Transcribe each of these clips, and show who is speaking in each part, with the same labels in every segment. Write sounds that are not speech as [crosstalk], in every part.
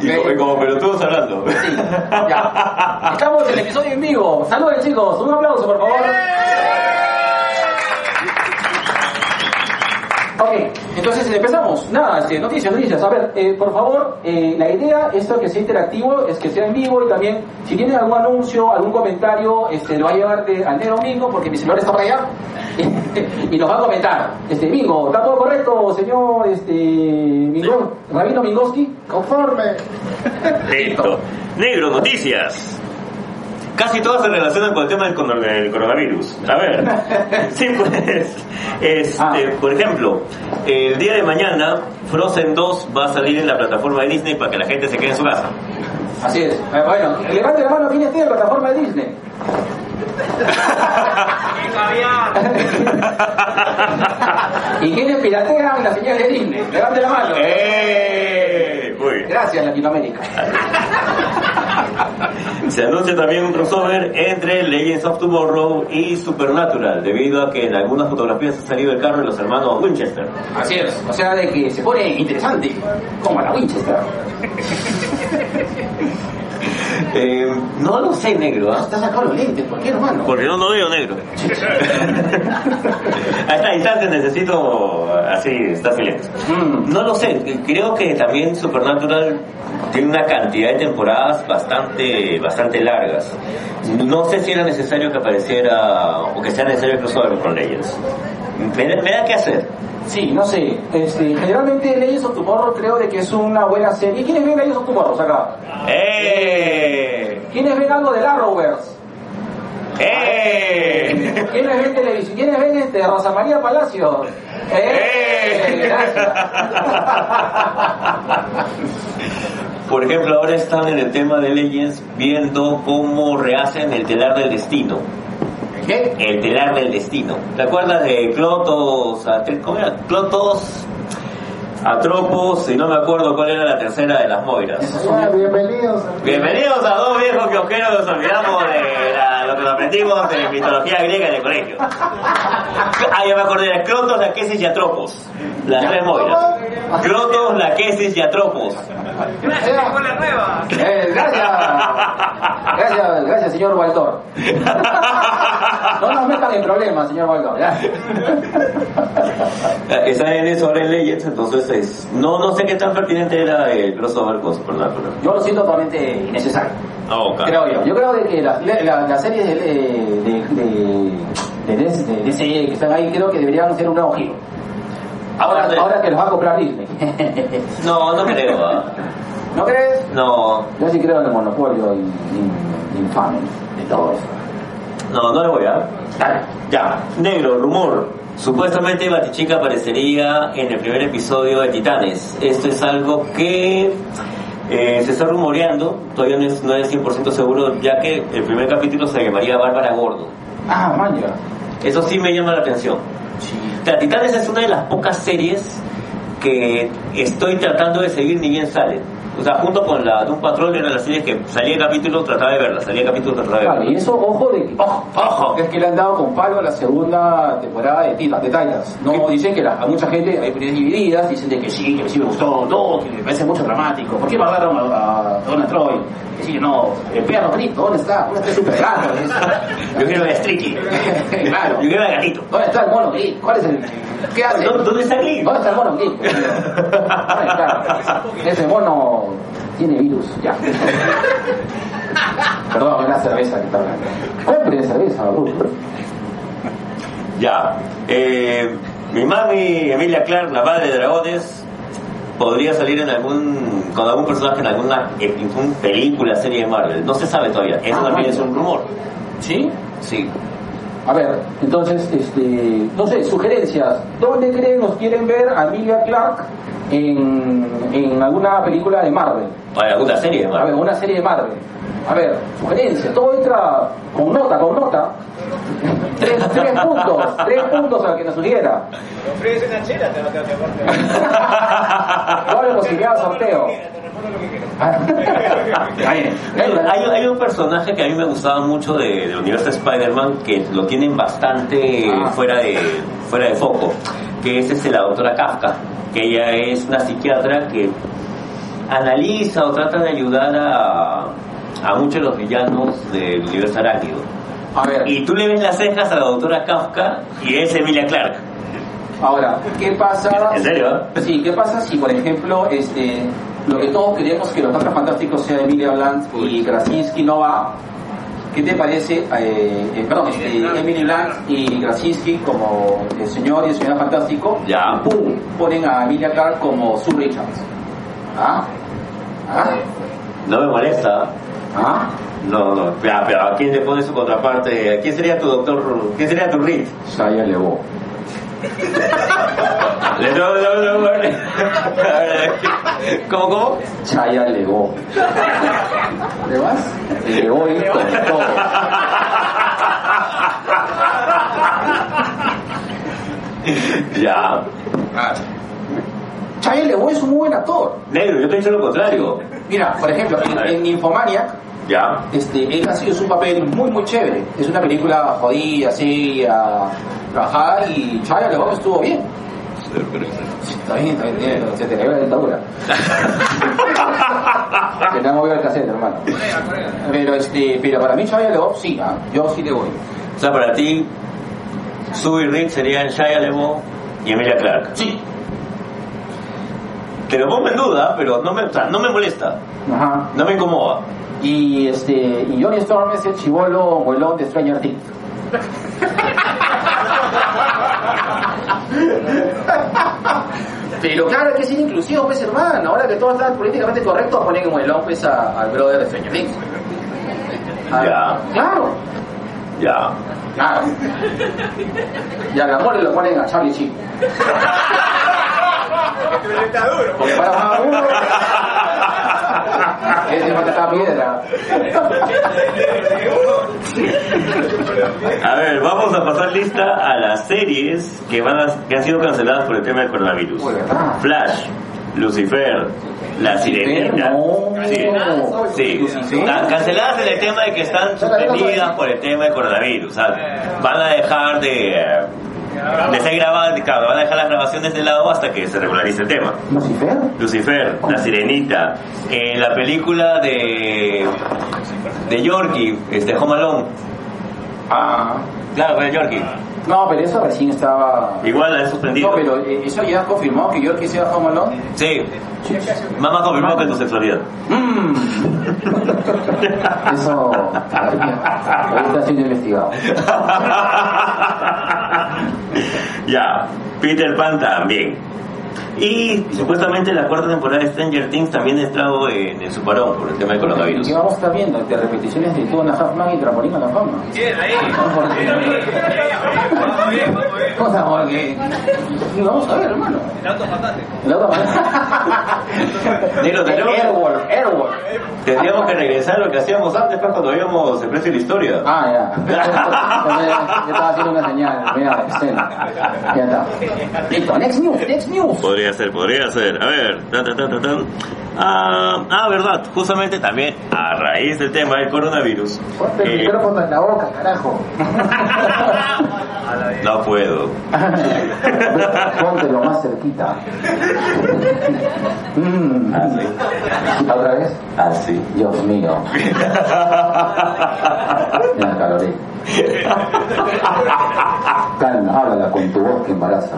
Speaker 1: Y y como pelotudos hablando.
Speaker 2: Estamos en el episodio en vivo. Saluden chicos, un aplauso por favor. Ok, entonces empezamos. Nada, este, noticias, noticias. A ver, eh, por favor, eh, la idea, esto que sea interactivo, es que sea en vivo y también, si tienen algún anuncio, algún comentario, este, lo va a llevar de, al negro Mingo, porque mi celular está por allá, [laughs] y nos va a comentar. Este, Mingo, ¿está todo correcto, señor este, Mingo, Rabino Mingoski?
Speaker 3: Conforme.
Speaker 1: Listo. Negro, noticias. Casi todas se relacionan con el tema del, coronavirus. A ver, [laughs] sí, pues, este,
Speaker 2: Ah.
Speaker 1: por ejemplo, el día de mañana Frozen 2 va a salir en la plataforma de Disney para que la gente se quede en su casa.
Speaker 2: Así es. Eh, bueno, levante la mano, ¿quién en la plataforma de Disney? [laughs] ¿Y quiénes piratean la señal de Disney? Levante la mano.
Speaker 1: ¡Eh! Muy bien.
Speaker 2: Gracias, Latinoamérica. [laughs]
Speaker 1: Se anuncia también un crossover entre Legends of Tomorrow y Supernatural, debido a que en algunas fotografías ha salido el carro de los hermanos Winchester.
Speaker 2: Así es. O sea, de que se pone interesante. Como la Winchester. [laughs]
Speaker 1: Eh, no lo sé, negro, ¿ah?
Speaker 2: Está sacado los lentes, ¿por qué, hermano?
Speaker 1: Porque no lo veo negro. [laughs] A esta distancia necesito así, estar silente.
Speaker 2: Mm.
Speaker 1: No lo sé, creo que también Supernatural tiene una cantidad de temporadas bastante bastante largas. No sé si era necesario que apareciera o que sea necesario el crossover con Legends. Me, da- me da que hacer.
Speaker 2: Sí, no sé. Este, generalmente Legends of Tomorrow creo de que es una buena serie. ¿Quiénes ven Legends of Tomorrow acá?
Speaker 1: ¡Eh!
Speaker 2: ¿Quiénes ven algo de Arrowverse?
Speaker 1: ¡Eh!
Speaker 2: ¿Quiénes ven televisión? ¿Quiénes ven este, Rosa María Palacios? ¡Eh! Gracias.
Speaker 1: Por ejemplo, ahora están en el tema de Legends viendo cómo rehacen el telar del destino.
Speaker 2: ¿Qué?
Speaker 1: El telar del destino. ¿Te acuerdas de Clotos? ¿Cómo era? Clotos, Atropos y no me acuerdo cuál era la tercera de las Moiras.
Speaker 3: Bienvenidos.
Speaker 1: Bienvenidos a dos viejos que nos olvidamos de la- lo que aprendimos de mitología griega en el colegio. Ah, ya me acordé, era Clotos, Laquesis y Atropos. Las tres Moiras. Clotos, Laquesis y Atropos.
Speaker 4: Gracias con la nueva.
Speaker 2: Eh, gracias. Gracias, gracias, señor Waldor. No nos metan en problemas, señor Waldor. ya. [laughs]
Speaker 1: Están en eso ahora en Legends, entonces no, no sé qué tan pertinente era el crossover con Supernatural.
Speaker 2: Yo lo siento totalmente innecesario.
Speaker 1: Oh, ok.
Speaker 2: Creo yo. Yo creo de que las la, las series de, de, de, de, DC que están ahí creo que deberían ser un nuevo giro. Ahora,
Speaker 1: Aparte-
Speaker 2: ahora que los va a comprar Disney. [laughs]
Speaker 1: No, no creo. ah.
Speaker 2: ¿No crees?
Speaker 1: No,
Speaker 2: Yo sí creo en el monopolio in- in- infame de todo eso.
Speaker 1: no, no le voy a.
Speaker 2: Dale.
Speaker 1: Ya, negro, rumor. Supuestamente Batichica aparecería en el primer episodio de Titanes. Esto es algo que eh, se está rumoreando, todavía no es, no es 100% seguro, ya que el primer capítulo se llamaría Bárbara Gordo.
Speaker 2: Ah, manja.
Speaker 1: Eso sí me llama la atención. Titanes es una de las pocas series que estoy tratando de seguir ni bien sale. O sea, junto con la de un patrón era la serie que salía el capítulo, trataba de verla, salía el capítulo, trataba de
Speaker 2: Claro,
Speaker 1: verla.
Speaker 2: y eso, ojo de que, ojo, ojo, es que le han dado con palo a la segunda temporada de Titans, de Titans. No, dicen que la- a mucha gente, hay opiniones divididas, dicen de que sí, que sí me gustó, no, que me parece mucho dramático. ¿Por qué mataron a, a Donald Troy? Que sí, no, el perro Cristo, ¿dónde está? ¿Dónde está el super gato? [laughs]
Speaker 1: Yo quiero ver a Streaky.
Speaker 2: claro.
Speaker 1: Yo quiero ver a Gatito.
Speaker 2: ¿Dónde está el mono? ¿Cuál es el...? ¿Qué hace?
Speaker 1: ¿Dó- ¿Dónde está Glee?
Speaker 2: ¿Dónde está el mono Glee? [laughs] Claro. Ese mono tiene virus, ya. Perdón, es la cerveza que está hablando. Compre cerveza.
Speaker 1: Ya. Eh, mi mami, Emilia Clark, la madre de dragones, podría salir en algún con algún personaje en alguna en película, serie de Marvel. No se sabe todavía. Eso
Speaker 2: Ah,
Speaker 1: también es un rumor.
Speaker 2: ¿Sí?
Speaker 1: Sí.
Speaker 2: A ver, entonces, este, no sé, sugerencias. ¿Dónde creen nos quieren ver a Emilia Clark en, en alguna película de Marvel?
Speaker 1: O en alguna serie de
Speaker 2: A ver,
Speaker 1: Marvel.
Speaker 2: una serie de Marvel. A ver, sugerencias. Todo entra con nota, con nota. Tres, tres puntos, tres puntos al que nos sugiera.
Speaker 4: Ofrece una chela, te va a quedar aparte.
Speaker 2: Doble posibilidad de sorteo.
Speaker 4: Te respondo lo que quieras.
Speaker 2: Ahí.
Speaker 1: Hay, hay un personaje que a mí me gustaba mucho de- del universo de Spider-Man que lo tienen bastante
Speaker 2: Ah.
Speaker 1: fuera de fuera de foco, que es este, la doctora Kafka, que ella es una psiquiatra que analiza o trata de ayudar a, a muchos de los villanos del universo arácnido.
Speaker 2: A ver,
Speaker 1: Y tú le ves las cejas a la doctora Kafka y es Emilia Clark.
Speaker 2: ahora, ¿qué pasa?
Speaker 1: ¿En serio?
Speaker 2: Sí, ¿qué pasa si, por ejemplo, este, lo que todos queremos que los Cuatro Fantásticos sea Emilia Blunt y Krasinski no va? ¿Qué te parece, eh, eh, perdón, este, Emily Blunt y Krasinski como el señor y el señor fantástico?
Speaker 1: Ya.
Speaker 2: Y ¡Pum! Ponen a Emilia Clark como Sue Richards. ¿Ah? ¿Ah?
Speaker 1: No me molesta.
Speaker 2: ¿Ah?
Speaker 1: No, no. Pero ¿a quién le pone su contraparte? ¿A quién sería tu doctor? ¿Quién sería tu Reed?
Speaker 2: Shia LeBeau.
Speaker 1: Le- No, no, no. ¿Cómo, cómo?
Speaker 2: Chaya LeBeau. ¿Le vas? Le voy con todo.
Speaker 1: Ya.
Speaker 2: Chaya LeBeau es un muy buen actor.
Speaker 1: Negro, yo te he dicho lo contrario.
Speaker 2: Mira, por ejemplo, en, en Nymphomaniac,
Speaker 1: Ya.
Speaker 2: este, él ha sido un papel muy, muy chévere. Es una película jodida, así, a trabajada y Chaya LeBeau estuvo bien. Está bien, está bien, se te cayó la dentadura. [laughs] El cassette, hermano. Pero, este, pero para mí Chaya LeBeau sí, ¿ah? yo sí le voy.
Speaker 1: O sea, para ti, Sue y Reed serían Shia LeBeau y Emilia Clark.
Speaker 2: Sí.
Speaker 1: Te lo pongo en duda, pero no me, o sea, no me molesta.
Speaker 2: Ajá.
Speaker 1: No me incomoda.
Speaker 2: Y este y Johnny Storm es el chivolo huelón de Stranger Things. Pero claro que es inclusivo, pues hermano. Ahora que todo está políticamente correcto, ponen en huelón pues a- al brother de Stranger Things. Ah,
Speaker 1: Ya.
Speaker 2: Claro,
Speaker 1: Ya.
Speaker 2: claro. Y al amor le lo ponen a Charlie Sheen. [laughs] Porque para más uno. [laughs] Piedra.
Speaker 1: A ver, vamos a pasar lista a las series que, van a- que han sido canceladas por el tema del coronavirus. Flash, Lucifer, La Sirenita.
Speaker 2: No.
Speaker 1: Sí, canceladas en el tema de que están suspendidas por el tema del coronavirus. Sea, van a dejar de, eh, ser grabadas, claro, van a dejar las grabaciones de lado hasta que se regularice el tema.
Speaker 2: ¿Lucifer?
Speaker 1: Lucifer, La Sirenita, en la película de de Yorkie, este Home Alone.
Speaker 2: Ah.
Speaker 1: Claro, de Yorkie.
Speaker 2: No, pero eso recién estaba.
Speaker 1: Igual he suspendido.
Speaker 2: No, pero eh, eso ya confirmó que Yorkie sea Home Alone.
Speaker 1: Sí, mamá confirmó que tu sexualidad.
Speaker 2: Mm. [laughs] Eso. Está siendo investigado. [laughs]
Speaker 1: yeah, Peter Pan también. Y supuestamente la cuarta temporada de Stranger Things también estuvo en, en su parón por el tema del coronavirus.
Speaker 2: ¿Qué vamos a estar viendo? De repeticiones de Two and a Half Man y Trampolín a la fama.
Speaker 4: Bien, ahí.
Speaker 2: Vamos bien, vamos bien. Y vamos a ver, hermano.
Speaker 4: El auto fantástico.
Speaker 2: La otra manera.
Speaker 1: Negro, tenemos-
Speaker 2: Airwolf, Airwolf.
Speaker 1: Tendríamos que regresar a lo que hacíamos antes pues, cuando veíamos el precio de la historia.
Speaker 2: Ah, ya. Yo estaba haciendo una señal. Mira, escena. Ya está. Listo, next news, next news.
Speaker 1: Podría ser, podría ser. A ver, tan, tan, tan, tan. Ah, ah, verdad, justamente también a raíz del tema del coronavirus.
Speaker 2: Ponte el
Speaker 1: eh,
Speaker 2: micrófono en la boca, carajo. [laughs]
Speaker 1: no puedo. [laughs]
Speaker 2: Póntelo más cerquita. Mm.
Speaker 1: Así.
Speaker 2: ¿Otra vez?
Speaker 1: Así.
Speaker 2: Dios mío. [laughs] Mira. Calma, háblala con tu voz que embaraza.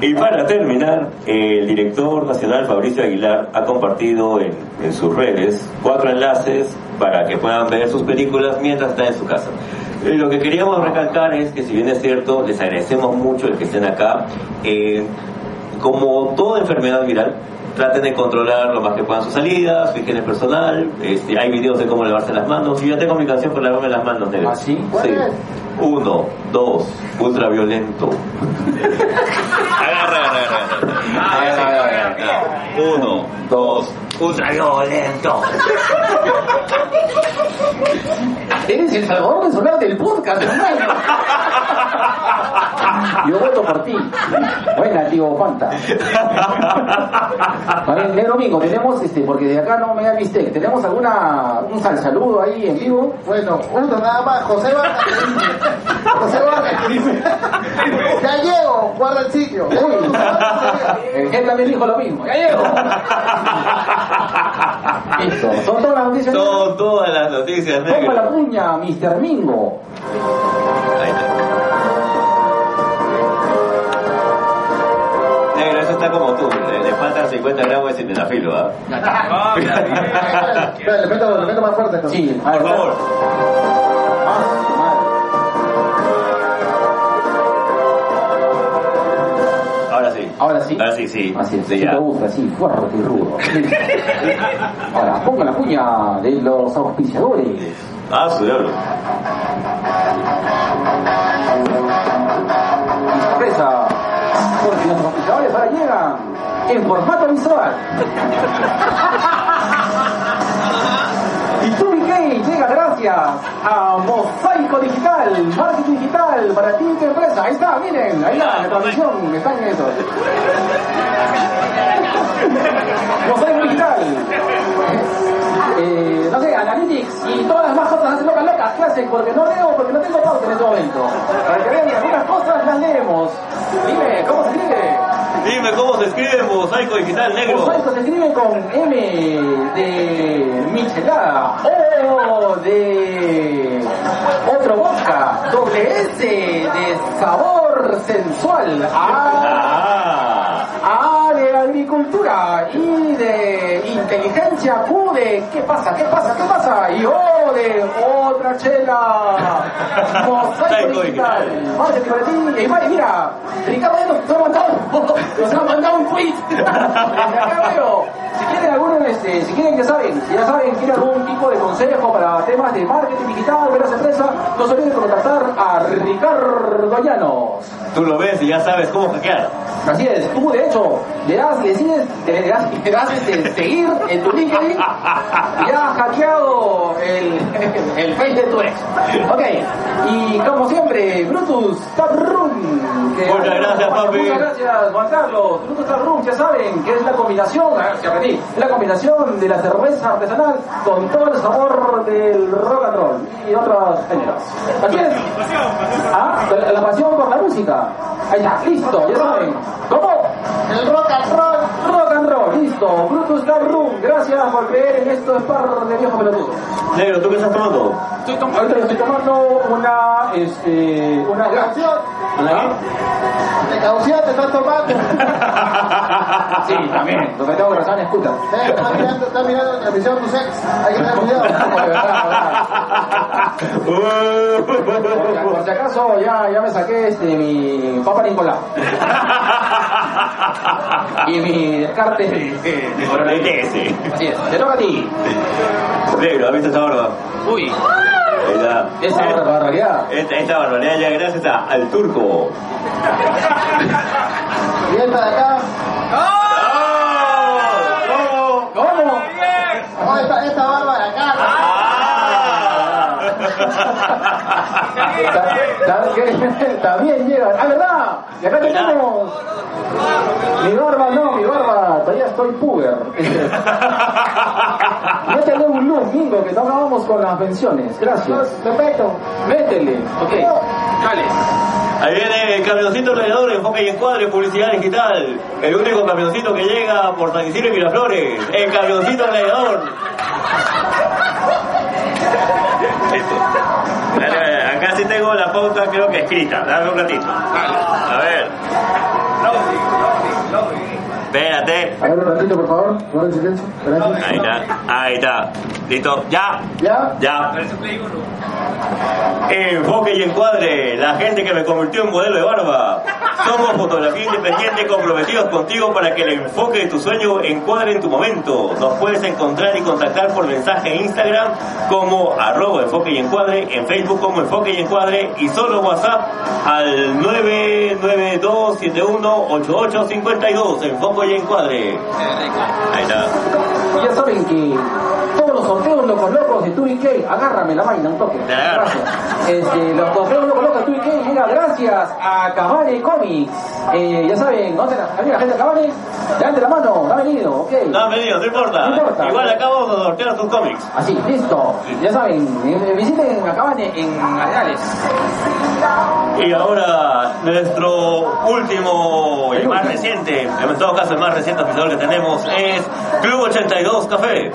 Speaker 1: Y para terminar, el director nacional Fabricio Aguilar ha compartido en, en sus redes cuatro enlaces para que puedan ver sus películas mientras están en su casa. Eh, Lo que queríamos recalcar es que si bien es cierto, les agradecemos mucho el que estén acá. eh, como toda enfermedad viral, traten de controlar lo más que puedan sus salidas, su higiene personal. Este, hay videos de cómo lavarse las manos. Yo ya tengo mi canción para lavarme las manos, negro.
Speaker 2: ¿Ah, sí? ¿Cuál
Speaker 1: Sí.
Speaker 2: es?
Speaker 1: Uno, dos, ultraviolento. agarra, agarra, agarra.
Speaker 2: A ver, a ver, a ver.
Speaker 1: Uno, dos, ultraviolento. [laughs]
Speaker 2: Eres el salvador solar del podcast, hermano. Yo voto por ti. Buena, tío Fanta. A ver, negro Mingo, tenemos, este, porque de acá no me da mistake, ¿tenemos alguna, un sal saludo ahí en vivo?
Speaker 3: Bueno, uno nada más, José Vargas que dice. José Vargas que dice. Ya llego, guarda el sitio.
Speaker 2: El que también dijo lo mismo. ¡Ya llego! [laughs] Listo, son todas las noticias.
Speaker 1: Son todas las noticias,
Speaker 2: Toma la
Speaker 1: negro.
Speaker 2: Puña, Mr. Mingo.
Speaker 1: Negro, eso está como tú. Le, le faltan 50 gramos de cinetafilo, ¿ah? [laughs]
Speaker 3: Espera, le meto, le meto más fuerte. entonces.
Speaker 2: Sí, a ver,
Speaker 1: Por favor.
Speaker 2: Ah.
Speaker 1: Ahora sí.
Speaker 2: Ahora sí.
Speaker 1: Ahora sí, sí.
Speaker 2: Así es,
Speaker 1: Sí,
Speaker 2: si te gusta, así, fuerte y rudo. [laughs] Ahora, ponga la puña de los auspiciadores.
Speaker 1: Ah, su diablo.
Speaker 2: Sorpresa, porque los auspiciadores ahora llegan en formato visual. Y TubiK llega gracias a Mosaico Digital, Marketing Digital, para ti y tu empresa. Ahí está, miren, ahí está, la transmisión, está en eso. Mosaico Digital. Eh, no sé, Analytics y todas las más cosas hacen locas locas. ¿Qué hacen? Porque no leo, porque no tengo pauta en este momento. Para que vean que algunas cosas las leemos. Dime, ¿cómo se escribe?
Speaker 1: Dime cómo se escribe Mosaico Digital Negro.
Speaker 2: Mosaico se escribe con M de michelada, O de otro vodka, doble S de sabor sensual, A,
Speaker 1: Ah.
Speaker 2: Agricultura y de inteligencia, Q de ¿qué pasa? ¿qué pasa? ¿qué pasa? Y O de otra chela. [laughs] Mosaico digital.
Speaker 1: digital.
Speaker 2: Marketing para ti. Y mira, Ricardo nos ha mandado, [laughs] nos ha mandado un tweet. [laughs] Acá veo. Si quieren alguno, este, si quieren que saben, si ya saben, quieren algún tipo de consejo para temas de marketing digital de las empresas, no se olviden de contactar a Ricardo Llanos.
Speaker 1: Tú lo ves y ya sabes cómo hackear.
Speaker 2: Así es, tú de hecho le das, le sigues, le das, le das este, seguir en tu LinkedIn y has hackeado el, el face de tu ex. Ok, y como siempre, Brutus Taproom. que-
Speaker 1: Muchas gracias, papi.
Speaker 2: Muchas gracias, Juan Carlos. Brutus Taproom, ya saben que es la combinación, a ver si aprendí, es la combinación de la cerveza artesanal con todo el sabor del rock and roll y otros géneros. Así es. Ah, la, la pasión por la música. Ahí está, listo, ya saben. ¿Cómo?
Speaker 3: El rock and roll.
Speaker 2: Rock and roll, listo. Brutus Tap Room, gracias por creer en estos par de viejos pelotudos.
Speaker 1: Negro, ¿tú qué estás tomando?
Speaker 2: Estoy tom- ahorita estoy tomando una, este, una
Speaker 3: Canción.
Speaker 2: ¿Una qué?
Speaker 3: De caución te estás tomando. [laughs]
Speaker 2: Sí, también, lo que tengo que razón es scooter.
Speaker 3: Eh, Estás mirando, estás mirando la transmisión de tu sex. Hay que tener cuidado.
Speaker 2: Por si acaso ya, ya me saqué este, mi Papa Nicolás. [laughs] y mi descarte
Speaker 1: ese.
Speaker 2: Así es, te toca a ti.
Speaker 1: Negro, ¿has visto esta barba?
Speaker 2: Uy,
Speaker 1: está.
Speaker 2: esa barbaridad.
Speaker 1: Esta, esta barbaridad ya gracias a- al turco.
Speaker 3: Y esta de acá.
Speaker 1: ¡Oh!
Speaker 2: ¿Cómo?
Speaker 3: No, esta, esta barba de acá.
Speaker 1: ¡Ah!
Speaker 2: Ta- ta- También llega. ¡Ah, verdad! Y acá tenemos. Mi barba no, mi barba. Todavía estoy puber. [laughs] Métele un look, Mingo, que no acabamos con las pensiones. Gracias.
Speaker 3: Te meto.
Speaker 2: Métele. Ok. Dale.
Speaker 1: Ahí viene el camioncito radiador, enfoque y encuadre, publicidad digital. El único camioncito que llega por San Isidro y Miraflores. El camioncito radiador. Listo. Sí tengo la pauta, creo que escrita. Dame un ratito. A ver. Espérate.
Speaker 3: A ver un ratito, por favor. Silencio. Gracias.
Speaker 1: Ahí está. Ahí está. Listo. Ya.
Speaker 3: ¿Ya?
Speaker 1: Ya. Enfoque y encuadre, la gente que me convirtió en modelo de barba. Somos fotografía independiente comprometidos contigo para que el enfoque de tu sueño encuadre en tu momento. Nos puedes encontrar y contactar por mensaje en Instagram como arroba enfoque y encuadre, en Facebook como enfoque y encuadre y solo WhatsApp al 992718852 enfoque y encuadre. Ahí está.
Speaker 2: Ya saben que los sorteos locos locos de Tubi K, agárrame la vaina un toque. Gracias. Este, los trofeos locos locos de Tubi K llega gracias a Cabane Comics. Eh, ya saben, ¿dónde la, la gente de Cabane? Levante la mano, ha venido, ok.
Speaker 1: No han venido, no importa.
Speaker 2: No importa.
Speaker 1: Igual acabo de sortear tus cómics.
Speaker 2: Así, listo. Ya saben, eh, visiten a Cabane en Arenales.
Speaker 1: Y ahora nuestro último y más reciente, en todo caso el más reciente episodio que tenemos es Club 82 Café.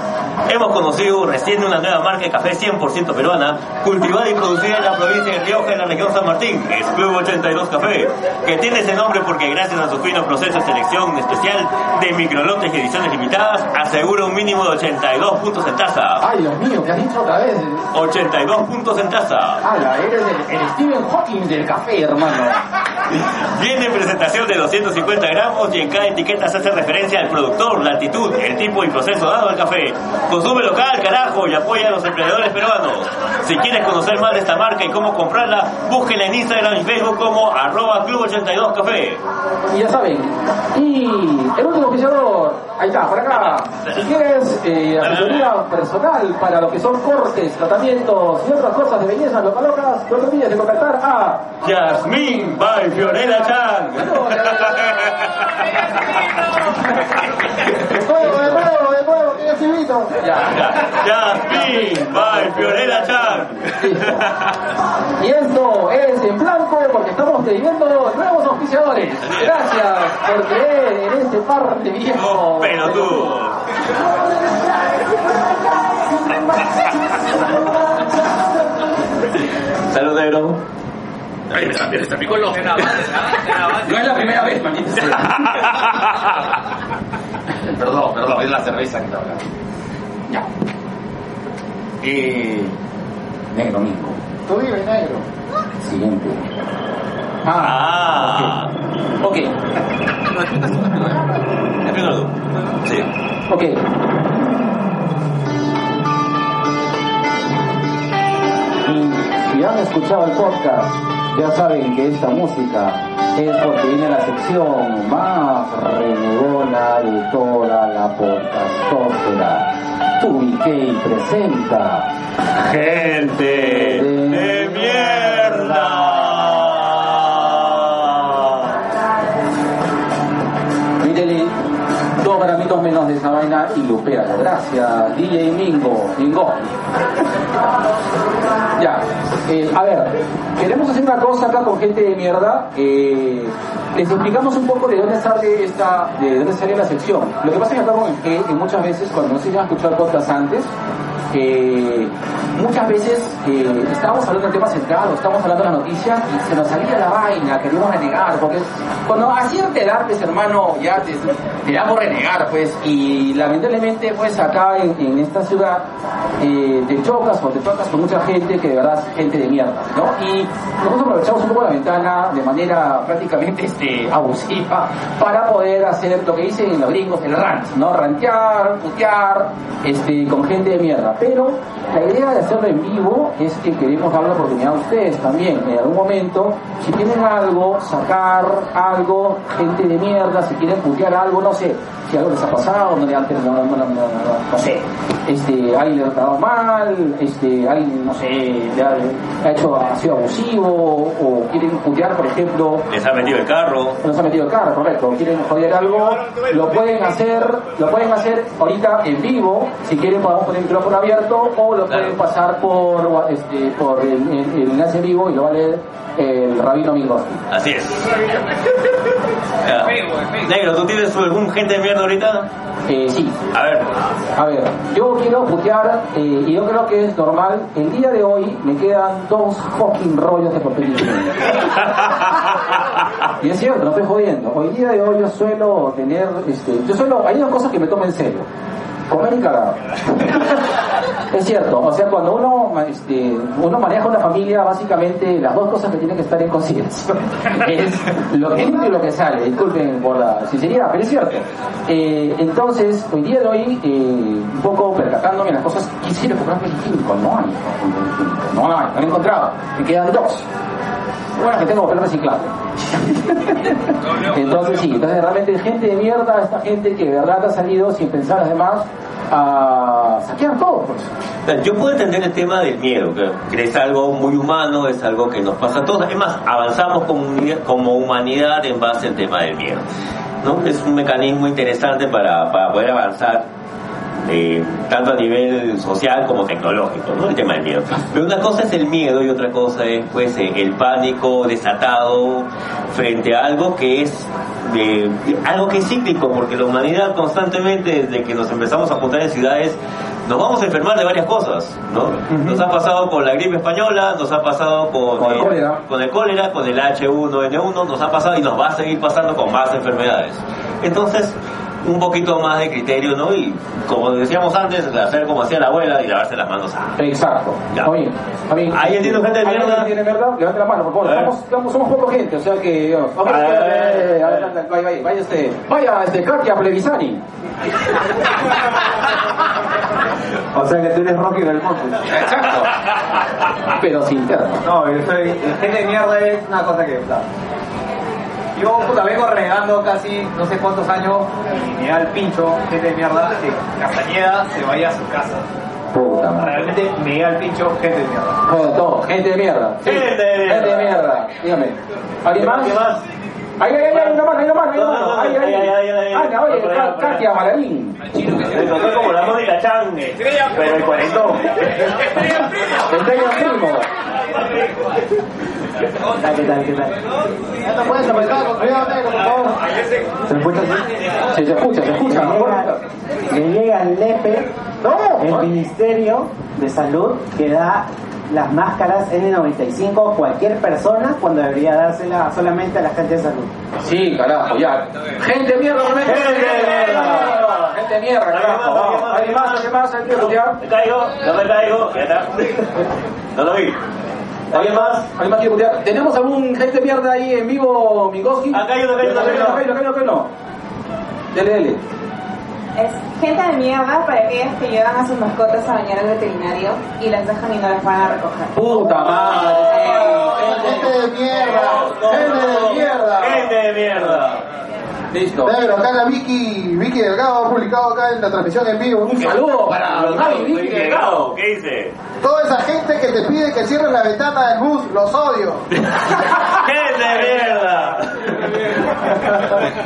Speaker 1: Hemos conocido recién una nueva marca de café 100% peruana, cultivada y producida en la provincia de Rioja, en la región San Martín. Es Club 82 Café, que tiene ese nombre porque gracias a su fino proceso de selección especial de microlotes y ediciones limitadas, asegura un mínimo de 82 puntos en taza.
Speaker 2: Ay, Dios mío, ¿qué has dicho otra vez?
Speaker 1: 82 puntos en taza.
Speaker 2: Ala, eres el, el Stephen Hawking del café, hermano.
Speaker 1: Viene presentación de 250 gramos y en cada etiqueta se hace referencia al productor, la altitud, el tipo y proceso dado al café. Consume local, carajo, y apoya a los emprendedores peruanos. Si quieres conocer más de esta marca y cómo comprarla, búsquenla en Instagram y Facebook como arroba Club 82 Café.
Speaker 2: Y ya saben. Y el último oficiador, ahí está, por acá. Si quieres eh, asesoría personal para lo que son cortes, tratamientos y otras cosas de belleza loca locas, no olvides de contactar a
Speaker 1: Yasmín by Fiorella Chan.
Speaker 3: De nuevo, de nuevo, de nuevo, que yo civito.
Speaker 1: Yasmín by Fiorella Chan.
Speaker 2: Y esto es en blanco porque estamos teniendo nuevos auspiciadores. Gracias por creer en este par de
Speaker 1: Los
Speaker 2: viejos.
Speaker 1: pelotudos. Salud, negro.
Speaker 2: No es la primera vez, sea. [laughs] Perdón, perdón, es la cerveza que está hablando. Ya. Eh, negro mismo.
Speaker 3: Tú vives negro.
Speaker 2: Siguiente.
Speaker 1: Ah.
Speaker 2: ok.
Speaker 1: Explícalo tú. Sí.
Speaker 2: Ok. Y si han escuchado el podcast, ya saben que esta música es porque viene la sección más renegona de toda la podcastósfera. Tubiquei presenta
Speaker 1: Gente de mierda.
Speaker 2: Menos de esa vaina y lupealo. Gracias, DJ Mingo. Mingo. Ya, eh, a ver, queremos hacer una cosa acá con gente de mierda. Eh, les explicamos un poco de dónde sale esta, de dónde sale la sección. Lo que pasa es que acá con el que muchas veces cuando no se iban a escuchar podcast antes, eh, muchas veces eh, estábamos hablando del tema central, o estábamos hablando de la noticia y se nos salía la vaina, queríamos renegar, porque cuando a cierta edad, pues hermano, ya te, te da por renegar, pues, y lamentablemente, pues acá en, en esta ciudad eh, te chocas o te tocas con mucha gente que de verdad es gente de mierda, ¿no? Y nosotros aprovechamos un poco la ventana de manera prácticamente este, abusiva para poder hacer lo que dicen los gringos, el rant, ¿no? Rantear, putear, este, con gente de mierda. Pero la idea de hacerlo en vivo es que queremos dar la oportunidad a ustedes también, en algún momento, si tienen algo, sacar algo, gente de mierda, si quieren putear algo, no sé, si algo les ha pasado, no le han no, no, no, no, no, no sé, este, alguien le ha tratado mal, este, alguien, no sé, le ha, ha hecho, ha sido abusivo, o quieren putear, por ejemplo,
Speaker 1: Les ha metido el carro.
Speaker 2: nos ha metido el carro, correcto. Quieren joder algo, lo pueden hacer, lo pueden hacer ahorita en vivo, si quieren podemos poner el micrófono abierto, o lo pueden pasar por este, por el, el- el enlace vivo y lo va a leer el rabino Migoski.
Speaker 1: Así es. Negro, ¿tú tienes algún gente de mierda ahorita?
Speaker 2: Eh, sí,
Speaker 1: A ver.
Speaker 2: a ver, yo quiero putear, eh, y yo creo que es normal, el día de hoy me quedan dos fucking rollos de papel. [laughs] Y es cierto, no estoy jodiendo. Hoy día de hoy yo suelo tener, este, yo suelo, hay una cosa que me tomo en serio. Comer y cagar. Es cierto, o sea, cuando uno, este, uno maneja una familia, básicamente las dos cosas que tienen que estar en consideración [laughs] es lo que entra y lo que sale. Disculpen por la sinceridad, pero es cierto. Eh, entonces, hoy día de hoy, eh, un poco percatándome las cosas, quisiera comprar papel higiénico. No hay no hay, no he encontrado. Me quedan dos. Bueno, que tengo papel reciclable. [laughs] Entonces sí, entonces realmente gente de mierda, esta gente que de verdad ha salido sin pensar además, a saquear todo. Pues.
Speaker 1: Yo puedo entender el tema del miedo, que, es algo muy humano, es algo que nos pasa a todos. Además, avanzamos como, humanidad- como humanidad en base al tema del miedo. ¿no? Es un mecanismo interesante para, para poder avanzar eh, tanto a nivel social como tecnológico, ¿no? El tema del miedo. Pero una cosa es el miedo y otra cosa es pues eh, el pánico desatado frente a algo que es de, de- algo que es cíclico, porque la humanidad constantemente desde que nos empezamos a juntar en ciudades nos vamos a enfermar de varias cosas, ¿no? Nos ha pasado con la gripe española, nos ha pasado con,
Speaker 2: Con el
Speaker 1: eh,
Speaker 2: cólera.
Speaker 1: con el cólera, con el H1N1, nos ha pasado y nos va a seguir pasando con más enfermedades. Entonces, un poquito más de criterio, ¿no? Y como decíamos antes, hacer como hacía la abuela y lavarse las manos. Ah,
Speaker 2: Exacto.
Speaker 1: Ya.
Speaker 2: Está bien.
Speaker 1: ¿Ahí entiendo gente de
Speaker 2: ¿Alguien
Speaker 1: mierda?
Speaker 2: tiene mierda? Levante la mano, por favor.
Speaker 1: A.
Speaker 2: Estamos, estamos- somos poca gente, o sea que... Dios. Ok,
Speaker 1: A ver, a ver, a ver.
Speaker 2: adelante, vaya, vaya, vaya este, vaya este, Katia Plevisani.
Speaker 5: O sea que tú eres Rocky del Monte.
Speaker 2: Exacto. Pero sin terno.
Speaker 5: No, yo soy. Gente de mierda es una cosa que. puta, Yo puta, vengo renegando casi no sé cuántos años y me da el pincho, gente de mierda, que Castañeda se vaya a su casa.
Speaker 2: Puta madre.
Speaker 5: Realmente me da el pincho, gente de mierda.
Speaker 2: Todo, todo. Gente de mierda. Sí.
Speaker 1: Gente de mierda.
Speaker 2: Gente de mierda. Dígame. ¿Alguien más?
Speaker 1: ¿Qué más?
Speaker 2: Ahí, ahí, ahí, una mano, hay una mano, hay una
Speaker 1: no,
Speaker 2: Ahí, ahí,
Speaker 1: ahí, ahí, ahí, ahí.
Speaker 2: Anda, oye,
Speaker 1: por allá.
Speaker 2: Katia Malarín.
Speaker 1: Me tocó como la Mónica Chan, eh, pero el cuarentón.
Speaker 2: Estrella Primo.
Speaker 5: ¿Qué. ¿Se escucha?
Speaker 2: Sí, se escucha, se escucha.
Speaker 6: Le llega, le llega al NEPE, el Ministerio de Salud, que da las máscaras N95 a cualquier persona cuando debería dársela solamente a la gente de salud.
Speaker 2: Sí, carajo, ya. Gente mierda, gente
Speaker 1: mierda.
Speaker 2: Gente mierda, carajo. vamos. ¿Alguien más? ¿Alguien más? ¿Alguien putear?
Speaker 1: Me caigo, me caigo. No lo vi. ¿Alguien más?
Speaker 2: ¿Alguien más quiere putear? ¿Tenemos algún gente de mierda ahí en vivo, Mingoski?
Speaker 1: Acá hay uno, acá hay uno, acá hay uno.
Speaker 2: Acá hay uno, acá hay uno, acá hay uno. Dele, dele.
Speaker 7: Es gente de mierda para aquellos que llevan a sus mascotas a bañar al veterinario y las dejan y no las van a recoger.
Speaker 2: Puta madre.
Speaker 3: Gente de mierda. Gente de mierda.
Speaker 1: Gente de mierda.
Speaker 2: Listo.
Speaker 3: Negro, acá la Vicky, Vicky Delgado ha publicado acá en la transmisión en vivo.
Speaker 2: Un saludo para Gaby Vicky Delgado.
Speaker 1: ¿Qué dice?
Speaker 3: Toda esa gente que te pide que cierres la ventana del bus, los odio. [laughs]
Speaker 1: ¡Gente de mierda!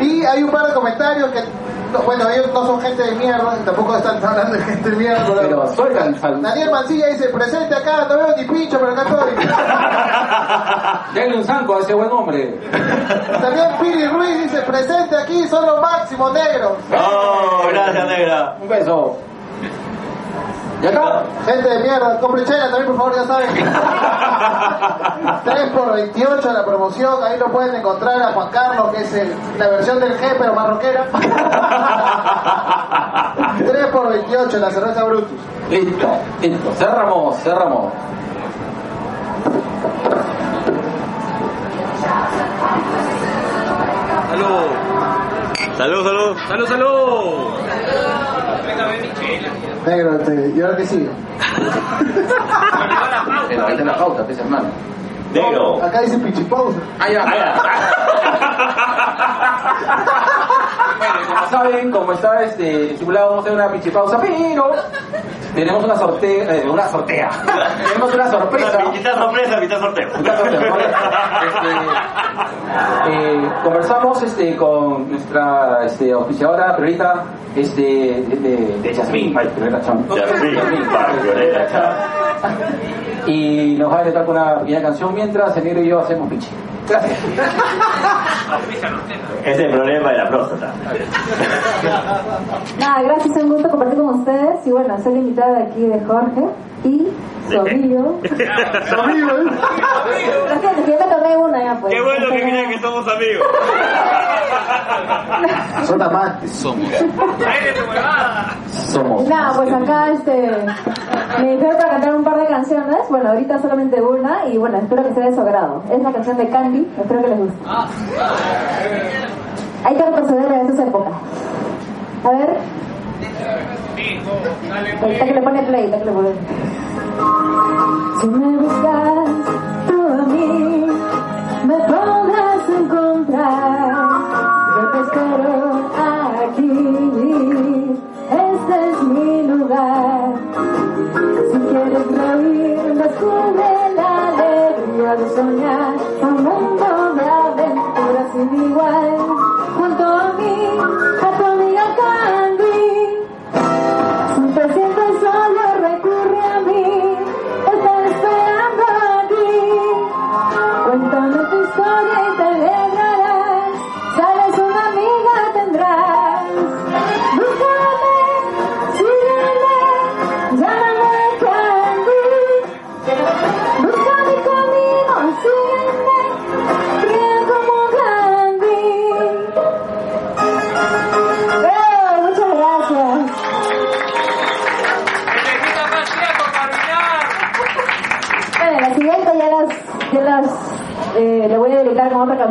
Speaker 3: Y hay un par de comentarios que, no, bueno, ellos no son gente de mierda, tampoco están hablando de gente de mierda.
Speaker 2: Pero soy el sal-
Speaker 3: Daniel Mancilla dice, presente acá, no veo ni pincho, pero acá estoy. [laughs]
Speaker 2: Denle un zanco a ese buen hombre.
Speaker 3: También Piri Ruiz dice, presente aquí, son los máximos negros.
Speaker 1: ¡Oh, gracias, negra!
Speaker 2: Un beso. ¿Y acá?
Speaker 3: Gente de mierda, compre chela también, por favor, ya saben. 3 por 28 la promoción, ahí lo pueden encontrar a Juan Carlos, que es el- la versión del G, pero más rockera. 3 por 28 la cerveza Brutus.
Speaker 2: Listo, listo. Cerramos, cerramos.
Speaker 1: ¡Salud! ¡Salud, salud!
Speaker 2: ¡Salud, salud!
Speaker 3: Negro, este, ¿y ahora qué sigue?
Speaker 2: Pero ahí está la pauta, pues hermano.
Speaker 1: Negro.
Speaker 3: Acá dice pichipausa.
Speaker 2: Ah, ya. [laughs] [laughs] Bueno, como saben, como está este, estipulado, vamos a hacer una pichipausa, pero tenemos una sortea, eh, una sortea. [laughs] tenemos una sorpresa.
Speaker 1: Mitad sorpresa, mitad sorteo. [laughs]
Speaker 2: Este, eh, conversamos este, con nuestra este, auspiciadora, priorita, este, de, de, Yasmín, ay, priorita.
Speaker 1: Yasmín.
Speaker 2: Y nos va a cantar con una pequeña canción mientras el negro y yo hacemos pichi.
Speaker 1: Es el problema de la próstata.
Speaker 8: Nada, gracias, es un gusto compartir con ustedes. Y bueno, soy la invitada de aquí de Jorge y su amigo.
Speaker 3: Su amigo, ¿eh? [laughs]
Speaker 8: Lo siento, que yo me tomé una ya, pues.
Speaker 1: Qué bueno que crean que somos amigos. [laughs]
Speaker 3: Son amantes.
Speaker 2: Somos.
Speaker 8: Y nada, pues acá este, me dijeron para cantar un par de canciones. Bueno, ahorita solamente una y bueno, espero que sea de su agrado. Es la canción de Candy, espero que les guste. Hay que retroceder a esas épocas. A ver. Ahorita que le pone play, ahorita que le pone Si me buscas tú a mí, me podrás encontrar. Yo te espero aquí, este es mi lugar. Si quieres reír, descubre la alegría de soñar un mundo de aventuras sin igual.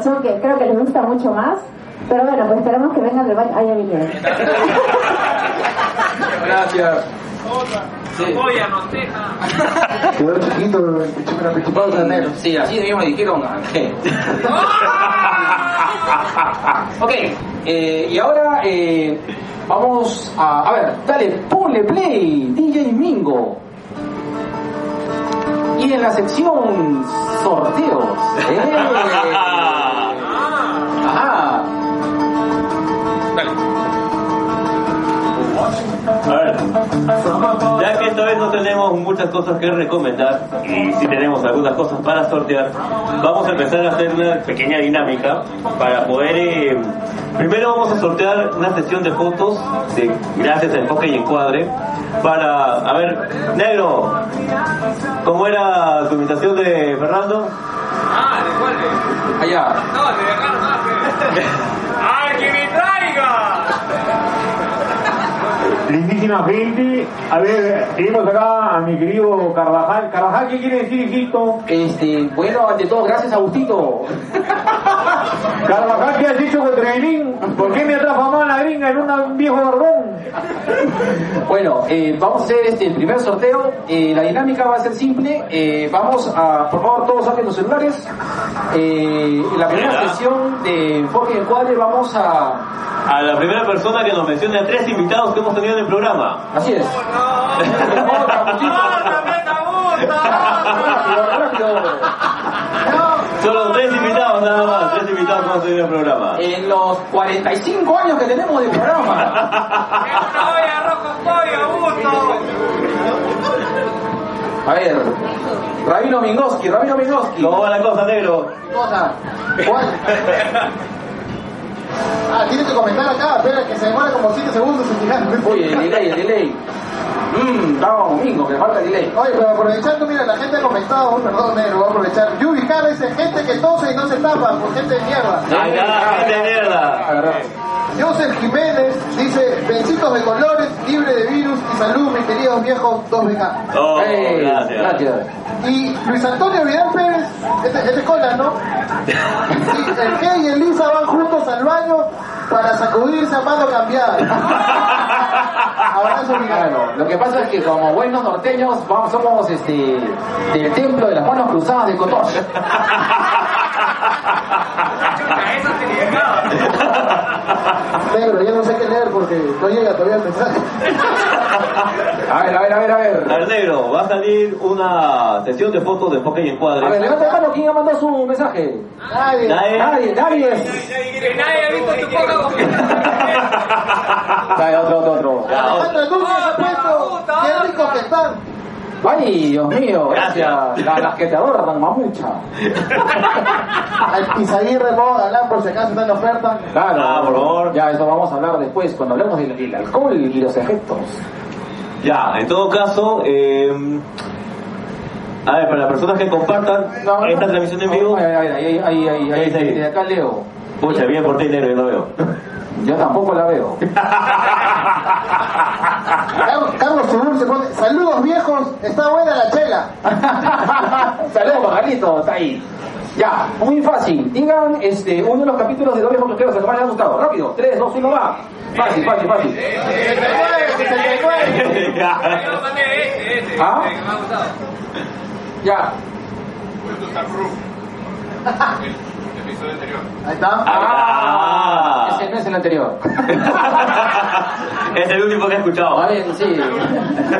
Speaker 8: Canción que creo que les gusta mucho más. Pero bueno, pues esperamos que vengan del baño. Ah, ya vinieron.
Speaker 2: Gracias. Sí.
Speaker 3: Quedó chiquito.
Speaker 2: Sí, así de mismo me dijeron. ok, eh, y ahora eh, vamos a. A ver, dale, ponle play, DJ Mingo. Y en la sección sorteos. eh, [laughs] Ajá.
Speaker 1: A ver, ya que esta vez no tenemos muchas cosas que recomendar y sí tenemos algunas cosas para sortear, vamos a empezar a hacer una pequeña dinámica para poder... eh, primero vamos a sortear una sesión de fotos de gracias a Enfoque y Encuadre para... A ver, negro, ¿cómo era tu imitación de Fernando?
Speaker 2: Allá.
Speaker 4: ¡Ay, que me traiga!
Speaker 9: Lindísima gente, a ver, tenemos acá a mi querido Carvajal. Carvajal, ¿qué quiere decir, hijito?
Speaker 2: Este, bueno, ante todo, gracias Agustito.
Speaker 9: Carvajal, ¿qué has dicho contra Grin? ¿Por qué me transformado en la gringa en un viejo barbón?
Speaker 2: Bueno, eh, vamos a hacer este, el primer sorteo. Eh, la dinámica va a ser simple. Eh, vamos a, por favor, todos saquen los celulares. Eh, en la primera sesión de Enfoque y Encuadre vamos a...
Speaker 1: A la primera persona que nos mencione a tres invitados que hemos tenido en el programa.
Speaker 2: Así es. Rápido.
Speaker 1: Solo tres invitados nada más, tres invitados que hemos tenido en el programa.
Speaker 2: En los 45 años que tenemos de programa.
Speaker 4: ¡Una olla de con pollo, gusto!
Speaker 2: A ver, Rabino Mingoski, Rabino Mingoski.
Speaker 1: ¿Cómo va la cosa, negro?
Speaker 3: Cosa. ¿Cuál? [laughs] Ah, tienes que comentar acá, espera que se demora como 7 segundos en tirar.
Speaker 2: Oye, el delay, el delay. Mmm, vamos, Mingo, que falta delay.
Speaker 3: Oye, pero aprovechando, mira, la gente ha comentado, perdón, negro, voy a aprovechar. Yubi Cara dice gente que tose y no se tapa por gente de mierda.
Speaker 1: ¡Ay, ya, gente de mierda!
Speaker 3: Joseph Jiménez dice, besitos de colores, libre de virus y salud, mis queridos viejos 2BK.
Speaker 1: Oh,
Speaker 2: Ey,
Speaker 1: gracias.
Speaker 2: gracias.
Speaker 3: Y Luis Antonio Vidal Pérez, este, este es Cola, ¿no? [laughs] Y el G y el Lisa van juntos al baño para sacudirse a mano cambiada. [laughs] Abrazo.
Speaker 2: Claro, lo que pasa es que como buenos norteños vamos, somos este del templo de las manos cruzadas de Cotoche. [laughs]
Speaker 3: Negro, ya no sé qué leer porque no llega todavía el mensaje.
Speaker 2: A ver, a ver, a ver, a ver.
Speaker 1: A ver, negro, va a salir una sesión de fotos de enfoque y encuadre.
Speaker 2: A ver, levanta la mano, ¿quién ha mandado su mensaje?
Speaker 3: Nadie.
Speaker 1: Nadie.
Speaker 2: Nadie, nadie.
Speaker 4: Que nadie ha visto tu poca
Speaker 2: Dale, otro, otro, otro.
Speaker 3: Alejandro Núñez ha puesto, qué ricos que están.
Speaker 2: Ay, Dios mío, gracias. La- las que te adoran, mamucha. [laughs]
Speaker 3: Al Pizaguirre Moda, Galán, por si acaso está en oferta.
Speaker 2: Claro,
Speaker 1: Ah, por favor.
Speaker 2: Ya, eso vamos a hablar después, cuando hablemos del, del alcohol y los efectos.
Speaker 1: Ya, en todo caso, eh, a ver, para las personas que compartan esta transmisión en vivo,
Speaker 2: A ver, a ver, ahí, ahí, ahí, ahí,
Speaker 1: Ahí,
Speaker 2: acá leo.
Speaker 1: pucha, bien por ti, negro, yo no veo.
Speaker 2: Yo tampoco la veo.
Speaker 3: Carlos, pone, saludos viejos, está buena la chela.
Speaker 2: Saludos, Pajarito, está ahí. Ya, muy fácil. Digan este, uno de los capítulos de Dobles Motoqueros que les haya gustado. Rápido, 3, 2, 1, va. Fácil, fácil, fácil.
Speaker 3: 69, 69.
Speaker 4: Yo lo mandé ese, ese,
Speaker 2: ¿Ah?
Speaker 4: ese gustado.
Speaker 2: Ya.
Speaker 3: Ahí está.
Speaker 2: Ah,
Speaker 1: Ah.
Speaker 2: ese no es el anterior. [laughs]
Speaker 1: es el último que he escuchado.
Speaker 2: A ver, sí.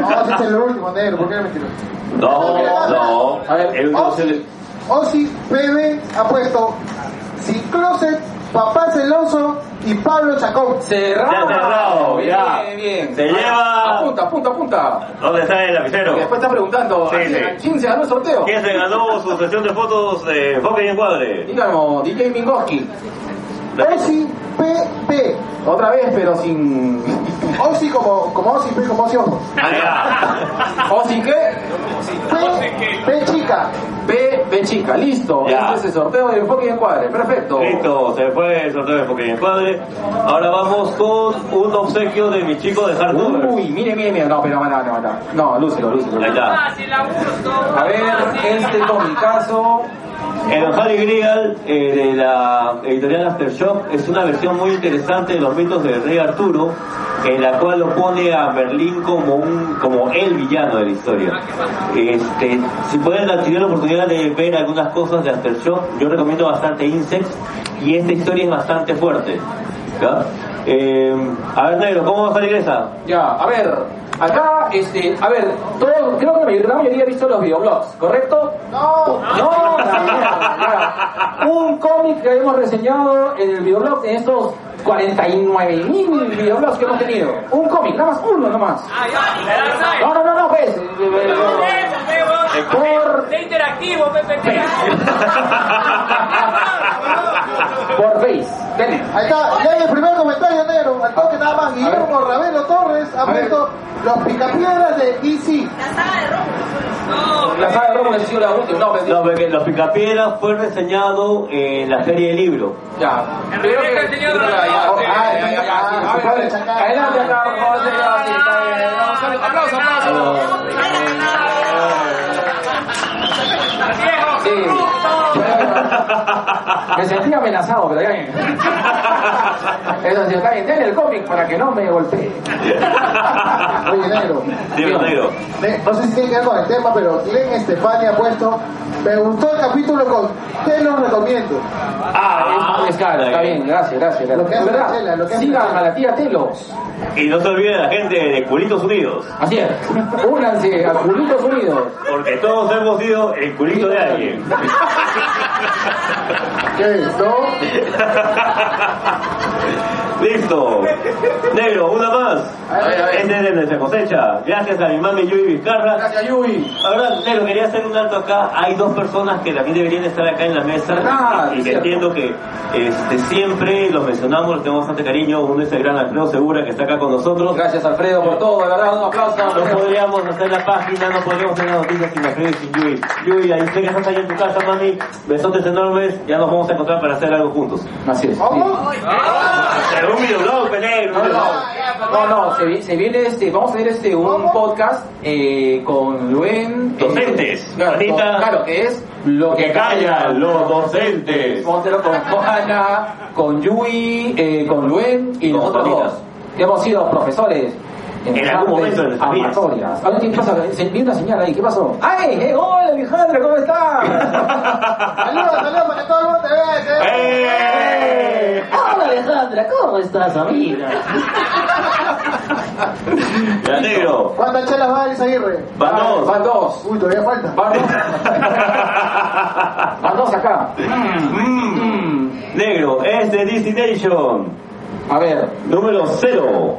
Speaker 3: No, ese es el último, negro, ¿por qué eres mentiroso?
Speaker 1: No, no.
Speaker 2: A ver,
Speaker 1: el último es el-
Speaker 3: Ozzy PB ha puesto Sin Closet, Papá Celoso y Pablo Chacón.
Speaker 2: Cerrado.
Speaker 1: Ya cerrado,
Speaker 2: bien,
Speaker 1: ya.
Speaker 2: bien.
Speaker 1: Se lleva-
Speaker 2: Apunta, apunta, apunta.
Speaker 1: ¿Dónde está el lapicero?
Speaker 2: Después está preguntando,
Speaker 1: Sí,
Speaker 2: ¿a quién-
Speaker 1: sí.
Speaker 2: a quién se ganó el sorteo?
Speaker 1: ¿Quién se ganó su sesión de fotos de enfoque y encuadre?
Speaker 2: Díganos, DJ Mingoski.
Speaker 3: PB.
Speaker 2: Otra vez, pero sin...
Speaker 3: Ozzy como, como Ozzy, P como Ozzy Ojo.
Speaker 1: Ah,
Speaker 2: ¿O sin qué?
Speaker 3: P, P chica.
Speaker 2: B, B chica, listo.
Speaker 1: Ya.
Speaker 2: Este es el sorteo de enfoque y encuadre. Perfecto.
Speaker 1: Listo, se fue el sorteo de enfoque y encuadre. Ahora vamos con un obsequio de mi chico de Hardcover.
Speaker 2: Uy, mire, mire, mire. No, pero no, no, no. No, lúcelo, lúcelo.
Speaker 1: Ahí está.
Speaker 4: Fácil,
Speaker 2: a ver,
Speaker 4: fácil.
Speaker 2: este con mi caso.
Speaker 1: El Harry Grial eh, de la editorial Aftershock es una versión muy interesante de los mitos del rey Arturo, en la cual lo pone a Merlín como un como el villano de la historia. Este, si pueden tener la oportunidad de ver algunas cosas de Aftershock, yo recomiendo bastante Insects y esta historia es bastante fuerte. Eh, a ver, Negro, ¿cómo va a salir esa?
Speaker 2: Ya, a ver, acá, este, a ver, todo, creo que la mayoría- la ha visto los videoblogs, ¿correcto?
Speaker 3: No,
Speaker 2: No, la mierda, ya. Un cómic que hemos reseñado en el videoblog en estos 49 mil videoblogs que hemos tenido. Un cómic, nada más uno, nada más. No, no, no, no, pues. eh, Por,
Speaker 4: De interactivo, PPT. [laughs]
Speaker 2: por Face.
Speaker 3: Ahí está, y hay el primer comentario negro, al toque nada más, Guillermo Ravelo Torres ha puesto los picapiedras de DC.
Speaker 2: La saga de Rómulo ha sido la última. No,
Speaker 1: No, porque Los Picapiedras fue reseñado en la serie de libro.
Speaker 2: Ya. Primero que ya, ya, ya, ya, ya, ya,
Speaker 3: Ah,
Speaker 2: sí. A ver, a ver, Adelante acá, por favor, señor. Sí, está bien. Vamos, Aplausos, aplausos. Sí. Me sentí amenazado, pero ya bien. Eso sí, está bien. El cómic para que no me golpee.
Speaker 3: Oye, negro.
Speaker 1: Dime, Negro.
Speaker 3: Ne- No sé si tiene que ver con el tema, pero Glenn Estefania ha puesto, me gustó el capítulo con te lo recomiendo.
Speaker 2: Ah, es, es claro, está bien. Gracias, gracias.
Speaker 3: Lo que hace
Speaker 2: ¿Verdad?
Speaker 3: la chela, lo que hace
Speaker 2: Sigan a la tía Telos.
Speaker 1: Y no se olviden la gente de Culitos Unidos,
Speaker 2: Así es. Únanse a Culitos Unidos.
Speaker 1: porque todos hemos sido el culito de alguien. [laughs]
Speaker 3: ¿Qué es, no?
Speaker 1: Listo. Negro, una más. Este es de nuestra cosecha. Gracias a mi mami Yui Vizcarra.
Speaker 2: Gracias, Yui.
Speaker 1: Ahora, Negro, quería hacer un alto acá. Hay dos personas que también deberían estar acá en la mesa
Speaker 2: Ah,
Speaker 1: y que
Speaker 2: cierto.
Speaker 1: entiendo que este, siempre los mencionamos, les tenemos bastante cariño. Uno es el gran Alfredo Segura que está acá con nosotros.
Speaker 2: Gracias, Alfredo, por todo. De verdad, un aplauso.
Speaker 1: No podríamos hacer la página, no podríamos hacer las noticias sin Alfredo y sin Yui. Yui, ahí sé que estás ahí en tu casa, mami. Besotes enormes. Ya nos vamos a encontrar para hacer algo juntos.
Speaker 2: Así es.
Speaker 1: Videoblog, Negro.
Speaker 2: No, no, no, no, se, vi- se viene este, vamos a tener este un podcast eh, con Luen. eh,
Speaker 1: Docentes.
Speaker 2: claro,
Speaker 1: Ahorita-
Speaker 2: con- claro, que es lo que
Speaker 1: Que callan los docentes.
Speaker 2: Vamos a hacerlo con Juana, con Yui, eh, con Luen y
Speaker 1: Con
Speaker 2: nosotros dos, que hemos sido profesores.
Speaker 1: En algún
Speaker 2: artes
Speaker 1: momento de nuestras vidas.
Speaker 2: amatorias. Ahora, ¿Qué pasa? Se- Vi una señal ahí, ¿qué pasó? ¡Ay! eh, ¡Hola, Alejandra! ¿Cómo estás?
Speaker 3: Saludos, saludos para que todo el mundo te vea. te vea.
Speaker 1: ¡Eh!
Speaker 2: ¡Hola, Alejandra! ¿Cómo estás, amiga? [laughs]
Speaker 1: Ya, Negro.
Speaker 3: ¿Cuántas chelas va a Aguirre?
Speaker 1: Van dos.
Speaker 2: Van dos.
Speaker 3: Uy, todavía falta.
Speaker 2: Van dos. [laughs] Van dos acá. Mm.
Speaker 1: Negro, es de Destination.
Speaker 2: A ver,
Speaker 1: Número cero.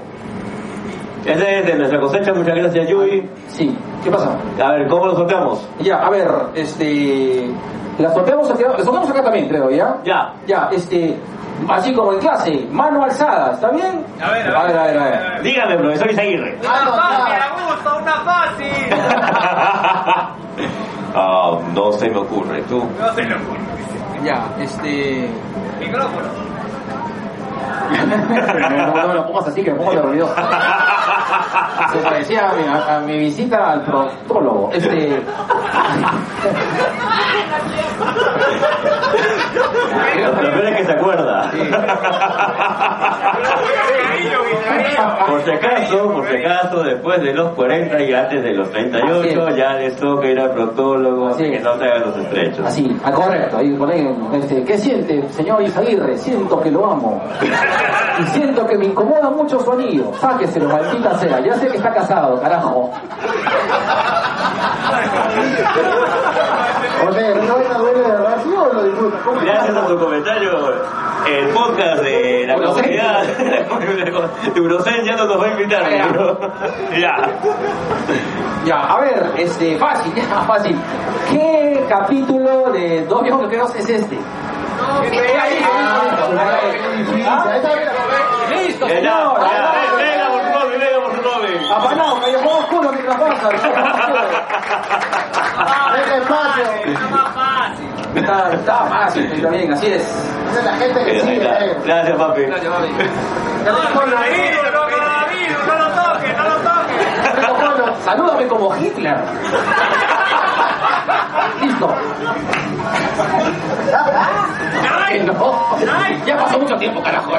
Speaker 1: Este es de nuestra cosecha, muchas gracias Yui.
Speaker 2: sí, ¿qué pasa?
Speaker 1: A ver, ¿cómo lo sorteamos?
Speaker 2: Ya, a ver, este. Las sorteamos acá, las sorteamos acá también, creo, ¿ya?
Speaker 1: Ya.
Speaker 2: Ya, este. Así como en clase, mano alzada, ¿está bien?
Speaker 4: A ver,
Speaker 2: a ver, a ver. A ver.
Speaker 1: Dígame, profesor Isaguirre.
Speaker 4: Una fácil, Augusto, una fácil.
Speaker 1: Ah, no se me ocurre, tú.
Speaker 4: No se lo ocurre.
Speaker 2: Ya, este.
Speaker 4: Micrófono.
Speaker 2: No, no lo pongas así que me pongo nervioso. Se parecía a mi, a, a mi visita al proctólogo. Este.
Speaker 1: Lo peor es que se acuerda. Por si acaso, por si acaso, después de los 40 y antes de los 38,
Speaker 2: Así es.
Speaker 1: ya les toca ir al proctólogo,
Speaker 2: Así
Speaker 1: que no se hagan los estrechos.
Speaker 2: Así, ah, correcto, ahí ponen, este, ¿qué siente, señor Isaguirre? Siento que lo amo. Y siento que me incomoda mucho su anillo. Sáqueselo, maldita sea. Ya sé que está casado, carajo.
Speaker 3: Oye, ¿no vaina duele de o lo disfruta? ¿Cómo?
Speaker 1: Gracias a tu comentario, el podcast de la comunidad [laughs] de Eurocen ya no nos va a invitar.
Speaker 2: Ya.
Speaker 1: Ya.
Speaker 2: Ya, a ver, este, fácil, [laughs] ya, fácil. ¿Qué capítulo de Dos Viejos Loqueros es este? Listo, señor.
Speaker 1: Venga por su nombre, venga por.
Speaker 2: Apanado, callejón oscuro mientras pasa.
Speaker 3: Deja [laughs] espacio.
Speaker 4: Más.
Speaker 2: Está, está fácil, está bien, así es.
Speaker 3: Esa es la gente que sigue.
Speaker 1: Gracias, papi.
Speaker 2: Gracias, mami.
Speaker 4: No, lo toques, no lo toques.
Speaker 2: Polo, Salúdame como Hitler. Listo. Que no. Ya pasó mucho tiempo, carajo.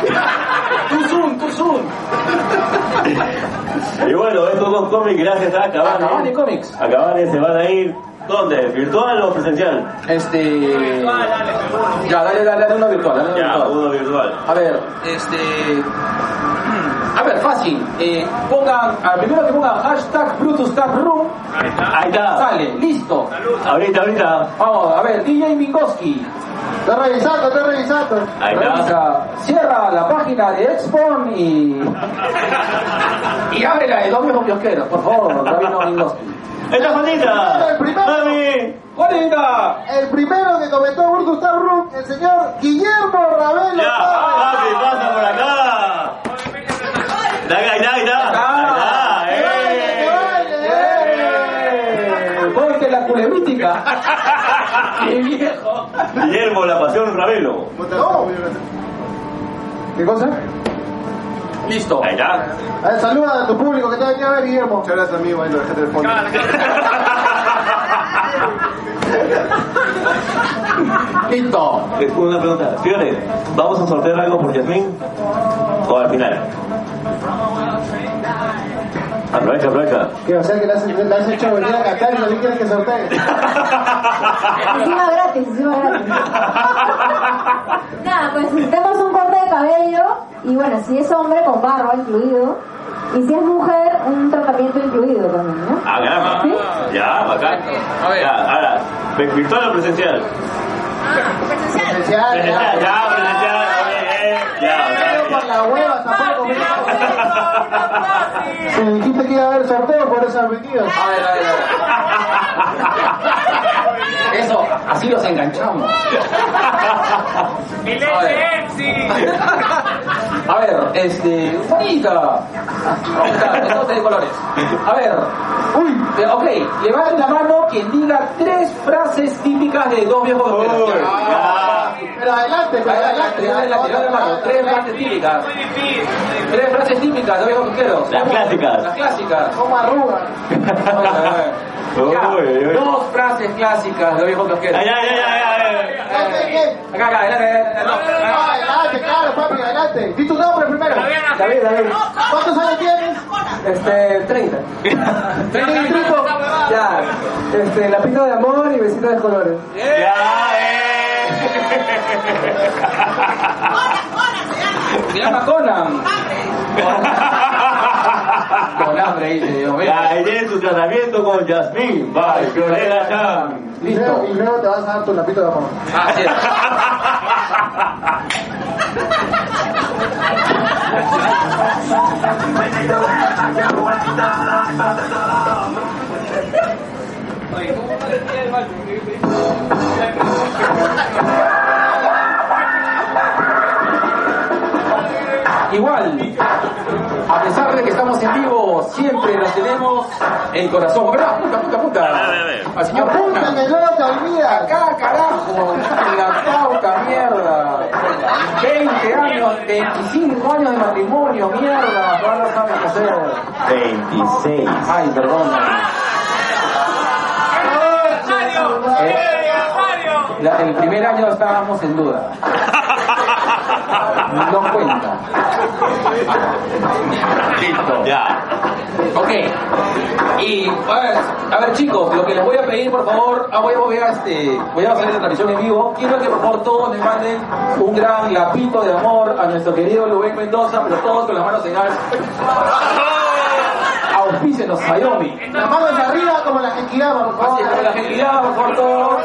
Speaker 2: Too soon, too soon.
Speaker 1: Y bueno, estos dos cómics, gracias a Cabane.
Speaker 2: Cabane Comics.
Speaker 1: A Cabane se van a ir, ¿dónde? ¿Virtual o presencial?
Speaker 2: Este. Ya, dale, dale, dale uno virtual. Dale uno
Speaker 1: Ya,
Speaker 2: virtual.
Speaker 1: uno virtual.
Speaker 2: A ver, este. A ver, fácil. Eh, pongan, al primero que pongan hashtag Brutus Tap Room,
Speaker 1: Ahí está.
Speaker 2: sale, listo.
Speaker 1: Ahorita, ahorita.
Speaker 2: Vamos, a ver, DJ Mingoski.
Speaker 3: Estoy revisando, estoy revisando.
Speaker 1: Ahí está.
Speaker 2: Revisa, cierra la página de Expon y. [laughs] y abre la de dos viejos kiosqueros, por favor, Rabino Mingoski.
Speaker 1: ¡Esta Juanita!
Speaker 3: El primero.
Speaker 1: ¡Mami!
Speaker 2: ¡Juanita!
Speaker 3: El primero que comentó Burtus Room, el señor Guillermo Ravelo.
Speaker 1: ¡Ya! ¡Papi, pasa por acá! ¡Ahí está, ahí está! ¡Ahí está! ¡Ahí está! ¡Eh!
Speaker 2: ¡Ponte la culemítica! [laughs] ¡Qué viejo!
Speaker 1: Guillermo, la pasión Ravelo.
Speaker 3: No. ¿Qué cosa?
Speaker 2: Listo.
Speaker 1: Ahí está.
Speaker 3: A ver, saluda a tu público que te ha venido a ver, Guillermo. Muchas gracias, amigo. Ahí lo dejaste de fondo. [laughs]
Speaker 2: Listo.
Speaker 1: Eh, Una pregunta. Fiore, ¿vamos a sortear algo por Yasmín? ¿O al final? Aprovecha, aprovecha.
Speaker 3: Que o sea que le has, le has hecho venir a Qatar y también quieres que sortee. [laughs]
Speaker 8: Encima gratis, encima gratis. Nada, pues necesitamos un corte de cabello y bueno, si es hombre con barba incluido y si es mujer un tratamiento incluido también, ¿no?
Speaker 1: Ah, caramba.
Speaker 8: ¿Sí?
Speaker 1: Ya, bacán.
Speaker 2: A ver.
Speaker 1: Ya, ahora, ¿virtual o presencial?
Speaker 3: Presencial,
Speaker 1: Presencial,
Speaker 3: ya.
Speaker 1: ya, presencial. eh, eh, Ya,
Speaker 3: Por la hueva tampoco. Si dijiste que iba a haber sorteo, por eso has venido.
Speaker 2: A ver, a ver, a ver. Eso, así los enganchamos. A ver, este. Entonces de colores. A ver. Uy, eh, ok, levanten la mano quien diga tres frases típicas de dos viejos
Speaker 1: Uy.
Speaker 3: Pero adelante, pero
Speaker 2: Adelante,
Speaker 3: adelante.
Speaker 2: adelante, la. Tres frases típicas. Tres frases típicas de viejos rockeros.
Speaker 1: Las clásicas.
Speaker 2: Las clásicas.
Speaker 3: Como arruga. [laughs]
Speaker 2: Ya,
Speaker 1: Uy, uy.
Speaker 2: Dos frases clásicas de viejos rockeros.
Speaker 1: Ay, ay, ay, ay.
Speaker 2: Acá, acá, adelante, adelante.
Speaker 3: Adelante, claro, papi, adelante. Di tu nombre primero.
Speaker 2: David, David.
Speaker 3: ¿Cuántos años tienes?
Speaker 2: Este, 30. 35. [laughs] Ya. Este, lapito de amor y besito de colores.
Speaker 1: Ya, eh.
Speaker 2: Se llama Conan. Con hambre, dice Dios mío.
Speaker 1: Ya, ahí tiene su tratamiento con Yasmín. Bye, Fiorella Chan.
Speaker 3: Y luego, y luego te vas a dar tu lapito de amor.
Speaker 2: Así es. Igual, a pesar de que estamos en vivo, siempre nos tenemos el corazón. ¿Verdad? Puta, puta, puta. Al señor Conan.
Speaker 3: que luego te olvidas.
Speaker 2: Acá, carajo, en la pauta, mierda. 20 años, 25 años de matrimonio, mierda. Ahora no sabes qué hacer.
Speaker 1: 26.
Speaker 2: Ay, perdona. Eh, la- el primer año estábamos en duda. [laughs] No cuenta.
Speaker 1: Listo. Ya.
Speaker 2: Ok. Y a ver, a ver chicos, lo que les voy a pedir por favor, ah, voy, a- voy a este, voy a hacer la transmisión en vivo. Quiero que por favor todos me manden un gran lapito de amor a nuestro querido Lubén Mendoza, pero todos con las manos en alto. Auspícenos, Xiaomi.
Speaker 3: Las manos arriba como las que giraba, por
Speaker 2: Así como la
Speaker 3: favor.
Speaker 2: agilidad, por favor, todos.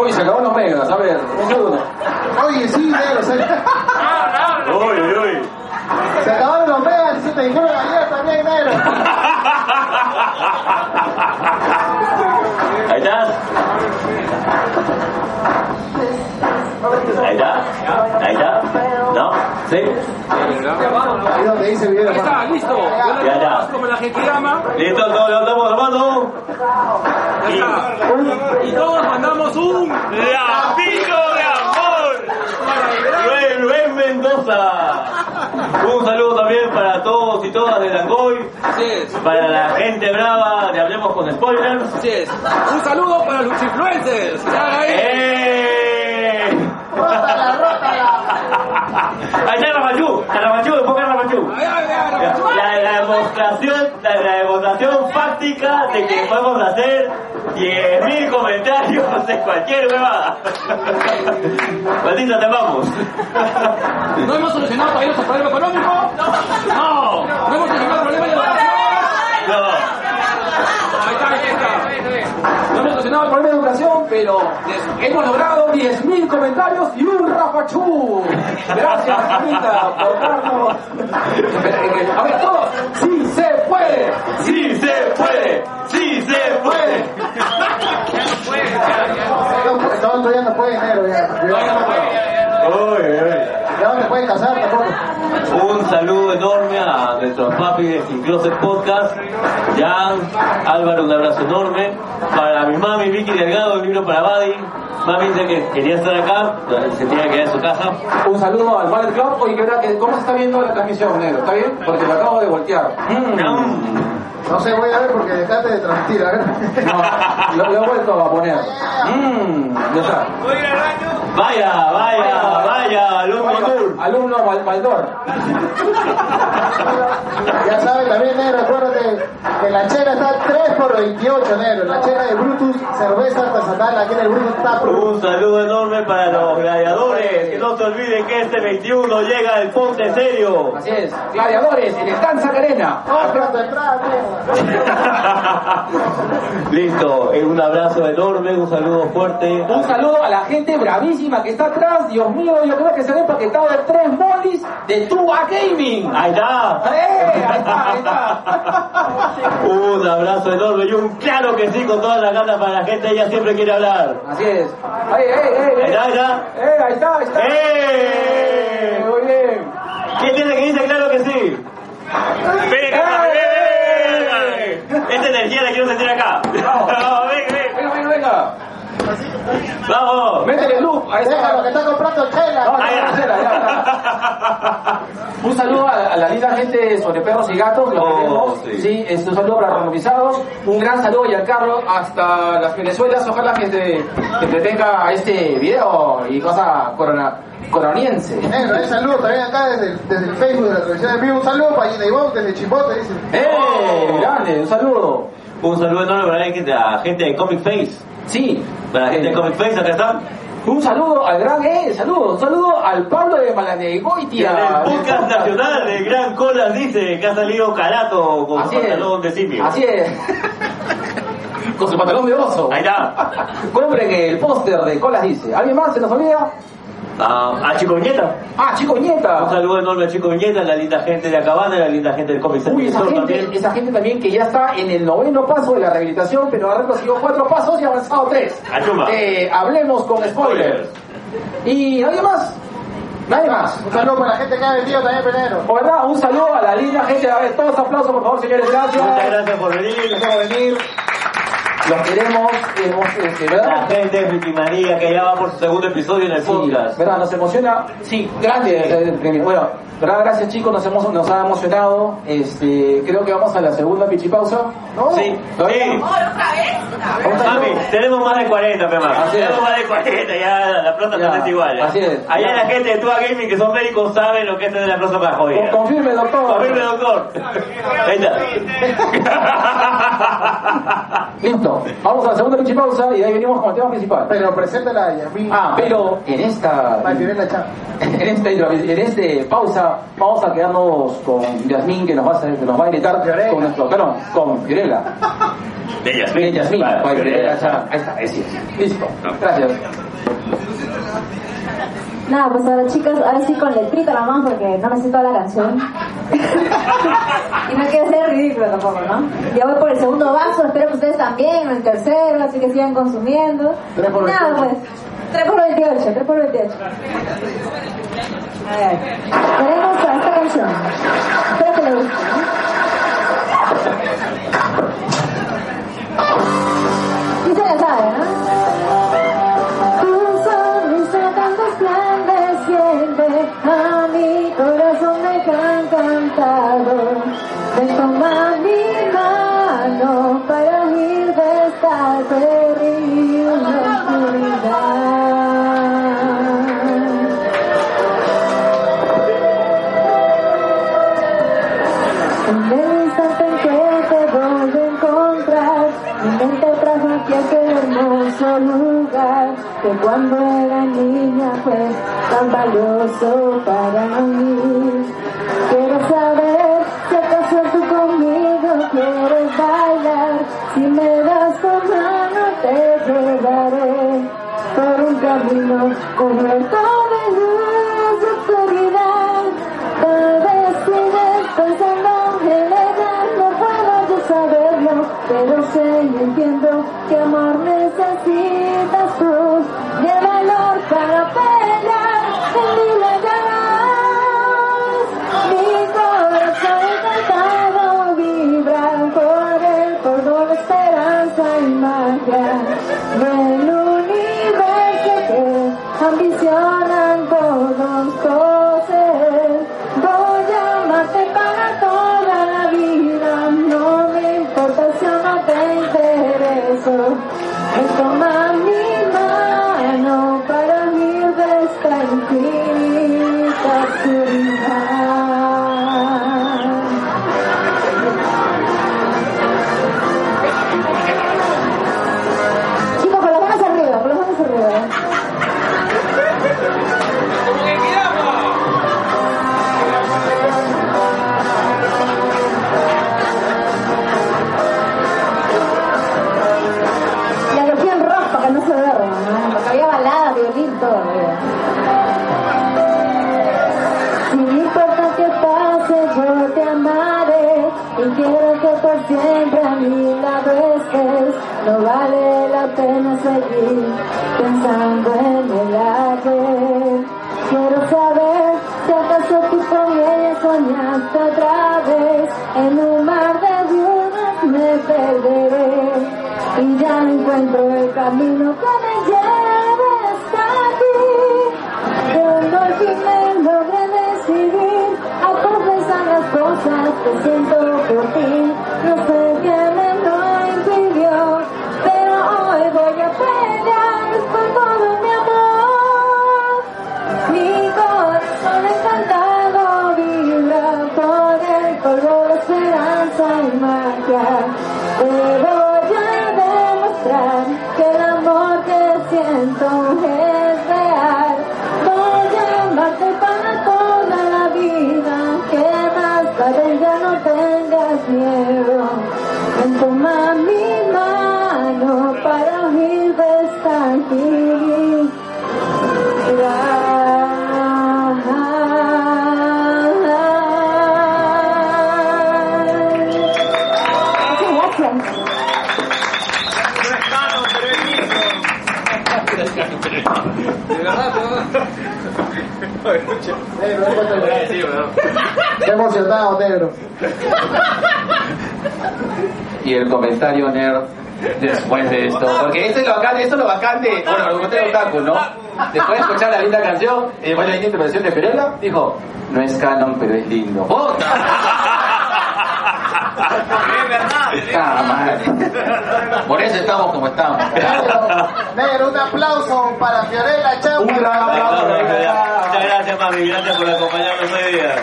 Speaker 2: Uy, se acabó los megas, a ver, un segundo.
Speaker 3: Oye, sí, negro, se,
Speaker 1: Uy, uy, uy.
Speaker 3: se acabaron los megas y se te dijeron ayer también, negro.
Speaker 1: Ahí está. Ahí está. Ahí está. ¿Sí?
Speaker 3: Ahí donde dice video.
Speaker 2: Ahí está, listo. Yo
Speaker 1: Ya, ya.
Speaker 2: como la Genkidama.
Speaker 1: Listo, todos levantamos la mano.
Speaker 2: Ya está. Y todos mandamos un
Speaker 1: ¡Lapito de amor! Luis, Luis Mendoza. Un saludo también para todos y todas de Langoy.
Speaker 2: Así es.
Speaker 1: Para la gente brava de Hablemos con Spoilers.
Speaker 2: Así es. Un saludo para los influencers.
Speaker 1: ¡Eh!
Speaker 3: Rótala, rótala.
Speaker 1: Ahí está Ramachú, Ramachú, enfoca Ramachú. La, la demostración, la, la demostración fáctica de que podemos hacer 10.000 comentarios de cualquier huevada. Maldita, te amamos.
Speaker 2: ¿No hemos solucionado todavía nuestro problema económico? No. ¿No hemos solucionado el problema de la educación?
Speaker 1: No.
Speaker 2: Ahí está, ahí está. No hemos solucionado el problema de educación, pero hemos logrado 10.000 comentarios y un Rafachú. Gracias, Anita, por darnos. A ver, todos. ¡Sí se puede!
Speaker 1: ¡Sí se puede! ¡Sí se puede!
Speaker 3: No, no, todavía no puede enero ya. Ya no se puede casar tampoco.
Speaker 1: Un saludo enorme nuestros papis de Sin Closet Podcast. Jan, Álvaro, un abrazo enorme. Para mi mami, Vicky Delgado, el libro para Buddy. Mami dice que quería estar acá, se tiene que quedar en su casa.
Speaker 2: Un saludo al Ballet Club. Oye, que verdad que ¿cómo se está viendo la transmisión, negro? ¿Está bien? Porque lo acabo de voltear. Mm.
Speaker 3: No sé, voy a ver porque dejaste de transmitir, a ver.
Speaker 2: No, lo, lo he vuelto a poner. Mm, ya está.
Speaker 4: ¿Puedo ir al baño?
Speaker 1: Vaya, vaya, vaya, alumno Tour.
Speaker 2: Alumno Maldor.
Speaker 3: Ya sabes, también negro, acuérdate que la chela está 3 por 28 negro. La chela de Brutus, cerveza artesanal, aquí en el Brutus está
Speaker 1: Un saludo enorme para los gladiadores. Que no se olviden que este 21 llega el Ponte Serio.
Speaker 2: Así es. Gladiadores en el Danza Arena. [laughs]
Speaker 1: Listo, eh, un abrazo enorme, un saludo fuerte.
Speaker 2: Un saludo a la gente bravísima que está atrás. Dios mío, yo creo que se ve empaquetado de tres molis de Tua Gaming.
Speaker 1: Ahí está.
Speaker 2: ¡Eh! Ahí está, ahí está. [laughs]
Speaker 1: Un abrazo enorme y un claro que sí con todas las ganas para la gente. Ella siempre quiere hablar.
Speaker 2: Así es.
Speaker 1: Ahí está, ahí está.
Speaker 2: ¡Eh! Ahí está, ahí está.
Speaker 1: ¡Eh!
Speaker 2: Muy bien.
Speaker 1: ¿Quién tiene que dice claro que sí?
Speaker 4: Venga,
Speaker 1: ¡Eh! Esta energía la quiero sentir acá. Vamos, [laughs] venga, venga.
Speaker 2: Venga, venga, venga.
Speaker 1: Vamos.
Speaker 2: Métele loop a esa.
Speaker 3: Déjalo que está comprando chela.
Speaker 2: no, ya, ya está. [laughs] Un saludo a, a la linda gente sobre perros y gatos, los
Speaker 1: Oh,
Speaker 2: queremos.
Speaker 1: sí.
Speaker 2: Sí, es un saludo para randomizados. Un gran saludo a Giancarlo hasta las Venezuelas. Ojalá que te, que te tenga este video y cosa corona, coroniense.
Speaker 3: Negro, hay saludos también acá desde, el- desde el Facebook de la televisión en vivo. Un saludo para Gina Ivonne desde Chimbote, dice.
Speaker 2: ¡Eh! Grande, un saludo.
Speaker 1: Un saludo enorme para la gente, de Comic Face.
Speaker 2: Sí.
Speaker 1: Para la gente de Comic Face, acá están.
Speaker 2: Un saludo al gran E, saludo, un saludo al Pablo de
Speaker 1: Y en
Speaker 2: Malanegoitia.
Speaker 1: el podcast nacional de Gran Colas dice que ha salido carato con su
Speaker 2: Así
Speaker 1: pantalón de simio.
Speaker 2: Así es. [laughs] Con su pantalón de oso.
Speaker 1: Ahí está.
Speaker 2: Compren el póster de Colas dice. ¿Alguien más se nos olvida?
Speaker 1: Ah, a Chico Viñeta.
Speaker 2: Ah, Chico Viñeta.
Speaker 1: Un saludo enorme a Chico Viñeta, la linda gente de Acabana, la linda gente del Comic
Speaker 2: Uy, esa gente,
Speaker 1: también.
Speaker 2: esa gente también que ya está en el noveno paso de la rehabilitación, pero ha recorrido cuatro pasos y ha avanzado tres.
Speaker 1: Achuma.
Speaker 2: Eh, hablemos con spoilers. ¿Y nadie más? Nadie más.
Speaker 3: Un saludo para la gente que ha vendido también.
Speaker 2: Por verdad, un saludo a la linda gente. A ver, todos aplausos, por favor, señores. Gracias.
Speaker 1: Muchas gracias por venir.
Speaker 2: Gracias por venir. Los queremos. queremos este,
Speaker 1: La
Speaker 2: ¿verdad?
Speaker 1: gente de Ricky María que ya va por su segundo episodio en el
Speaker 2: Sí,
Speaker 1: podcast.
Speaker 2: ¿verdad? Nos emociona. Sí, grande. eh, eh, Bueno, ¿verdad? Gracias chicos, nos, hemos, nos ha emocionado. Este, creo que vamos a la segunda pichipausa.
Speaker 3: No.
Speaker 1: Sí, Mami, tenemos más de 40, pe, mami.
Speaker 2: Así es.
Speaker 1: Tenemos más de 40, ya la plata
Speaker 2: Ya,
Speaker 1: no es igual. ya.
Speaker 2: así es.
Speaker 1: Allá
Speaker 2: Ya.
Speaker 1: la gente de Tua Gaming que son médicos saben lo que es tener la plata para joder.
Speaker 2: Con- Confirme, doctor.
Speaker 1: Confirme, doctor. Ahí está. [laughs]
Speaker 2: Listo. Vamos a la segunda pichipausa y de ahí venimos con el tema principal.
Speaker 3: Pero preséntala a Yasmin.
Speaker 2: Ah, pero en esta [laughs] en este en este pausa vamos a quedarnos con Yasmín que nos va a hacer- que nos va a gritar
Speaker 3: Fiorella.
Speaker 2: con nuestro perdón, con Fiorella. [laughs]
Speaker 1: De
Speaker 2: Bien,
Speaker 1: Yasmín.
Speaker 2: Yasmín.
Speaker 1: Vale,
Speaker 2: Vale,
Speaker 1: Fiorella.
Speaker 2: ya, Ahí está, ahí sí. Listo. Gracias.
Speaker 8: Nada, pues ahora chicas, ahora sí con letrita la mano porque no me sé toda la canción. [laughs] y no quiero ser ridículo tampoco, ¿no? Ya voy por el segundo vaso, espero que ustedes también, el tercero, así que sigan consumiendo.
Speaker 3: Tres por
Speaker 8: Nada,
Speaker 3: 28.
Speaker 8: pues. 3 por 28, 3 por 28. A ver, veremos a esta canción. Espero que le guste, que cuando era niña fue tan valioso para mí. Quiero saber si acaso conmigo quieres bailar, si me das tu mano te llevaré por un camino cubierto de luz y oscuridad. Tal vez sigues pensando en ella, no puedo yo saberlo, pero sé y entiendo que amor pensando en el ayer. Quiero saber si acaso tú ella soñaste otra vez. En un mar de dudas me perderé y ya no encuentro el camino que me lleve hasta aquí. Cuando al fin me logré decidir a las cosas que siento por ti, no sé
Speaker 3: Negro. Qué emocionado, negro.
Speaker 2: Y el comentario nerd después de esto. Porque esto es lo bacán, esto es lo bacán de. Bueno, lo conté otaku, ¿no? Después de escuchar la linda canción, y después de la linda interpretación de Perela, dijo: No es canon, pero es lindo. ¡Puta!
Speaker 5: Es verdad.
Speaker 2: Ah, madre. Por eso estamos como estamos.
Speaker 3: Negro, un aplauso para Fiorella Champa.
Speaker 2: Un gran aplauso.
Speaker 1: Muchas gracias, mami. Gracias por acompañarnos hoy día.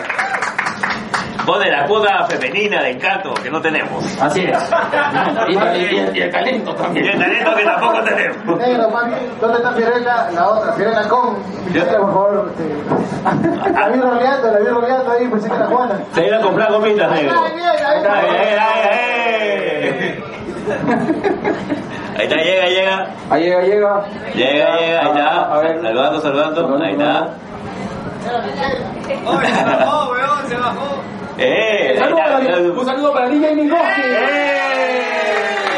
Speaker 1: De la cuota femenina de encanto que no tenemos.
Speaker 2: Así es. Y, y- y el talento
Speaker 1: Y
Speaker 2: también.
Speaker 1: el talento que tampoco tenemos.
Speaker 3: Negro, mami, ¿dónde está Fiorella? La otra, Fiorella con. Visita, por favor. este, La vi roleando, la vi roleando ahí, pensé que era Juana.
Speaker 1: Se iba a comprar gomitas, negro.
Speaker 3: Ahí viene, ahí
Speaker 1: Ahí,
Speaker 3: viene.
Speaker 1: ahí, está, llega, llega.
Speaker 2: Ahí llega, llega.
Speaker 1: Llega, llega, ahí está.
Speaker 2: A ver.
Speaker 1: Saludando, saludando. Ahí está.
Speaker 5: Oh, se bajó, weón, se bajó.
Speaker 1: ¡Eh!
Speaker 2: Saludo para,
Speaker 1: está.
Speaker 2: un saludo para DJ Mingoski.
Speaker 1: ¡Eh!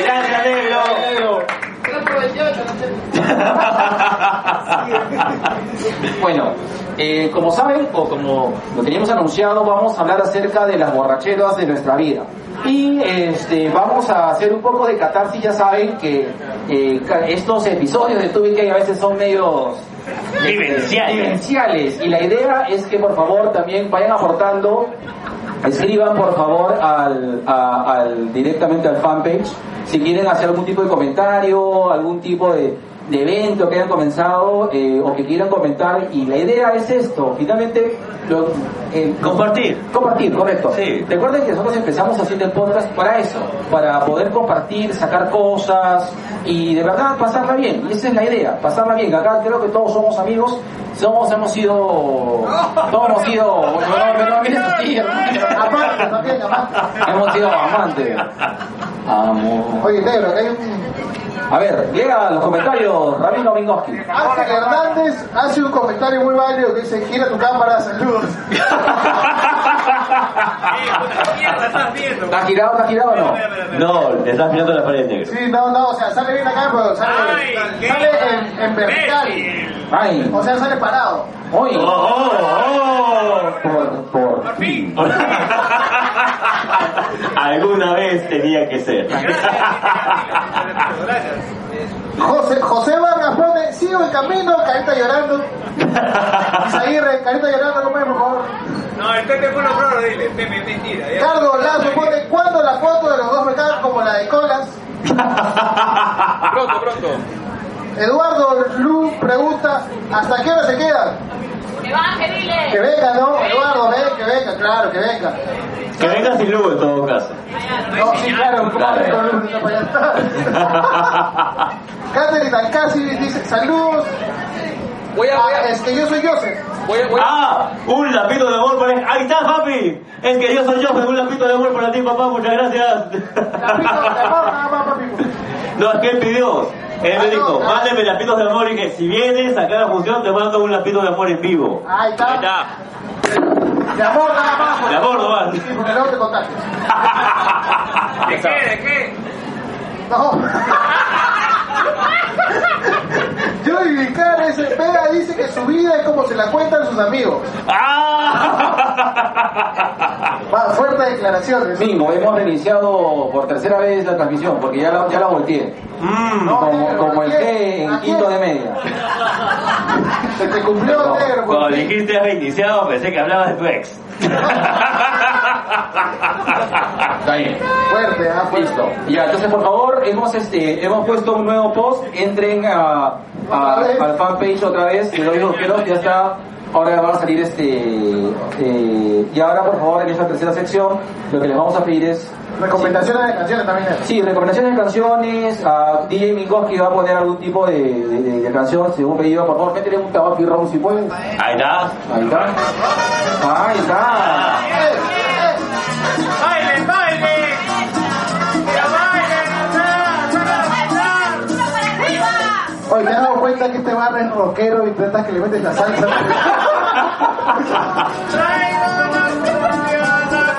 Speaker 1: Gracias, [laughs] negro.
Speaker 2: Bueno, eh, como saben, o como lo teníamos anunciado, vamos a hablar acerca de las borracheras de nuestra vida. Y este, vamos a hacer un poco de catarsis, ya saben que eh, estos episodios de Tubi que a veces son medios este,
Speaker 1: Vivenciales.
Speaker 2: vivenciales. Y la idea es que por favor también vayan aportando, escriban por favor al, a- al- directamente al fanpage si quieren hacer algún tipo de comentario, algún tipo de, de evento que hayan comenzado eh, o que quieran comentar. Y la idea es esto, finalmente, lo, eh,
Speaker 1: Compartir.
Speaker 2: Compartir, correcto.
Speaker 1: Sí.
Speaker 2: Recuerden que nosotros empezamos haciendo el podcast para eso, para poder compartir, sacar cosas y de verdad pasarla bien. Y esa es la idea, pasarla bien. Acá creo que todos somos amigos, somos, hemos sido, todos hemos sido, [laughs] no,
Speaker 3: aparte.
Speaker 2: hemos sido amantes. Amor.
Speaker 3: Oye, negro, acá hay un...
Speaker 2: A ver, llega los comentarios, Rabino Mingoski.
Speaker 3: Ángel Hernández hace un comentario muy válido que dice, gira tu cámara, saludos. [laughs]
Speaker 4: ¿Qué mierda estás viendo?
Speaker 2: ¿Está girado, está girado o no?
Speaker 1: No, le estás mirando la pared.
Speaker 3: Sí, no, no, o sea, sale bien acá, pero sale,
Speaker 4: Ay,
Speaker 3: sale en, en vertical.
Speaker 2: Ay,
Speaker 3: O sea, sale parado.
Speaker 2: hoy,
Speaker 1: ¡Oh, oh, oh!
Speaker 2: por, por
Speaker 4: Por fin. [laughs]
Speaker 1: Alguna vez tenía que ser. [laughs]
Speaker 3: José, José Vargas pone, sigo el camino, carita llorando. Isaguirre, carita llorando, ¿cómo es, por favor?
Speaker 4: No, el Pepe fue lo raro, dile. Pepe, es mentira. ya.
Speaker 3: Carlos Lazo pone, ¿cuándo la foto de los dos me caen como la de Colas?
Speaker 4: Pronto, pronto.
Speaker 3: Eduardo Lu pregunta, ¿hasta qué hora se quedan?
Speaker 7: ¡Que baje, dile!
Speaker 3: Que venga, ¿no? Eduardo, ven, que venga, claro, que venga.
Speaker 1: Que venga sin luz en todo caso.
Speaker 3: No, sí, claro, ¿cómo
Speaker 1: Claro. [laughs]
Speaker 3: Catherine dice, saludos.
Speaker 4: Voy a, voy
Speaker 3: Ah,
Speaker 4: a,
Speaker 3: es que yo soy Joseph.
Speaker 4: Voy voy.
Speaker 1: ¡Ah! Un lapito de amor para... ¡Ahí está, papi! Es que yo soy yo, un lapito de amor para ti, papá, muchas gracias. No, es que él pidió. Él me dijo, mándeme lapitos de amor y que si vienes acá a la función te mando un lapito de amor en vivo.
Speaker 3: Ahí está.
Speaker 4: Ahí está.
Speaker 3: De amor, nada más.
Speaker 1: De amor nomás.
Speaker 3: Sí, porque luego te contagias. [laughs]
Speaker 4: ¿De qué? ¿De qué?
Speaker 3: No. Yo y Vicar, ese pega dice que su vida es como se la cuentan sus amigos.
Speaker 1: ¡Ah!
Speaker 3: Va, fuertes declaraciones.
Speaker 2: Mingo, hemos reiniciado por tercera vez la transmisión porque ya la, ya la volteé.
Speaker 1: Mm.
Speaker 3: No,
Speaker 2: Como,
Speaker 3: negro,
Speaker 2: como el. G en quinto de media.
Speaker 3: Se te cumplió,
Speaker 2: No,
Speaker 3: negro.
Speaker 1: Cuando dijiste reiniciado pensé que hablabas de tu ex. [laughs]
Speaker 2: Está bien.
Speaker 3: Fuerte, ah, fuerte.
Speaker 2: Listo. Ya, entonces por favor, hemos este, hemos puesto un nuevo post, entren a, a- al fanpage otra vez, de los Rockeros, ya está, ahora va a salir este, eh, y ahora por favor en esta tercera sección, lo que les vamos a pedir es,
Speaker 3: Recomendaciones de canciones también. negro.
Speaker 2: sí, recomendaciones de canciones, a DJ Mingoski va a poner algún tipo de, de, de- de canción, según pedido, por favor, métele un tabaco y ron si puedes.
Speaker 1: Ahí está.
Speaker 2: Ahí está. Ahí está.
Speaker 3: Eh, eh. Oye, ¿te has dado cuenta que este barrio es rockero y intentas que le metes la salsa?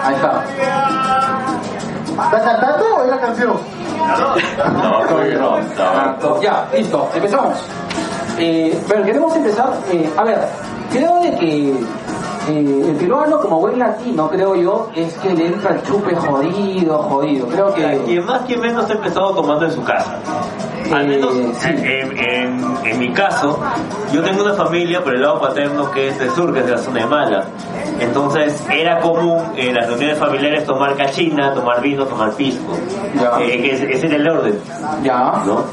Speaker 2: Ahí está.
Speaker 3: ¿Estás cantando o es la canción?
Speaker 1: No, soy no, no.
Speaker 2: Ya, listo, empezamos. Eh, pero queremos empezar, eh, a ver, creo de que eh, el peruano como buen latino, creo yo, es que le entra el chupe jodido, jodido. Creo que...
Speaker 1: Quien más, quien menos ha empezado tomando en su casa. Al menos en, en- en mi caso, yo tengo una familia por el lado paterno que es del sur, que es de la zona de Mala. Entonces era común en las reuniones familiares tomar cachina, tomar vino, tomar pisco. Eh, ese ese era el orden.
Speaker 2: Ya.
Speaker 1: ¿no?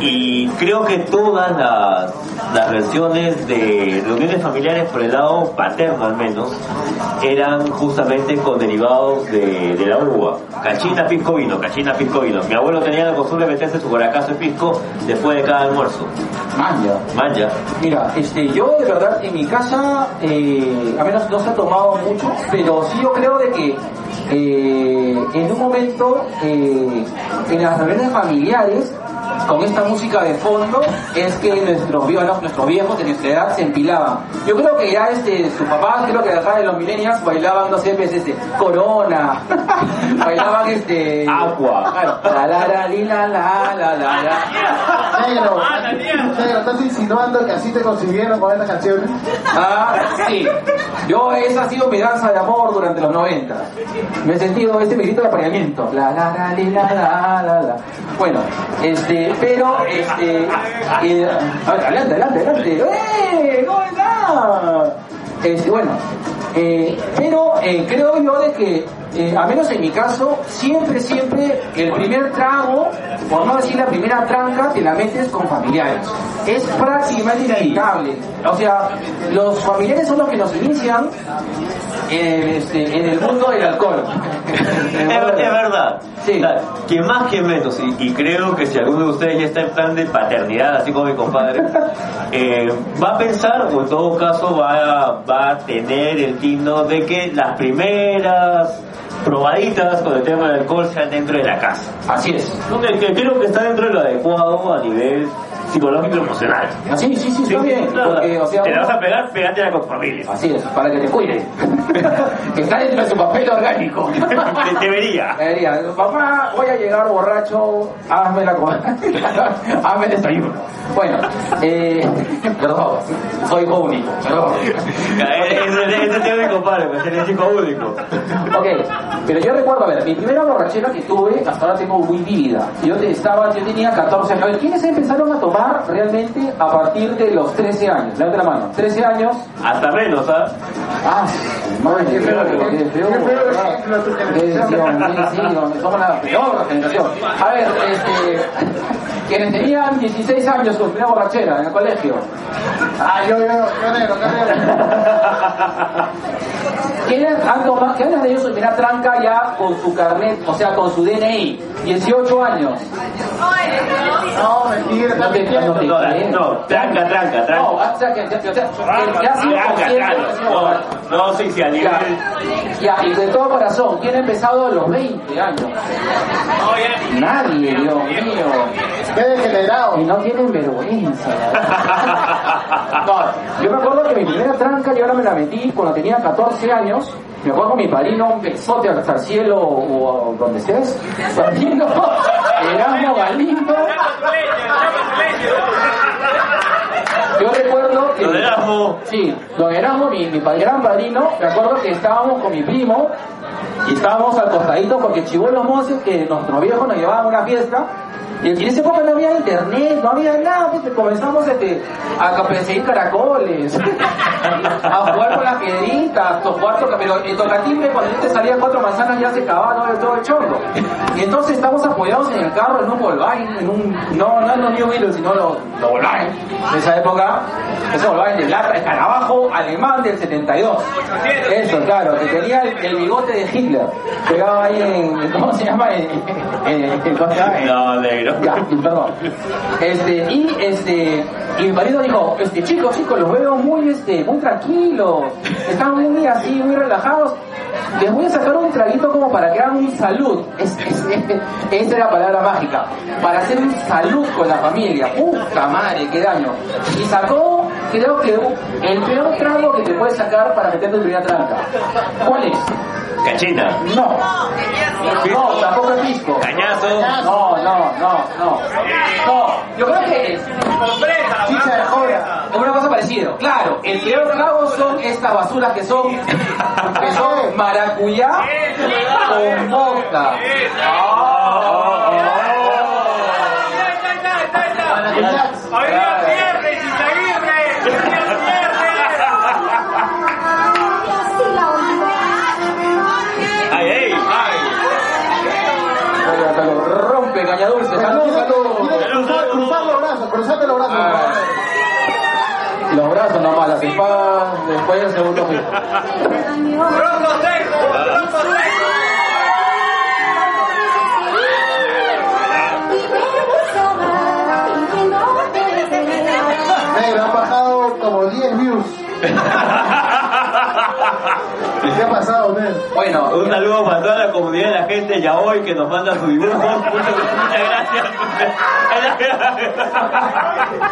Speaker 1: Y creo que todas las, las versiones de reuniones familiares, por el lado paterno al menos, eran justamente con derivados de, de la uva. Cachina, pisco, vino, cachina, pisco, vino. Mi abuelo tenía la costumbre de meterse su guaracazo de pisco después de cada almuerzo.
Speaker 2: Manja.
Speaker 1: Manja.
Speaker 2: Mira, este, yo de verdad en mi casa, eh, a menos no se ha tomado mucho, pero sí yo creo de que eh, en un momento, eh, en las reuniones familiares, con esta música de fondo, es que nuestros viejos, nuestros viejos de nuestra edad se empilaban. Yo creo que ya este, sus papás, creo que de acá de los millennials, bailaban, no sé, pues, este, Corona, [laughs] bailaban este...
Speaker 1: Aqua.
Speaker 2: Claro, la la la li, la la la la la.
Speaker 3: Negro,
Speaker 4: Ah,
Speaker 3: negro, ¿estás insinuando que así te consiguieron con estas canciones?
Speaker 2: Ah, sí. Yo, esa ha sido mi danza de amor durante los 90. Me he sentido este mi grito de apareamiento. La, la, la, li, la, la, la, la. Bueno, este, pero, este, eh, adelante, adelante, adelante. ¡Eh! ¿Cómo está? Este, bueno, eh, pero eh, creo yo de que eh, a menos en mi caso, siempre, siempre el primer trago, por no decir la primera tranca, te la metes con familiares. Es prácticamente inevitable. O sea, los familiares son los que nos inician en, este, en el mundo del alcohol. [laughs]
Speaker 1: Es, es verdad.
Speaker 2: Sí.
Speaker 1: Quien más, quien menos. Y, y creo que si alguno de ustedes ya está en plan de paternidad, así como mi compadre, [laughs] eh, va a pensar, o en todo caso va a, va a tener el tino de que las primeras probaditas con el tema del alcohol sean dentro de la casa.
Speaker 2: Así es.
Speaker 1: Creo que está dentro de lo adecuado a nivel psicológico emocional.
Speaker 2: Así, sí, sí, está bien. Porque, o sea,
Speaker 1: te la vas a pegar, pegátela con tu familia.
Speaker 2: Así es, para que te cuide. [laughs] que está dentro de su papel orgánico.
Speaker 1: Debería.
Speaker 2: Debería, papá, voy a llegar borracho, hazme la comida, [laughs] hazme el desayuno. Bueno, eh, perdón, soy hijo único, perdón.
Speaker 1: Ese tío mi compadre, pues es el chico único.
Speaker 2: Ok, pero yo recuerdo, a ver, mi primera borrachera que tuve, hasta ahora tengo muy vívida. Yo estaba, yo tenía 14 años. A ¿quiénes empezaron a tomar realmente a partir de los 13 años? Levanta la mano. 13 años.
Speaker 1: Hasta menos, ¿ah?
Speaker 2: Ah, madre, qué feo, qué feo,
Speaker 3: Qué feo
Speaker 2: ¿verdad?
Speaker 3: ejemplo tu
Speaker 2: Qué
Speaker 3: generación.
Speaker 2: Dios, sí, sí, somos la peor generación. A ver, este, quienes tenían 16 años con primera borrachera en el colegio,
Speaker 3: Ah, yo, yo, yo negro, yo negro. [laughs]
Speaker 2: ¿quiénes han tomado, quiénes de ellos primera tranca ya con su carnet, o sea, con su DNI? 18 años.
Speaker 3: No, mentira,
Speaker 2: No te- no te-
Speaker 1: No, no, tranca, tranca, tranca.
Speaker 2: No, o sea, que.
Speaker 1: No, no, sí, sí, a
Speaker 2: Ya,
Speaker 1: nivel.
Speaker 2: ya, y de todo corazón, ¿quién ha empezado a los 20 años? Nadie, Dios mío.
Speaker 3: Qué degenerado.
Speaker 2: Y no tienen vergüenza. [laughs] No, yo me acuerdo que mi primera tranca yo ahora me la metí cuando tenía 14 años. Me acuerdo con mi padrino, un besote hasta el cielo o, o donde estés. Padrino, [laughs] Erasmo Galindo. Yo recuerdo que...
Speaker 1: Don Erasmo.
Speaker 2: Sí, don Erasmo, mi, mi gran padrino, me acuerdo que estábamos con mi primo y estábamos al costadito porque chivolos mozos que nuestros viejos nos llevaban a una fiesta y en esa época no había internet, no había nada, pues comenzamos este, a perseguir caracoles, [laughs] a jugar con las piedritas, a jugar toca, pero el tocatimbre cuando ya te salían cuatro manzanas ya se acababa todo, el chorro. Y entonces estamos apoyados en el carro en un Volkswagen, en un, no, no en los New Wheels, sino los, Volkswagen de esa época, ese Volkswagen de lata, escarabajo alemán del 72. Eso, claro, que tenía el, bigote de Hitler, pegado ahí en, ¿cómo se llama? En, en-. En-
Speaker 1: No, negro.
Speaker 2: Ya, perdón. Este, y este, mi marido dijo, este, chicos, chicos, los veo muy, este, muy tranquilos, están muy así, muy relajados. Les voy a sacar un traguito como para que hagan un salud. Es, es- es- esa es la palabra mágica. Para hacer un salud con la familia. Puta madre, qué daño. Y sacó, creo que el peor trago que te puedes sacar para meterte en primera tranca. ¿Cuál es?
Speaker 1: Cachina.
Speaker 2: No. No, tampoco es pisco.
Speaker 1: Cañazo.
Speaker 2: No, no, no, no. No, yo creo que
Speaker 3: Chicha de joya.
Speaker 2: es una cosa parecida. Claro, el peor trago son estas basuras que son, que son maracuyá con vodka.
Speaker 4: Hoy día pierde,
Speaker 3: Brazos
Speaker 2: nomás, las espadas después piso.
Speaker 4: Bronco seco, bronco seco.
Speaker 2: Bueno,
Speaker 1: Un saludo para toda la comunidad de la gente ya hoy que nos manda su dibujo. Muchas, [laughs] muchas gracias.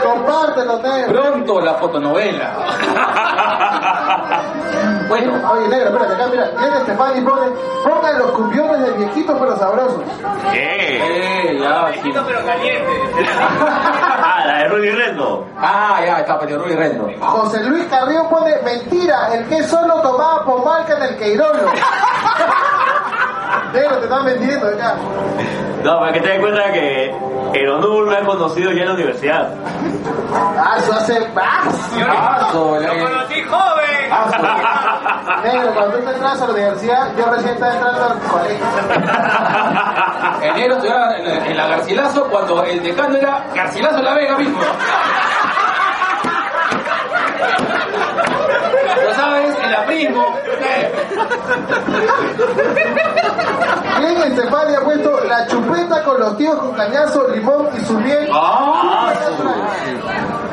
Speaker 3: Compártelo, negro.
Speaker 2: pronto la fotonovela. Bueno,
Speaker 3: Oye, negro, espérate, acá, mira. Tiene Estefani pone, pongan los cumbiones de viejitos pero sabrosos.
Speaker 1: ¿Qué?
Speaker 2: eh, ya.
Speaker 4: Chiquito pero caliente. [laughs]
Speaker 1: Ah, la de Rudy Rendo.
Speaker 2: Ah, ya, está, Petit Ruiz Rendo.
Speaker 3: José Luis Carrión pone, mentira, el que solo tomaba pomalca en el Queirolo. [laughs] negro, te están vendiendo acá.
Speaker 1: No, para que te des cuenta que Eronul me ha conocido ya en la universidad.
Speaker 3: Ah, eso hace... ¡Ah!
Speaker 2: Ah,
Speaker 4: Lo conocí joven.
Speaker 2: Ah, [laughs]
Speaker 3: Negro, cuando tú entras a la universidad, yo recién estaba entrando al colegio. [laughs]
Speaker 2: Enero estudiaba en la, en la Garcilaso cuando el decano era Garcilaso La Vega mismo. ¿Lo sabes? El aprismo.
Speaker 3: ¿Quién en Cepal ha puesto la chupeta con los tíos con cañazo, limón y su miel?
Speaker 2: Ah,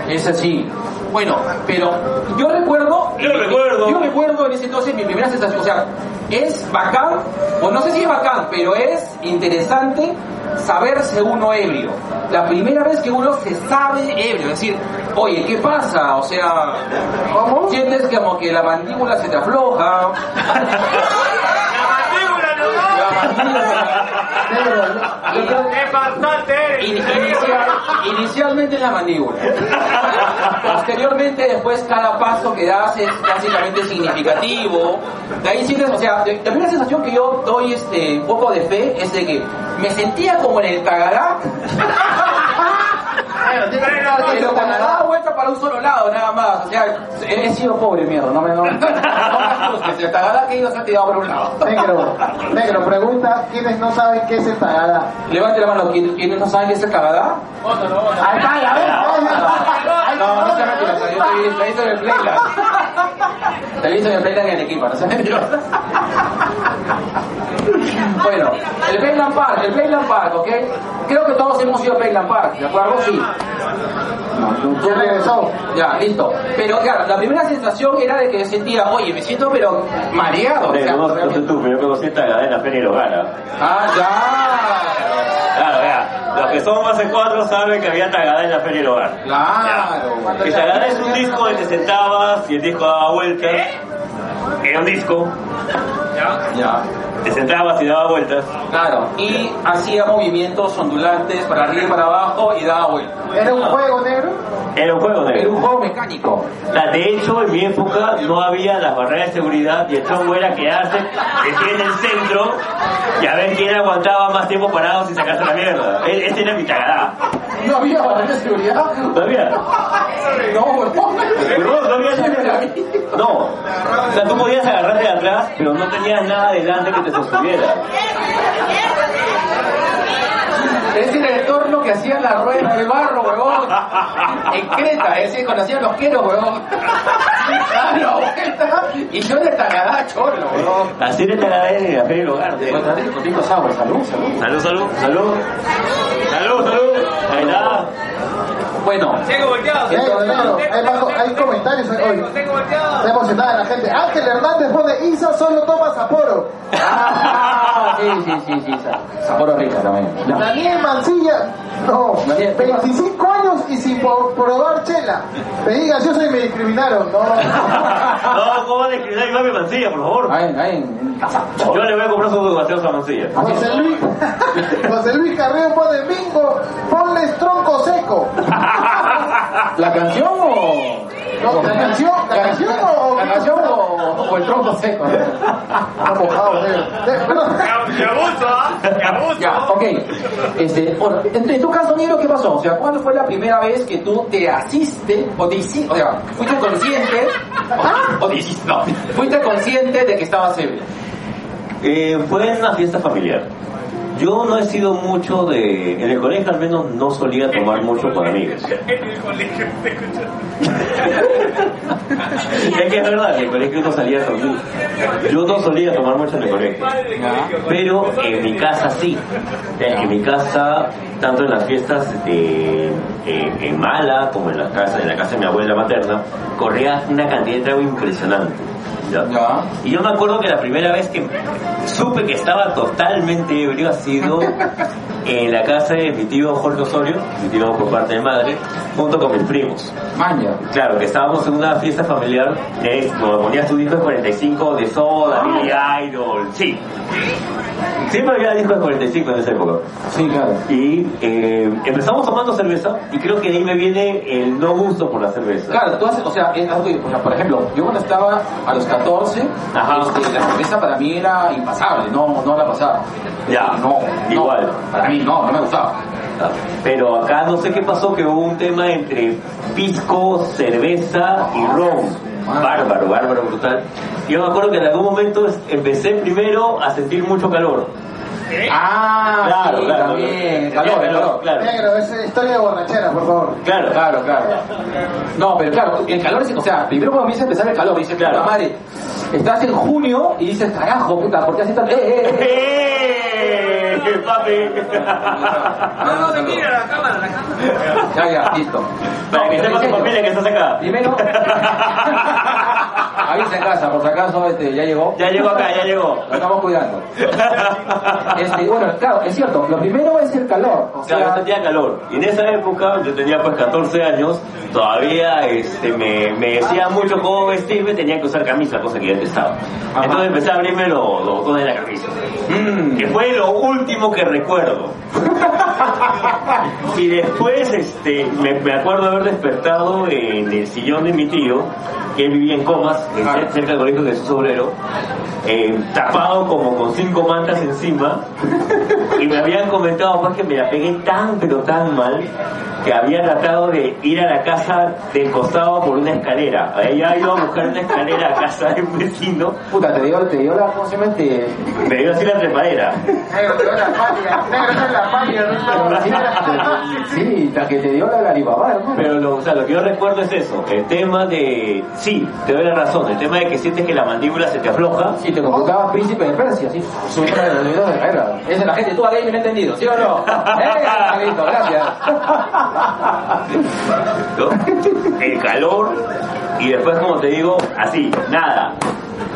Speaker 2: Es así. Bueno, pero yo recuerdo.
Speaker 1: Yo recuerdo.
Speaker 2: Yo recuerdo en ese entonces mi primera sensación. O sea, es bacán, o no sé si es bacán, pero es interesante saberse uno ebrio. La primera vez que uno se sabe ebrio, es decir, oye, ¿qué pasa? O sea,
Speaker 3: ¿Cómo?
Speaker 2: sientes como que la mandíbula se te afloja. [laughs]
Speaker 4: ¡Es bastante!
Speaker 2: In- inicial- inicialmente en la mandíbula. Posteriormente, después, cada paso que das es básicamente significativo. De ahí sientes, o sea, de- la sensación que yo doy este, un poco de fe es de que me sentía como en el Tagará, pero cuando daba vuelta para un solo lado, nada más. O sea, he, sido pobre, mierda, no me, no, no. El Tagará que iba se ha tirado por un lado.
Speaker 3: Negro, negro, pregunta, ¿quiénes no saben qué es el tagada?
Speaker 2: Levante la mano, ¿quién- ¿quiénes no saben qué es el Tagará?
Speaker 3: Ahí está, ya ves.
Speaker 2: No, no se mentira, yo te la hice en el Playland. Te la hice el Playland en el equipo, no se mentira. Bueno, el Playland Park, el Playland Park, ¿ok? Creo que todos hemos ido a Playland Park, ¿de acuerdo? Sí.
Speaker 3: Ya regresó.
Speaker 2: Ya, listo. Pero claro, la primera sensación era de que sentía, oye, me siento pero mareado. o sea,
Speaker 1: Pero no, no sé tú, pero yo esta cadena en la Feria del Hogar. ¿ah?
Speaker 2: Ah, ya.
Speaker 1: Claro, vea, los que son más de cuatro saben que había Tagada en la Feria del Hogar.
Speaker 2: Claro.
Speaker 1: Que Tagada es un disco donde te sentabas y el disco daba vueltas. Era un disco,
Speaker 2: Ya.
Speaker 1: Te sentabas y daba vueltas.
Speaker 2: Claro. Y hacía movimientos ondulantes para arriba y para abajo y daba vueltas.
Speaker 3: ¿Era un juego negro?
Speaker 1: Era un juego
Speaker 2: Era
Speaker 1: de...
Speaker 2: un juego mecánico.
Speaker 1: O sea, de hecho, en mi época no había las barreras de seguridad y el chongo era quedarse de en el centro y a ver quién aguantaba más tiempo parado sin sacarse la mierda. E- Ese era mi Tagada.
Speaker 2: No había barrera de seguridad.
Speaker 1: ¿Todavía?
Speaker 2: No, huevón.
Speaker 1: No, no había [laughs] nada. No. O sea, tú podías agarrarte de atrás, pero no tenías nada delante que te sostuviera.
Speaker 2: Ese era el torno que hacían la rueda del barro, huevón. En Creta, ese cuando hacían los queros, huevón. La vuelta y yo de Tagadá cholo, huevón.
Speaker 1: Así era Tagada en la feria del hogar.
Speaker 2: Contigo salud, salud.
Speaker 1: Salud, salud, salud. Salud, salud. Ahí está.
Speaker 2: Bueno,
Speaker 4: Tengo volteado.
Speaker 3: Hay, comentarios hoy.
Speaker 4: Tengo volteado.
Speaker 3: Está emocionada la gente. Ángel Hernández pone, Isa solo toma Sapporo.
Speaker 2: Ah, sí, sí, sí, sí, Sa- Sapporo rica también.
Speaker 3: Daniel Mancilla, no,
Speaker 2: Daniel,
Speaker 3: 25 años y sin probar chela. Pedí gaseosa y me discriminaron. No, [laughs]
Speaker 1: No, ¿cómo van a escribir a mi mami Mancilla, por favor?
Speaker 2: Ahí, ahí, en casa.
Speaker 1: Yo le voy a comprar su gaseosa a Mancilla.
Speaker 3: José Luis, [laughs] José Luis Carreo pone bingo, ponle tronco seco.
Speaker 2: ¿La canción o...?
Speaker 3: No, la canción, la canción o...
Speaker 2: ¿La canción o, o el tronco seco?
Speaker 3: Está mojado, negro. Eh, perdón.
Speaker 4: ¡Qué abuso, ah! ¡Qué abuso!
Speaker 2: Ya, ok. Este, bueno, en, en tu caso, Negro, ¿qué pasó? O sea, ¿cuándo fue la primera vez que tú te asiste o te hiciste, o sea, fuiste consciente, o, o te hiciste, no, fuiste consciente de que estabas ebrio?
Speaker 1: Eh, fue en una fiesta familiar. Yo no he sido mucho de... En el colegio al menos no solía tomar mucho con amigos. [laughs]
Speaker 4: En el colegio te.
Speaker 1: Es que es verdad, en el colegio no salía a dormir. Yo no solía tomar mucho en el colegio. Pero en mi casa sí. En mi casa, tanto en las fiestas de, en, en Mala como en la casa, en la casa de mi abuela materna, corría una cantidad de trago impresionante. ¿Ya?
Speaker 2: Ya.
Speaker 1: Y yo me acuerdo que la primera vez que supe que estaba totalmente ebrio ha sido [laughs] en la casa de mi tío Jorge Osorio, mi tío por parte de madre, junto con mis primos.
Speaker 2: Maña.
Speaker 1: Claro, que estábamos en una fiesta familiar que como ponías tu disco de 45 de Soda, Billy Idol, sí. Siempre había discos de 45 en esa época.
Speaker 2: Sí, claro.
Speaker 1: Y eh, empezamos tomando cerveza y creo que de ahí me viene el no gusto por la cerveza.
Speaker 2: Claro, tú haces, o sea, es algo o sea, por ejemplo, yo cuando estaba a los 14,
Speaker 1: Ajá.
Speaker 2: este, la cerveza para mí era impasable, no, no la pasaba.
Speaker 1: Ya,
Speaker 2: no, no,
Speaker 1: igual.
Speaker 2: para mí no, no me gustaba.
Speaker 1: Pero acá no sé qué pasó, que hubo un tema entre pisco, cerveza y ron. Bárbaro, bárbaro, brutal. Yo me acuerdo que en algún momento empecé primero a sentir mucho calor.
Speaker 2: Ah,
Speaker 1: Claro,
Speaker 2: sí,
Speaker 1: claro,
Speaker 2: también.
Speaker 1: claro.
Speaker 2: Calor,
Speaker 1: Calor,
Speaker 2: calor.
Speaker 1: claro.
Speaker 3: Negro, es historia de borrachera, por favor.
Speaker 1: Claro,
Speaker 2: Claro, claro. No, pero claro, el calor es, o sea, primero cuando comienza a empezar el calor, dices,
Speaker 1: Claro.
Speaker 2: puta madre, estás en junio y dices, carajo, puta, ¿por qué hace tanto? ¡Eh, eh, eh!
Speaker 1: ¡Eh! ¡Papi!
Speaker 4: No, no, te mira la cámara, la cámara.
Speaker 2: Ya, ya, listo.
Speaker 1: Para
Speaker 2: No,
Speaker 1: que
Speaker 2: pero
Speaker 1: sepa
Speaker 2: en
Speaker 1: tu familia que estás acá.
Speaker 2: Primero, [laughs] avisa en casa, por si acaso este, ya llegó.
Speaker 1: Ya llegó acá, ya llegó.
Speaker 2: Lo estamos cuidando. [laughs] Este, bueno, claro, es cierto, lo primero es el calor. O
Speaker 1: Claro, yo
Speaker 2: sea,
Speaker 1: sentía calor. Y en esa época, yo tenía pues 14 años, todavía este, me, me decía mucho cómo vestirme, tenía que usar camisa, cosa que yo detestaba.
Speaker 2: Ajá.
Speaker 1: Entonces empecé a abrirme los, botones de la camisa.
Speaker 2: mm,
Speaker 1: Que fue lo último que recuerdo. [laughs] y después este, me, me acuerdo haber despertado en el sillón de mi tío, que él vivía en Comas. Cerca del colegio de su obrero, eh, tapado como con cinco mantas encima, y me habían comentado pues que me la pegué tan pero tan mal que había tratado de ir a la casa del costado por una escalera. Había ido a buscar una escalera a casa de un vecino,
Speaker 2: puta, te dio, te dio la, ¿cómo se llama? Te-
Speaker 1: me dio así la trepadera.
Speaker 3: Negro, te doy la patria. Negro, es la patria. ¿no?
Speaker 2: Sí, la que te dio la Alibaba, hermano.
Speaker 1: Pero lo, o sea, lo que yo recuerdo es eso, el tema de, sí, te doy la razón, el tema de que sientes que la mandíbula se te afloja,
Speaker 2: Si te computabas príncipe de Persia, sí. Subir a los de guerra. Esa es la gente, tú a me he entendido, ¿sí o no? [laughs] ¡Eh, gracias!
Speaker 1: ¿no? el calor, y después, como te digo, así, nada.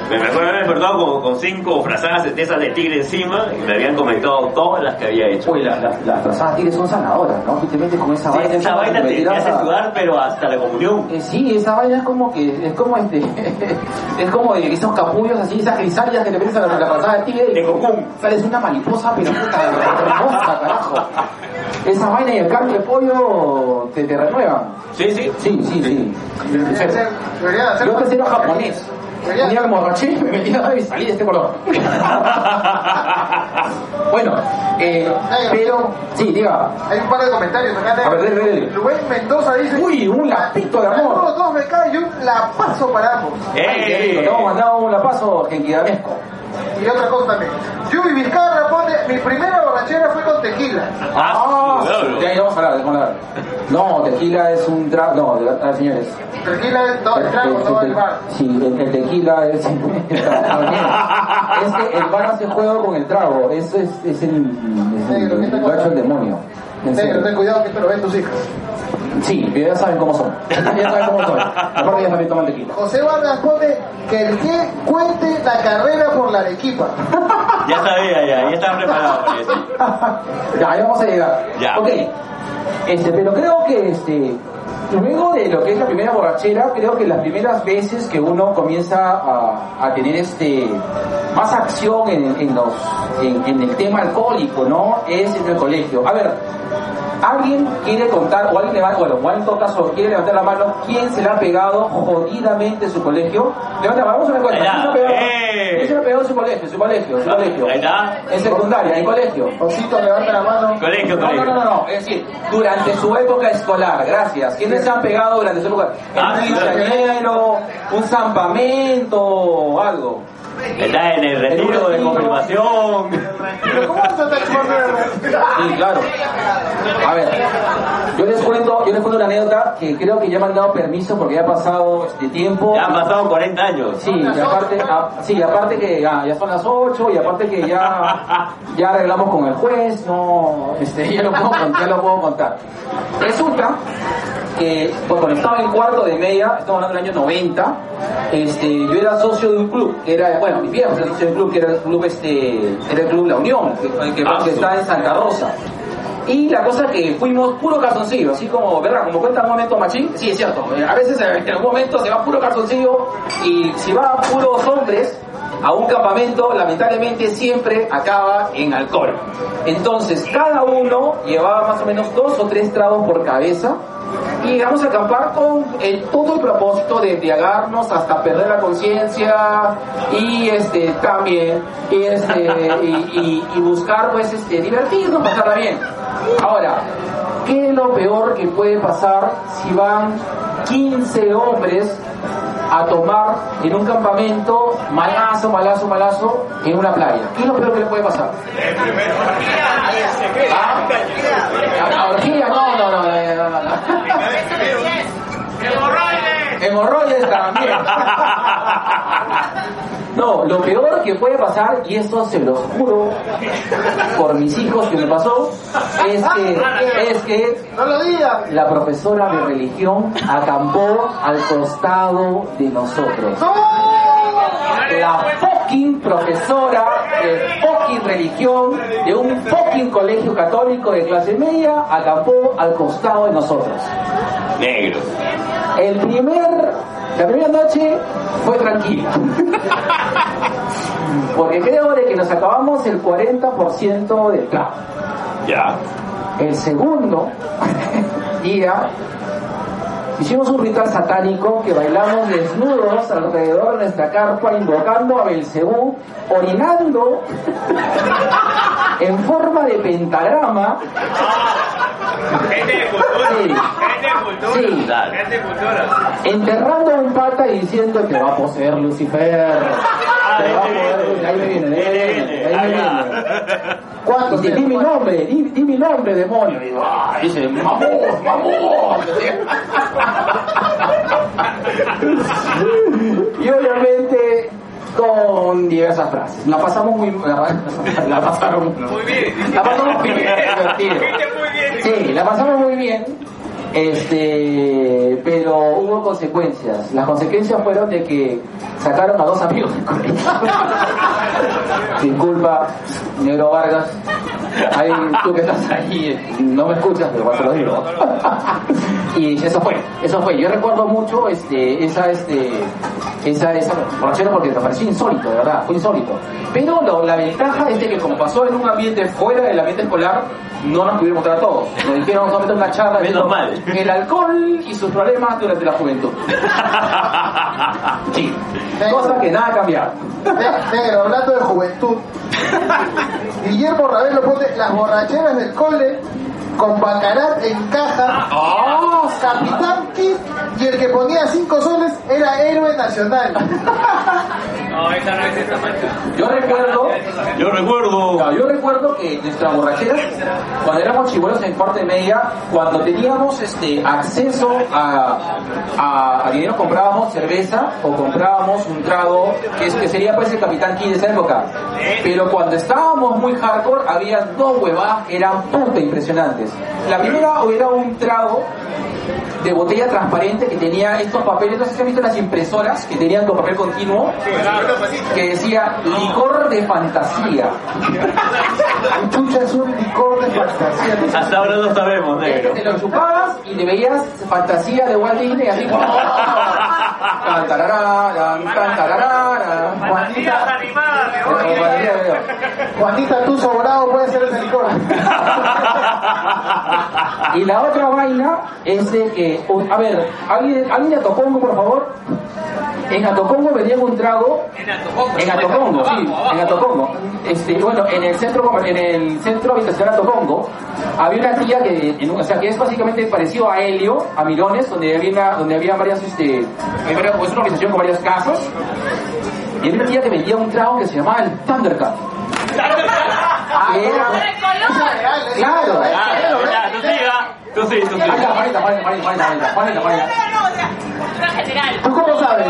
Speaker 1: Me me acuerdo haber despertado como con cinco frazadas de esas de tigre encima y me habían comentado todas las que había hecho.
Speaker 2: Uy, las la, las trazadas tigres son sanadoras, ¿no? Que te metes con esa
Speaker 1: Sí,
Speaker 2: vaina.
Speaker 1: esa vaina te, te hace
Speaker 2: a-
Speaker 1: sudar, pero hasta la comunión.
Speaker 2: Eh, sí, esa vaina es como que, es como este, [laughs] es como de esos capullos así, esas crisálidas que te metes a la, la frazada de tigre
Speaker 1: De cocún.
Speaker 2: sales una mariposa, pero puta, hermosa, carajo. Esa vaina y el caldo de pollo te, te renuevan.
Speaker 1: Sí, sí.
Speaker 2: Sí, sí, sí.
Speaker 3: Hacer- deberían hacer-
Speaker 2: Yo pensé era japonés. Y me metía [laughs] y salí de este color. [laughs] bueno, eh, pero, sí, diga.
Speaker 3: Hay un par de comentarios acá.
Speaker 2: A ver.
Speaker 3: Rubén Mendoza dice...
Speaker 2: Uy, un lapito de amor.
Speaker 3: Me caen y un lapazo para ambos.
Speaker 2: Ay, qué rico,
Speaker 1: ¡Eh!
Speaker 2: te hemos mandado un lapazo genquidamesco.
Speaker 3: Y otra cosa también. Yubi Vizcarra pone, mi primera borrachera fue con tequila.
Speaker 1: Ah, claro.
Speaker 2: Ya, vamos a hablar, vamos a hablar. No, tequila es un trago. No, de verdad, señores.
Speaker 3: Tequila es, no, el trago, no el bar.
Speaker 2: Sí, el, el tequila es. [laughs] es que el bar hace juego con el trago. Eso es, es el. Es el,
Speaker 3: Negro, ¿qué está
Speaker 2: el gacho del demonio. En serio.
Speaker 3: Negro, ten cuidado que esto lo ven tus hijas.
Speaker 2: Sí, pero ya saben cómo son. Ya saben cómo son. Aparte, ya también toman tequila.
Speaker 3: José Vargas pone que el que cuente la carrera por la Arequipa. [laughs]
Speaker 1: Ya sabía, ya, ya estaba preparado para eso. [laughs]
Speaker 2: ya, ahí vamos a llegar.
Speaker 1: Ya.
Speaker 2: Ok. Este, pero creo que este, luego de lo que es la primera borrachera, creo que las primeras veces que uno comienza a, a tener este más acción en, en los, en, en el tema alcohólico, ¿no? Es en el colegio. A ver, ¿alguien quiere contar, o alguien le va, bueno, o en todo caso quiere levantar la mano, quién se le ha pegado jodidamente en su colegio? Levanta la mano, vamos a ver cuenta. ¿Quién se le ha pegado?
Speaker 1: ¡Eh!
Speaker 2: ¿Quién se le ha pegado en su colegio? Su colegio, su colegio.
Speaker 1: Ahí está.
Speaker 2: En secundaria, en colegio.
Speaker 3: Osito, levanta la mano.
Speaker 1: Colegio,
Speaker 2: No, no,
Speaker 1: colegio.
Speaker 2: no, no, no, es decir, durante su época escolar, gracias. ¿Quiénes se han pegado durante su época?
Speaker 1: Ah,
Speaker 2: Un
Speaker 1: sí, claro.
Speaker 2: quinceañero, un campamento, algo.
Speaker 1: Está en el retiro de confirmación.
Speaker 3: Pero ¿cómo vas a estar chupando
Speaker 2: Sí, claro. A ver, yo les cuento, yo les cuento una anécdota que creo que ya me han dado permiso porque ya ha pasado este tiempo.
Speaker 1: Ya han pasado 40 años.
Speaker 2: Sí, y aparte, a- sí, aparte que ya, ya son las 8 y aparte que ya, [laughs] ya arreglamos con el juez, no, este, ya lo puedo, ya lo puedo contar. Resulta que pues, cuando estaba en cuarto de media, estamos hablando del año 90, este, yo era socio de un club, que era, bueno, mi viejo era socio de un club, que era el club, este, era el club La Unión, que, que-
Speaker 1: Ah,
Speaker 2: que
Speaker 1: sí.
Speaker 2: está en Santa Rosa. Y la cosa que fuimos puro calzoncillo, así como, ¿verdad? Como cuenta un momento machín, sí, es cierto. A veces eh, en algún momento se va puro calzoncillo y si va puros hombres a un campamento, lamentablemente siempre acaba en alcohol. Entonces, cada uno llevaba más o menos dos o tres tragos por cabeza y llegamos a acampar con el- todo el propósito de embriagarnos hasta perder la conciencia y este también este, y, y- y buscar pues este divertirnos, pasarla bien. Ahora, ¿qué es lo peor que puede pasar si van 15 hombres a tomar en un campamento malazo, malazo, malazo en una playa. ¿Qué es lo peor que le puede pasar? ¿Ah? ¿A- a orgía? No, no, no, no, no, no, no. Hemorroides también. No, lo peor que puede pasar, y esto se lo juro por mis hijos que me pasó, es que, es que la profesora de religión acampó al costado de nosotros. La fucking profesora de fucking religión de un fucking colegio católico de clase media acampó al costado de nosotros.
Speaker 1: Negro.
Speaker 2: El primer, la primera noche fue tranquila. Porque creo de que nos acabamos el 40% del trago.
Speaker 1: Ya.
Speaker 2: El segundo [laughs] día hicimos un ritual satánico que bailamos desnudos alrededor de nuestra carpa invocando a Belcebú, orinando en forma de pentagrama.
Speaker 4: Gente de cultura.
Speaker 2: Sí.
Speaker 4: Gente de cultura.
Speaker 2: Sí.
Speaker 4: Gente de cultura.
Speaker 2: enterrando a un pata y diciendo que va a poseer Lucifer. Que va a poder- ahí me viene, ahí me viene, ahí me viene.
Speaker 3: ¿Cuántos?
Speaker 2: Di mi nombre, di, di mi nombre, demonio. Y digo, ah, dice, mamón, mamón. y obviamente con diversas frases. La pasamos muy la, la pasaron
Speaker 4: Muy bien.
Speaker 2: La pasamos muy bien, divertido.
Speaker 4: Gente muy bien.
Speaker 2: Sí, la pasamos muy bien. Este, pero hubo consecuencias. Las consecuencias fueron de que sacaron a dos amigos del colegio. [laughs] Disculpa, Negro Vargas. Ahí, tú que estás ahí, no me escuchas, pero te lo digo. [laughs] y eso fue, eso fue. Yo recuerdo mucho este, esa, este, esa, esa borrachera porque me pareció insólito, de verdad, fue insólito. Pero lo- la ventaja es de que como pasó en un ambiente fuera del ambiente escolar, no nos pudieron mostrar a todos. Nos dijeron solamente una charla de el alcohol y sus problemas durante la juventud. [laughs] Sí, cosa que nada ha cambiado.
Speaker 3: Negro, hablando de juventud. [laughs] Guillermo Ravelo pone las borracheras del cole con Bacarat en caja.
Speaker 2: ¡Oh!
Speaker 3: Capitán Kid y el que ponía cinco soles era héroe nacional.
Speaker 4: No, esta no es esta mancha.
Speaker 2: Yo recuerdo
Speaker 1: Yo recuerdo.
Speaker 2: Claro, yo recuerdo que nuestras borracheras, cuando éramos chibolos en y media, cuando teníamos este acceso a, a, a dinero, comprábamos cerveza o comprábamos un trago, que, es, que sería pues el Capitán Key de esa época. Pero cuando estábamos muy hardcore, había dos huevadas que eran puta impresionantes. La primera era un trago de botella transparente que tenía estos papeles, no sé si han visto las impresoras que tenían con papel continuo, que decía licor de fantasía. [laughs]
Speaker 3: Chucha es un licor de fantasía.
Speaker 1: Hasta ahora no sabemos, negro.
Speaker 2: Te lo chupabas y te veías fantasía de Walt Disney así como...
Speaker 4: Animadas de hoy.
Speaker 3: Juanita, tú sobrado puede ser ese licor. [laughs]
Speaker 2: Y la otra vaina es de que, a ver, ¿alguien, ¿alguien de Atocongo, por favor? En Atocongo vendían un trago
Speaker 4: En Atocongo.
Speaker 2: En Atocongo, sí,
Speaker 4: Abajo,
Speaker 2: en Atocongo. Este, bueno, en el centro, en el centro habitacional Atocongo había una tía que, en o sea, que es básicamente parecido a Helio, a Mirones, donde había, una- donde había varias, este, varias- es una organización con varias casas. Y había una tía que vendía un trago que se llamaba el Thundercat. Claro,
Speaker 1: Ah, ya, tú siga. Tú sí, tú.
Speaker 2: Ahí está, Juanita, Juanita, Juanita, Juanita, Juanita.
Speaker 3: ¿Tú cómo sabes?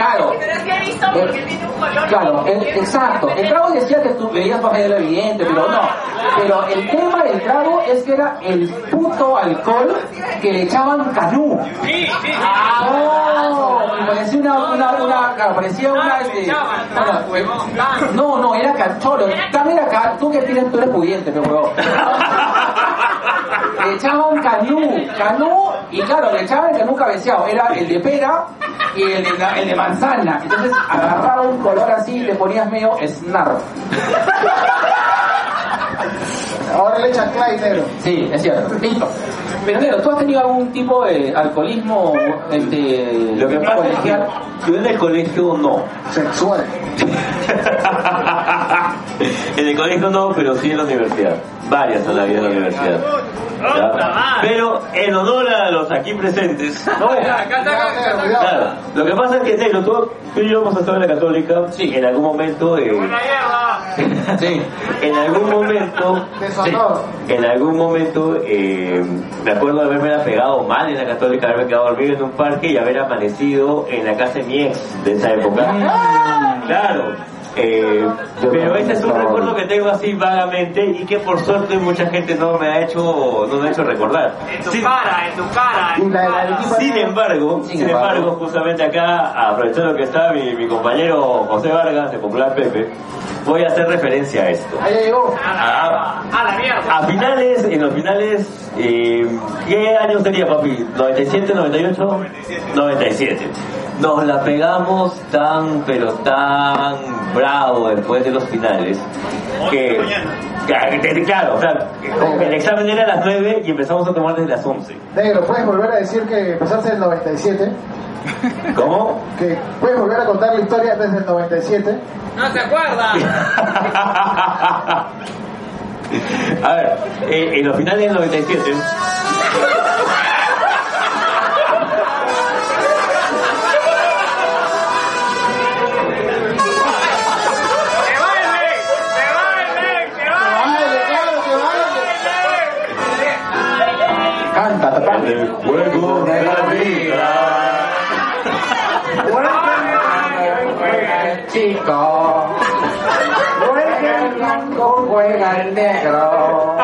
Speaker 2: Claro.
Speaker 7: Pero es que he visto porque un color.
Speaker 2: Claro, el- exacto. El trago decía que tú veías más allá de lo evidente, pero no. Pero el tema del trago es que era el puto alcohol que le echaban canú.
Speaker 4: Sí, sí.
Speaker 2: ¡Oh! Y parecía una, una, una, claro, parecía una, este, no, no, era cacholo, también era ca- tú que tienes, tú eres pudiente, pero huevón. [laughs] Le echaban canú, canú, y claro, le echaban el canú cabeceado, era el de pera y el de, el de manzana, entonces agarraba un color así y te ponías medio snarf.
Speaker 3: Ahora le echan clay negro.
Speaker 2: Sí, es cierto, listo. Pero Nero, ¿tú has tenido algún tipo de alcoholismo este,
Speaker 1: Lo que pasa es que
Speaker 2: colegial?
Speaker 1: yo en el colegio no.
Speaker 3: Sexual. [laughs]
Speaker 1: en el colegio no, pero sí en la universidad. Varias en la vida en la universidad. Pero en honor a los aquí presentes, [laughs]
Speaker 4: Acá está, acá está, acá está.
Speaker 1: claro, lo que pasa es que Negro, tú, tú y yo hemos estado en la católica, en algún momento, eh.
Speaker 2: Sí.
Speaker 1: en algún momento,
Speaker 3: Deshonor. [laughs]
Speaker 1: en algún momento, eh, me acuerdo de haberme pegado mal en la católica, haberme quedado dormido en un parque y haber amanecido en la casa de mi ex de esa época. Claro. Eh, pero ese es un recuerdo que tengo así vagamente y que por suerte mucha gente no me ha hecho no me ha hecho recordar.
Speaker 4: En tu
Speaker 1: Sí,
Speaker 4: cara, en tu cara. en tu
Speaker 3: la la
Speaker 4: cara.
Speaker 3: Arequipa
Speaker 1: sin embargo,
Speaker 2: Sin
Speaker 1: sin
Speaker 2: embargo.
Speaker 1: embargo, justamente acá, aprovechando que está mi, mi compañero José Vargas, de Popular Pepe, voy a hacer referencia a esto.
Speaker 3: Ahí llegó.
Speaker 1: A,
Speaker 4: A la mierda.
Speaker 1: a finales, en los finales, eh, ¿qué año sería, papi? ¿97, 98? 97. Nos la pegamos tan, pero tan bravo después de los finales, que, claro, o sea, como que el examen era a las 9 y empezamos a tomar desde las 11.
Speaker 3: Negro, ¿puedes volver a decir que empezaste en el 97?
Speaker 1: ¿Cómo?
Speaker 3: Que puedes volver a contar la historia desde el 97.
Speaker 4: No se acuerda. [laughs]
Speaker 1: A ver, eh, en los finales del 97,
Speaker 4: el
Speaker 1: juego de la vida.
Speaker 2: Juega el chico. Juega el blanco, juega el negro.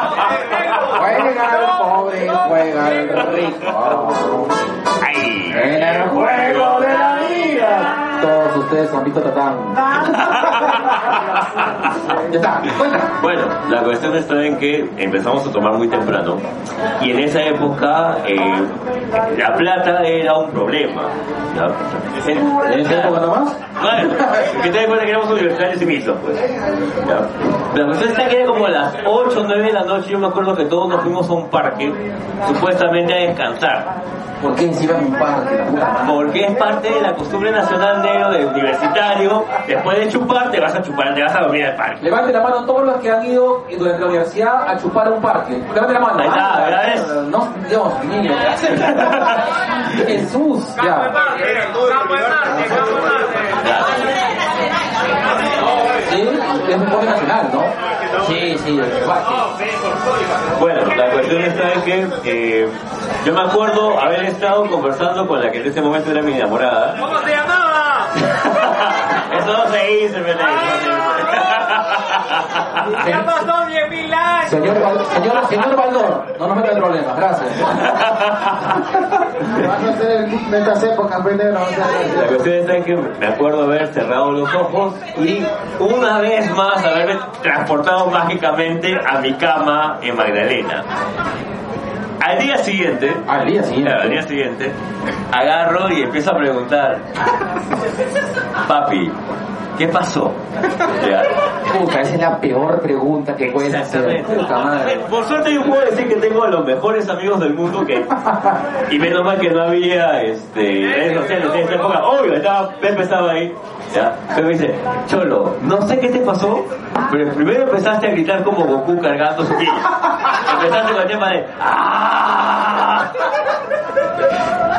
Speaker 2: Juega el pobre, juega el rico. En el juego de la ustedes han visto Tatán. [laughs] Ya está, cuenta.
Speaker 1: Bueno, la cuestión está en que empezamos a tomar muy temprano y en esa época eh, la plata era un problema. ¿ya?
Speaker 2: ¿En esa época nomás?
Speaker 1: Bueno, que te das cuenta que éramos universitarios y mixtos, pues. ¿ya? La cuestión está que era como a las 8 o 9 de la noche, yo me acuerdo que todos nos fuimos a un parque, supuestamente a descansar.
Speaker 2: ¿Por qué encima en un parque?
Speaker 1: Porque es parte de la costumbre nacional negro de universitario, después de chupar te vas a chupar, te vas a dormir al parque.
Speaker 2: Levanten la mano todos los que han ido durante la universidad a chupar a un parque. Levanten la mano.
Speaker 1: Ahí está,
Speaker 2: Ah,
Speaker 1: ¿verdad? Es-
Speaker 2: No, Dios mío. Jesús.
Speaker 4: Campo de
Speaker 2: Ya.
Speaker 4: Marte, campo de Marte, campo de Marte.
Speaker 2: Sí, es un deporte nacional, ¿no? Sí, sí.
Speaker 1: Bueno, la cuestión está en que eh, yo me acuerdo haber estado conversando con la que en ese momento era mi enamorada.
Speaker 4: ¿Cómo se llamaba?
Speaker 1: No se dice, Belén.
Speaker 4: Ya pasó 10.000 años.
Speaker 2: Señor, señor, señor Baldor, no nos meta en problemas, gracias.
Speaker 3: Vas a hacer el de estas épocas, negro. o sea,
Speaker 1: La cuestión está en que me acuerdo haber cerrado los ojos y una vez más haberme transportado mágicamente a mi cama en Magdalena. Al día siguiente,
Speaker 2: Al día siguiente.
Speaker 1: Claro, al día siguiente, agarro y empiezo a preguntar, papi, ¿qué pasó? Ya.
Speaker 2: Puta, esa es la peor pregunta que puedes hacer. Puta madre.
Speaker 1: Por suerte yo puedo decir que tengo a los mejores amigos del mundo que y menos mal que no había este redes sociales en esa época. Obvio, estaba Pepe estaba ahí. ¿ya? Pero me dice, Cholo, no sé qué te pasó, pero primero empezaste a gritar como Goku cargando su ki. Empezaste con el tema de ¡Ah!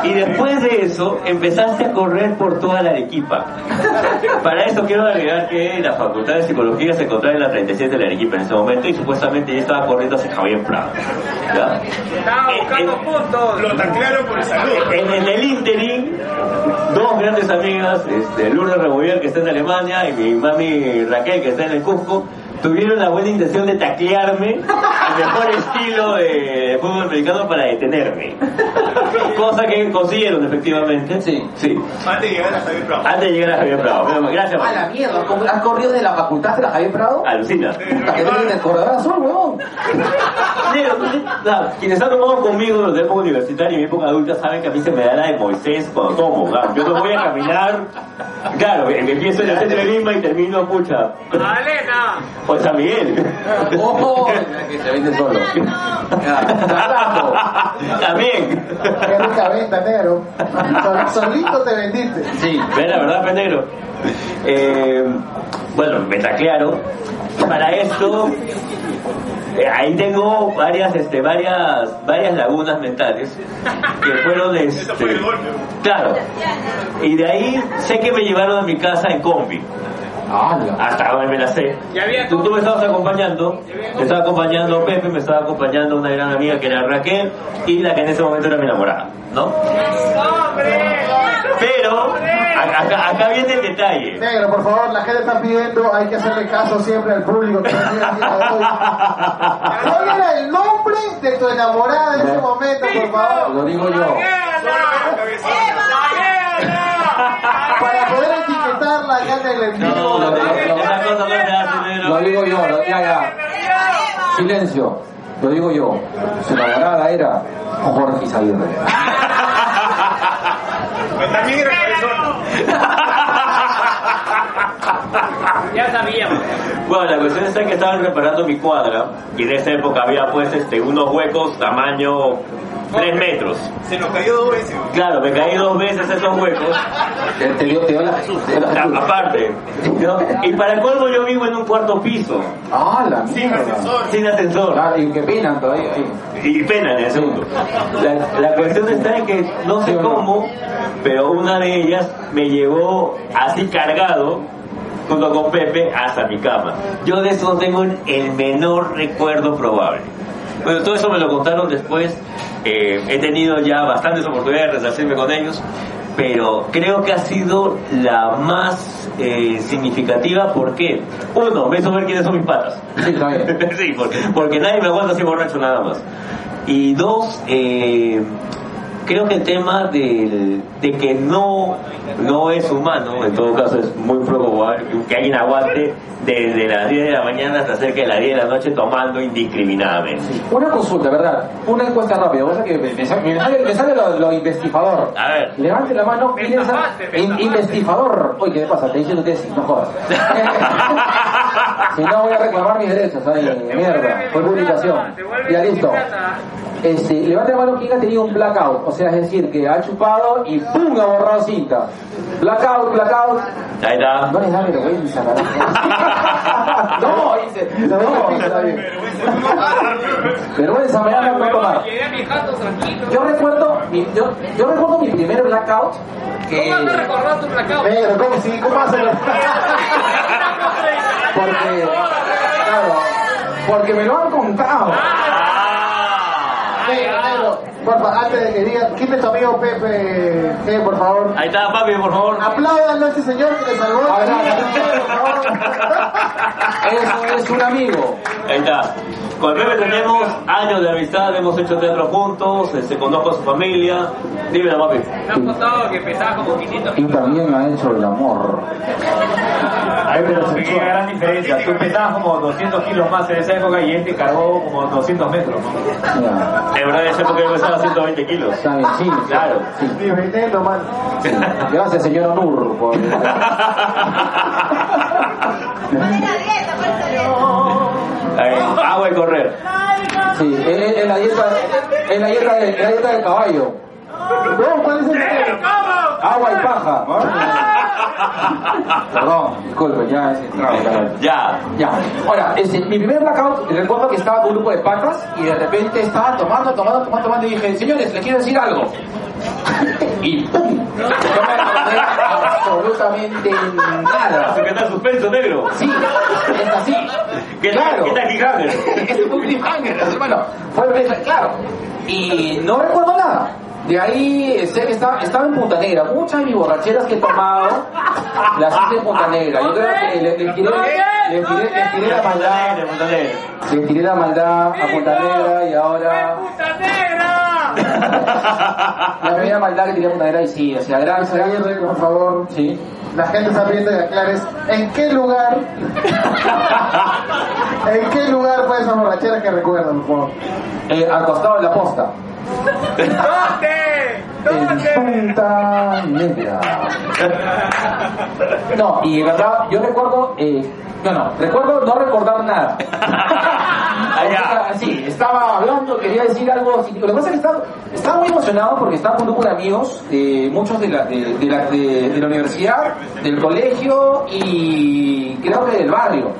Speaker 1: Y después de eso, empezaste a correr por toda la Arequipa. Para eso quiero agregar que la Facultad de Psicología se encontraba en la 37 de la Arequipa en ese momento y supuestamente yo estaba corriendo hacia Javier Prado. ¿ya?
Speaker 4: Estaba buscando puntos.
Speaker 10: Lo taclearon por salud.
Speaker 1: En, en el interim, dos grandes amigas, este, Lourdes Rebollar que está en Alemania y mi mami Raquel que está en el Cusco, tuvieron la buena intención de taclearme el mejor estilo de fútbol americano para detenerme. Cosa que consiguieron efectivamente.
Speaker 2: Sí.
Speaker 1: Sí.
Speaker 10: Antes de llegar a Javier Prado.
Speaker 1: Antes de llegar a Javier Prado. Gracias,
Speaker 2: A la mierda, ¿cómo- ¿has corrido de la facultad de la Javier Prado?
Speaker 1: Alucina.
Speaker 2: Puta, que el corredor azul,
Speaker 1: quienes han tomado conmigo en la época universitaria y mi época adulta saben que a mí se me da la de Moisés cuando tomo. claro. Yo no voy a caminar, claro, me empiezo en el centro de Lima y termino, pucha,
Speaker 4: Alena.
Speaker 1: O San Miguel.
Speaker 2: Ojo, que se vende solo.
Speaker 1: También.
Speaker 3: Qué rica venta, negro. Sol- Solito te vendiste.
Speaker 2: Sí.
Speaker 1: Ve la verdad, penegro. Eh, bueno, me taclearon. Para esto, Eh, ahí tengo varias, este, varias, varias lagunas mentales que fueron, [laughs] este, claro, y de ahí sé que me llevaron a mi casa en combi. Hasta donde me la sé. Tú, tú me estabas acompañando, me estaba acompañando Pepe, me estaba acompañando una gran amiga que era Raquel y la que en ese momento era mi enamorada, ¿no? Pero acá, acá viene el detalle.
Speaker 3: Negro, por favor, la gente está pidiendo, hay que hacerle caso siempre al público que. ¿Cuál [laughs] era el nombre de tu enamorada en ese momento, por favor?
Speaker 2: Lo digo yo.
Speaker 3: Para poder envío.
Speaker 1: No, no.
Speaker 2: Lo digo yo, lo- ya, ya. Silencio. Lo digo yo. Su enamorada era Jorge Izaguirre. [laughs]
Speaker 10: Pero también era cabezón. [laughs]
Speaker 4: Ya sabíamos.
Speaker 1: Bueno, la cuestión es que estaban reparando mi cuadra y en esa época había pues este, unos huecos tamaño 3 metros.
Speaker 10: Se nos cayó dos veces.
Speaker 1: Claro, me caí dos veces esos huecos.
Speaker 2: Te, te dio, te dio la Jesús. Te dio la Jesús.
Speaker 1: Aparte, ¿no? y para el colmo yo vivo en un cuarto piso,
Speaker 2: Ah, la
Speaker 10: Sin
Speaker 2: mierda.
Speaker 10: ascensor.
Speaker 1: sin ascensor.
Speaker 2: Ah, y qué pena todavía. ahí.
Speaker 1: Y pena en el asunto. La, la cuestión está en que no sé cómo, pero una de ellas me llevó así cargado junto con Pepe hasta mi cama. Yo de eso no tengo el menor recuerdo probable. Bueno, todo eso me lo contaron después. eh, he tenido ya bastantes oportunidades de resarcirme con ellos, pero creo que ha sido la más eh, significativa. ¿Por qué? Uno, me hizo ver quiénes son mis patas.
Speaker 2: Sí, [laughs]
Speaker 1: porque, porque nadie me aguanta así borracho nada más. Y dos, eh, creo que el tema del, de que no, no es humano, en todo caso es muy probable que alguien aguante desde las 10 de la mañana hasta cerca de las 10 de la noche tomando indiscriminadamente.
Speaker 2: Una consulta, ¿verdad? Una encuesta rápida. Vos sabés que me, me sale, me sale- lo, lo investifador.
Speaker 1: A ver.
Speaker 2: Levante la mano. ¿quién es esa- in- investifador. Oye, ¿qué te pasa? Te dicen tesis, no jodas. [laughs] [laughs] si no, voy a reclamar mis derechos. Ay, mierda. Fue publicación. Ya listo. Este, levante la mano quién ha tenido un blackout. O sea, es decir, que ha chupado y ¡pum! ha borrado cinta. Blackout, blackout.
Speaker 1: Ahí está.
Speaker 2: No les da vergüenza, carajo. [laughs] no, dice. No, está bien. Vergüenza me da no tomar. Yo recuerdo, mi, yo, yo recuerdo mi primer blackout que
Speaker 4: ¿Cómo vas a recordar tu blackout?
Speaker 3: Negro, ¿cómo, sí, ¿cómo hacen los... [laughs]
Speaker 2: porque claro, porque me lo han contado.
Speaker 3: Porfa, antes de que digas, ¿quién es tu amigo Pepe G, por favor?
Speaker 1: Ahí está, papi, por favor.
Speaker 3: Apláudanlo a ese señor que le salvó
Speaker 2: A ver. [laughs] Eso es un amigo.
Speaker 1: Ahí está. Con Pepe tenemos años de amistad, hemos hecho teatro juntos, este, conozco a su familia. Dímelo, papi.
Speaker 4: Me han contado que pesaba como 500
Speaker 2: Y también ha hecho el amor.
Speaker 9: Hay una pequeña gran diferencia. Tú pesabas como 200 kilos más en esa época y él te cargó como 200 metros. ¿no?
Speaker 2: Ya.
Speaker 1: En verdad, ese porque yo pesaba 120 kilos.
Speaker 2: Está bien, sí,
Speaker 1: Claro.
Speaker 2: Sí.
Speaker 3: Sí. [laughs]
Speaker 2: Gracias, señor Onur. Por... [laughs]
Speaker 1: Agua y correr.
Speaker 2: Sí, es, la dieta, es la dieta, de, la dieta del caballo.
Speaker 3: No, ¿cuál es el?
Speaker 2: Agua y paja. Perdón, disculpe, ya es entrado.
Speaker 1: Ya.
Speaker 2: Ya. Ahora, este, mi primer blackout, recuerdo que estaba con un grupo de patas y de repente estaba tomando, tomando, tomando, tomando y dije, señores, les quiero decir algo. y ¡pum! No me acordé absolutamente nada.
Speaker 1: ¿Qué tal suspenso, negro?
Speaker 2: Sí, es así.
Speaker 1: ¿Qué tal,
Speaker 2: Claro.
Speaker 1: ¿qué tal cliffhanger? [laughs]
Speaker 2: Fue un cliffhanger, hermano. Fue claro. Y no recuerdo nada. De ahí sé que estaba, estaba en Punta Negra. Muchas de mis borracheras que he tomado las hice en Punta Negra. Yo creo que le, le tiré, la maldad. Tiré la maldad a Punta Negra y ahora. La primera maldad que tiré a Punta Negra y sí, o sea, gracias.
Speaker 3: Aguirre, por favor.
Speaker 2: Sí.
Speaker 3: La gente está pidiendo que aclares en qué lugar. [laughs] ¿En qué lugar fue esa borrachera que recuerdan, por favor?
Speaker 2: Eh, al costado de la posta. [laughs]
Speaker 4: ¿Dónde?
Speaker 2: En. Punta Negra. No, y de verdad, yo recuerdo, eh, no, no, recuerdo no recordar nada.
Speaker 1: Allá.
Speaker 2: Sí, estaba hablando, quería decir algo. Lo que pasa es que estaba, estaba muy emocionado porque estaba con un grupo de amigos, eh, muchos de la, de, de la, de- de la universidad, del colegio y creo que del barrio.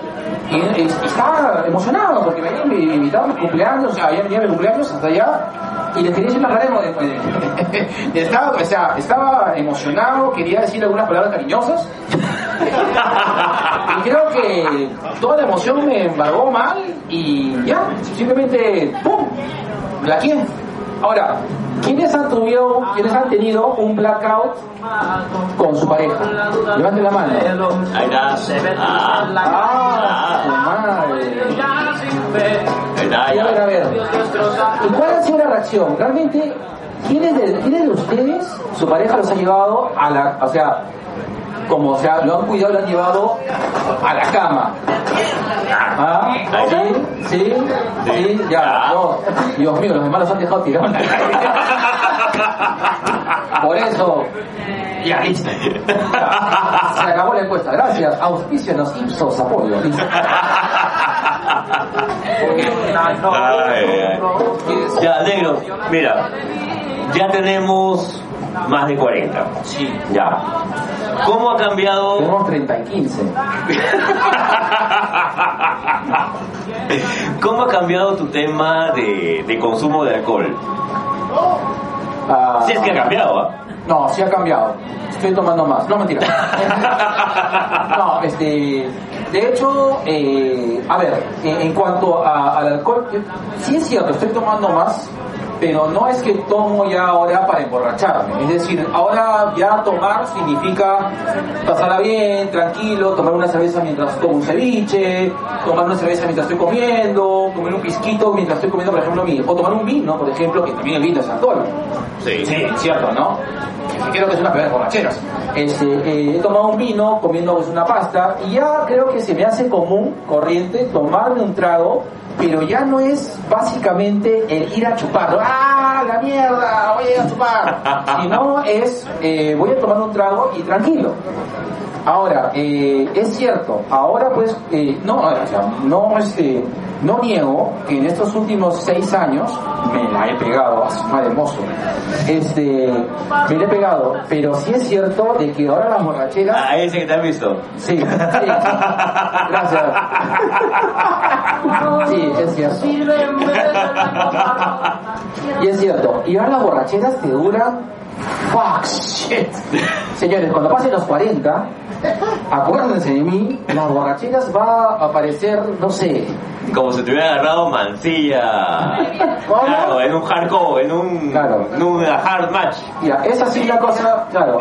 Speaker 2: Y, y- y estaba emocionado porque me habían invitado a mi cumpleaños, o sea, habían venido a mi cumpleaños hasta allá. Y les quería decir una emo- [laughs] estaba, o sea, estaba emocionado, quería decir algunas palabras cariñosas. Y creo que toda la emoción me embargó mal y ya, simplemente ¡pum! Blaqueé. Ahora, ¿quiénes han, tenido, ¿quiénes han tenido un blackout con su pareja? Levanten la mano.
Speaker 1: Ahí. Ah,
Speaker 2: ¡Ah! madre! A ver, a ver. ¿Y cuál ha sido la reacción? Realmente, ¿quiénes de, quiénes de ustedes, su pareja los ha llevado a la, o sea, como, o sea, lo han cuidado, lo han llevado a la cama? ¿Ah? ¿Sí? ¿Sí? ¿Sí? Ya, no. Dios mío, los demás los han dejado tirados. Por eso, ya, listo. Se acabó la encuesta. Gracias. Auspicianos Ipsos Apoyo.
Speaker 1: Ay. Ya, negro, mira, ya tenemos más de 40.
Speaker 2: Sí.
Speaker 1: Ya. ¿Cómo ha cambiado?
Speaker 2: Tenemos 30 y 15. [laughs]
Speaker 1: ¿Cómo ha cambiado tu tema de, de consumo de alcohol?
Speaker 2: Ah,
Speaker 1: Si es que ha cambiado, ¿ah?
Speaker 2: No, sí ha cambiado. Estoy tomando más. No, mentira. [laughs] no, este... De hecho, eh, a ver, en, en cuanto a- al alcohol, sí es cierto, estoy tomando más, pero no es que tomo ya ahora para emborracharme. Es decir, ahora ya tomar significa pasarla bien, tranquilo, tomar una cerveza mientras como un ceviche, tomar una cerveza mientras estoy comiendo, comer un pisquito mientras estoy comiendo, por ejemplo, mi, o tomar un vino, por ejemplo, que también el vino es alcohol.
Speaker 1: Sí.
Speaker 2: Sí, cierto, ¿no? Creo que es una peor borracheras. Este, eh, he tomado un vino comiendo pues, una pasta y ya creo que se me hace común, corriente, tomarme un trago, pero ya no es básicamente el ir a chuparlo. ¡Ah, la mierda! Voy a ir a chupar. [laughs] Sino es, eh, voy a tomar un trago y tranquilo. Ahora, eh, es cierto, ahora pues, eh, no, o sea, no, este, no niego que en estos últimos seis años me la he pegado a su madre mozo. Este, me la he pegado, pero sí es cierto de que ahora las borracheras,
Speaker 1: Ah, ese que te has visto.
Speaker 2: sí, sí, gracias. Sí, es cierto. Y es cierto, y ahora las borracheras te duran, fuck shit. Señores, cuando pasen los 40, acuérdense de mí, las borracheras va a aparecer, no sé,
Speaker 1: Como si te hubiera agarrado mancilla.
Speaker 2: ¿Cómo?
Speaker 1: Claro, en un hardcore, en un,
Speaker 2: Claro.
Speaker 1: en un hard match.
Speaker 2: Ya, esa sí la cosa, claro.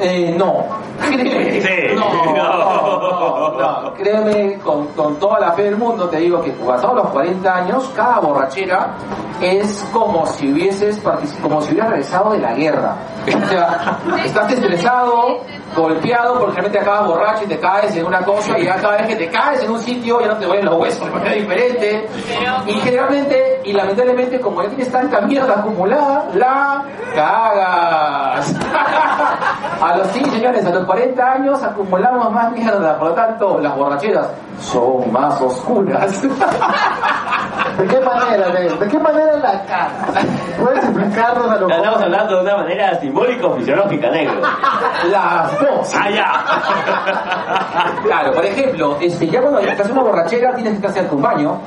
Speaker 2: Eh, no. Créeme.
Speaker 1: Sí. [laughs]
Speaker 2: No, no, no, no. Créeme, con, con toda la fe del mundo te digo que pasados los 40 años, cada borrachera es como si hubieses como si hubieras regresado de la guerra. O sea, estás estresado, golpeado, porque realmente acabas borracho y te caes en una cosa y ya cada vez que te caes en un sitio ya no te duelen los huesos de manera diferente. Y generalmente, y lamentablemente, como ya tienes tanta mierda acumulada, la cagas. [laughs] A los sí, señores, a los 40 años acumulamos más mierda, por lo tanto, las borracheras son más oscuras. [laughs]
Speaker 3: ¿De qué manera, negro? ¿De qué manera la cara? ¿Puedes explicarnos a los
Speaker 1: Estamos hablando de una manera simbólica o fisiológica, negro.
Speaker 2: Las dos.
Speaker 1: Ah, ya.
Speaker 2: Claro, por ejemplo, este, ya cuando estás en una borrachera tienes que estar cerca de un baño,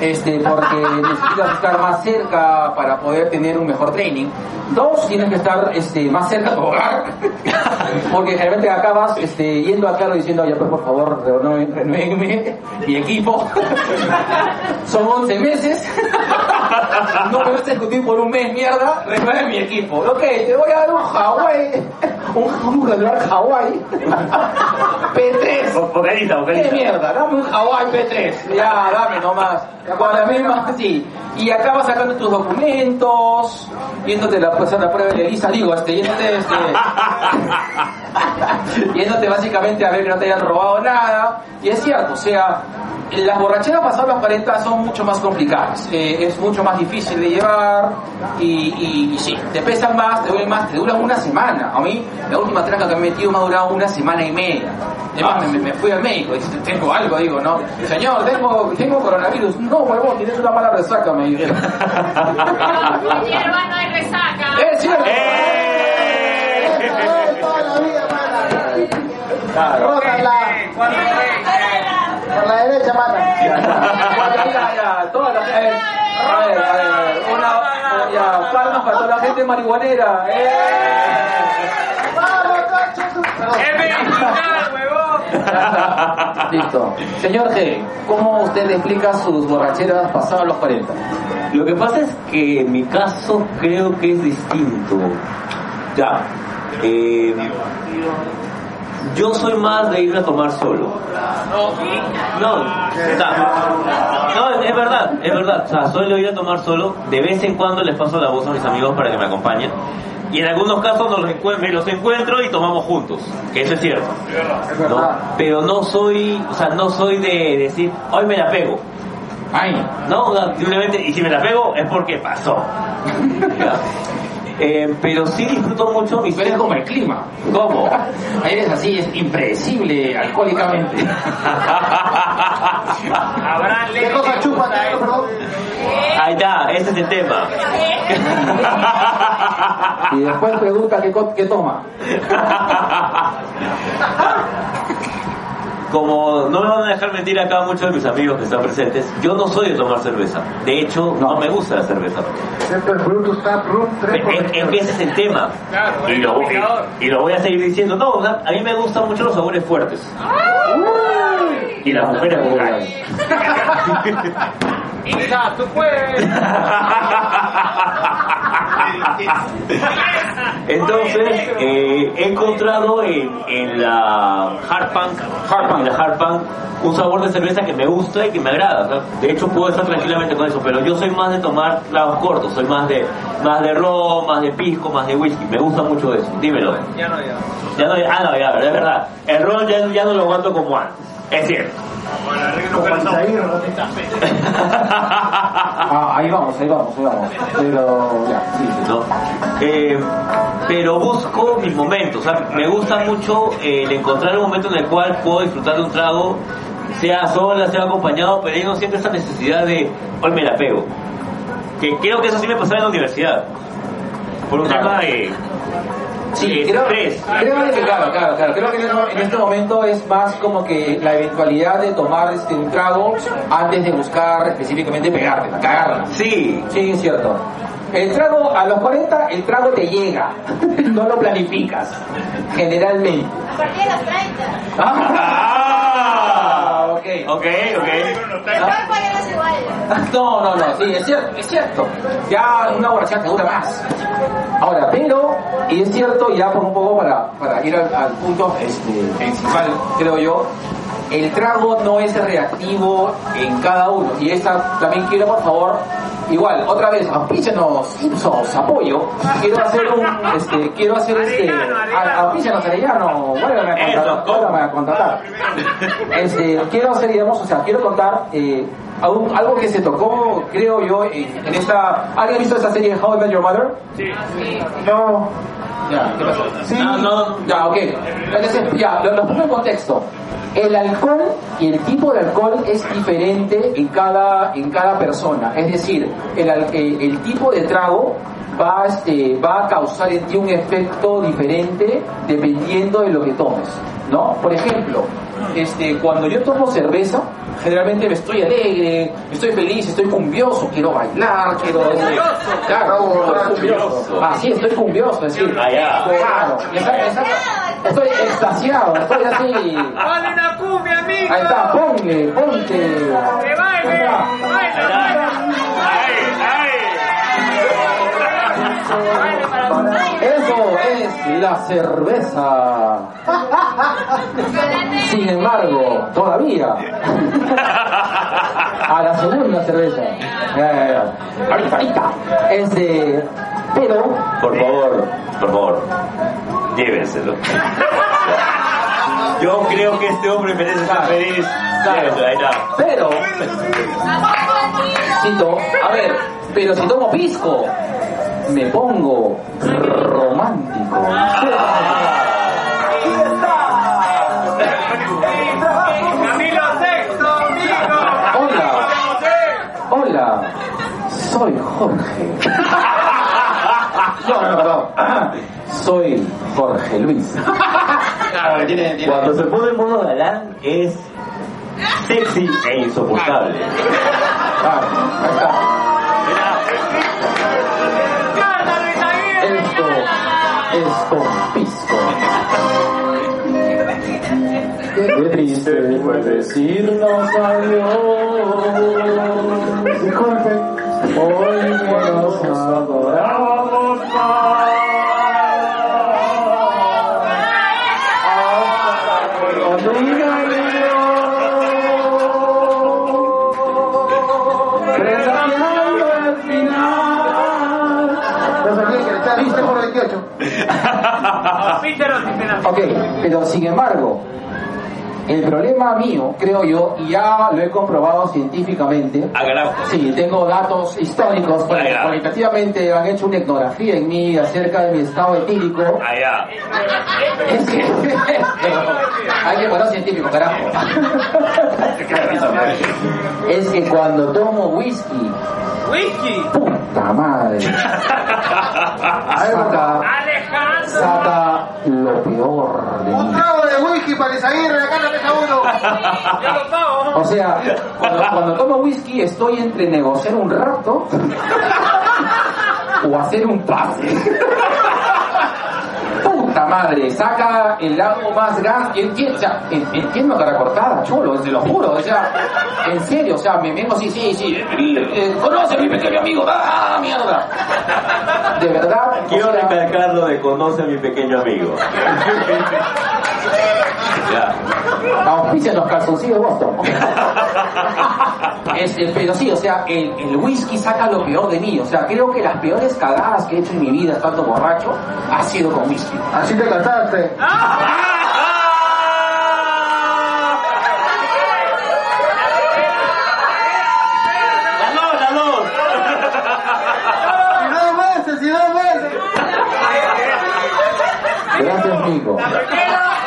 Speaker 2: este, porque necesitas estar más cerca para poder tener un mejor training. Dos, tienes que estar este, más cerca de tu hogar, [laughs] porque generalmente acabas este, yendo a claro diciendo, ya pues por favor, renuévenme mi equipo. [laughs] Son 11 meses. [laughs] No me vas a discutir por un mes, mierda, renueve mi equipo. Ok, te voy a dar un Hawái, un, un Hawái. P3.
Speaker 1: Vocaliza,
Speaker 2: ¿Qué
Speaker 1: vocaliza.
Speaker 2: mierda? Dame un Hawaii P3. Ya, dame nomás. Con la misma, sí. Y acabas sacando tus documentos, yéndote la, pues, a la prueba de Elisa, digo, este, yéndote, este, [laughs] yéndote básicamente a ver que no te hayan robado nada. Y es cierto, o sea, las borracheras pasadas los 40 son mucho más complicadas. Eh, es mucho más difícil de llevar y, y, y sí, te pesan más, te duelen más, te duran una semana. A mí, la última tranca que me he metido me ha durado una semana y media. Además, me, me fui al médico y dije, tengo algo, digo, ¿no? Señor, tengo, tengo coronavirus. No, huevón, tienes una mala resaca, me dijeron. [laughs]
Speaker 4: hierba no hay resaca.
Speaker 2: ¡Es cierto!
Speaker 3: ¡Eh, Claro. Okay, por, la,
Speaker 2: por
Speaker 3: la
Speaker 2: derecha mata. Toda la gente. A ver, a ver. Una. Ya, palmas para toda la gente marihuanera. ¡Eh! [laughs] Listo. Señor G, ¿cómo usted explica sus borracheras pasadas los 40?
Speaker 1: Lo que pasa es que en mi caso creo que es distinto. Ya. Eh, yo soy más de ir a tomar solo. No, o sea, no, es verdad, es verdad. O sea, suelo ir a tomar solo. De vez en cuando les paso la voz a mis amigos para que me acompañen. Y en algunos casos nos los me los encuentro y tomamos juntos. Que eso es cierto. ¿no? Pero no soy, o sea, no soy de decir, hoy me la pego.
Speaker 2: Ay,
Speaker 1: No, simplemente, y si me la pego es porque pasó. [laughs] Eh, pero sí disfruto mucho mis...
Speaker 2: tú eres como el clima.
Speaker 1: ¿Cómo?
Speaker 2: Eres así, es impredecible alcohólicamente.
Speaker 4: Habrán
Speaker 3: ¿Qué cosa chupa? Perdón.
Speaker 1: Ahí está, ese es el tema.
Speaker 2: Y después pregunta qué, qué toma. [laughs]
Speaker 1: Como no me van a dejar mentir acá muchos de mis amigos que están presentes, yo no soy de tomar cerveza. De hecho, no, me gusta la cerveza.
Speaker 3: Excepto el Brutus Tap Room 3
Speaker 1: Es, es que ese es el tema.
Speaker 4: Claro,
Speaker 1: y, lo, y, y lo voy a seguir diciendo. No, a mí me gustan mucho los sabores fuertes. Y las mujeres.
Speaker 4: Isa, tú puedes. [laughs]
Speaker 1: Entonces, eh, he encontrado en, en la hard punk, hard punk, la hard punk, un sabor de cerveza que me gusta y que me agrada. o sea, de hecho, puedo estar tranquilamente con eso, pero yo soy más de tomar tragos cortos, soy más de más de ron, más de pisco, más de whisky. Me gusta mucho eso. Dímelo.
Speaker 4: Ya no, ya.
Speaker 1: Ya no, ah, no, ya, es verdad. El ron ya, ya no lo aguanto como antes. Es cierto.
Speaker 3: Como ¿no?
Speaker 2: Ah, ahí vamos, ahí vamos, ahí vamos. Pero ya, sí, sí.
Speaker 1: ¿no? Eh, pero busco mis momentos, o sea, me gusta mucho eh, el encontrar un momento en el cual puedo disfrutar de un trago, sea sola, sea acompañado, pero yo no siento esa necesidad de, hoy me la pego. Que creo que eso sí me pasaba en la universidad. Por un tema de...
Speaker 2: Sí, creo, creo que claro, claro, claro. Creo que en este, en este momento es más como que la eventualidad de tomar este un trago antes de buscar específicamente pegártela, cagarla.
Speaker 1: Sí,
Speaker 2: Sí, es cierto. El trago, a los 40, el trago te llega. [laughs] No lo planificas. Generalmente.
Speaker 8: A partir de los 30.
Speaker 2: Ah, ok.
Speaker 1: ok, ok.
Speaker 8: Ya no.
Speaker 2: No, no, no, sí, es cierto, es cierto. Ya una borrachera te dura más. Ahora, pero, y es cierto, ya por un poco para, para ir al, al punto este, principal, creo yo, el trago no es reactivo en cada uno. Y esa también quiero, por favor, igual, otra vez, apíchenos, Simpsons, apoyo. Quiero hacer un, este, quiero hacer este, a- apíchenos, Arellano, vuélveme a contratar, a contratar. Este, quiero hacer, digamos, o sea, quiero contar eh, algo, algo que se tocó, creo yo, en, en esta... ¿Alguien ha visto esa serie How I Met Your Mother?
Speaker 3: No.
Speaker 2: Ya, ¿qué pasó?
Speaker 3: Sí.
Speaker 1: No, no,
Speaker 2: Ya, ok. Entonces, ya, lo, lo pongo en contexto. El alcohol y el tipo de alcohol es diferente en cada, en cada persona. Es decir, el, el, el tipo de trago va, este, va a causar en ti un efecto diferente dependiendo de lo que tomes. ¿no? Por ejemplo, este, cuando yo tomo cerveza, generalmente me estoy alegre, estoy feliz, estoy cumbioso, quiero bailar, quiero... este, claro, estoy cumbioso. Ah, sí, estoy cumbioso, es decir,
Speaker 1: Ah,
Speaker 2: claro, estoy extasiado, estoy así...
Speaker 4: ¡Vale una cumbia, amigo!
Speaker 2: Ahí está, ponle, ponte.
Speaker 4: ¡Que baile!
Speaker 2: Eso es la cerveza. Sin embargo, todavía. A la segunda cerveza. Ahorita, ahorita. Es de. Pero,
Speaker 1: Por favor, por favor, llévenselo. Yo creo que este hombre merece ser feliz. Llévenselo, ahí está.
Speaker 2: pero. Cito, a ver, pero si tomo pisco, me pongo romántico.
Speaker 4: ¡Camilo Sexto, amigo!
Speaker 2: Hola. Hola, soy Jorge. No, no, perdón. Soy Jorge Luis.
Speaker 1: Cuando se pone en modo galán es sexy e insoportable.
Speaker 2: Ahí está. Esto es con pisco. Qué triste fue decirnos adiós.
Speaker 3: Disculpen.
Speaker 2: Hoy que nos sin embargo, el problema mío, creo yo, y ya lo he comprobado científicamente, sí, tengo datos históricos, porque cualitativamente han hecho una etnografía en mí acerca de mi estado etílico.
Speaker 1: Allá.
Speaker 2: Es que, [laughs] hay que poner científico, carajo. Es que cuando tomo whisky,
Speaker 4: Whisky.
Speaker 2: puta madre, [laughs] saca,
Speaker 4: Alejandro.
Speaker 2: saca lo peor de
Speaker 3: Un trago de whisky para Isaguirre, acá la mesa uno.
Speaker 4: Yo lo pago.
Speaker 2: O sea, cuando, cuando tomo whisky estoy entre negociar un rato [laughs] o hacer un pase. Puta madre, saca el lado más gas. Entiendo, o sea, en- entiendo cara cortada, chulo, se lo juro. O sea, en serio, o sea, me vengo así, sí, sí. eh, conoce a mi pequeño amigo, ¡ah, mierda! De verdad, o
Speaker 1: Quiero
Speaker 2: sea,
Speaker 1: recalcar lo de conoce a mi pequeño amigo. [laughs] ya.
Speaker 2: auspician los calzoncillos Boston. Este, pero sí, o sea, el, el whisky saca lo peor de mí. O sea, creo que las peores cagadas que he hecho en mi vida estando borracho ha sido con whisky.
Speaker 3: Así te cantaste.
Speaker 1: ¡Salud, salud!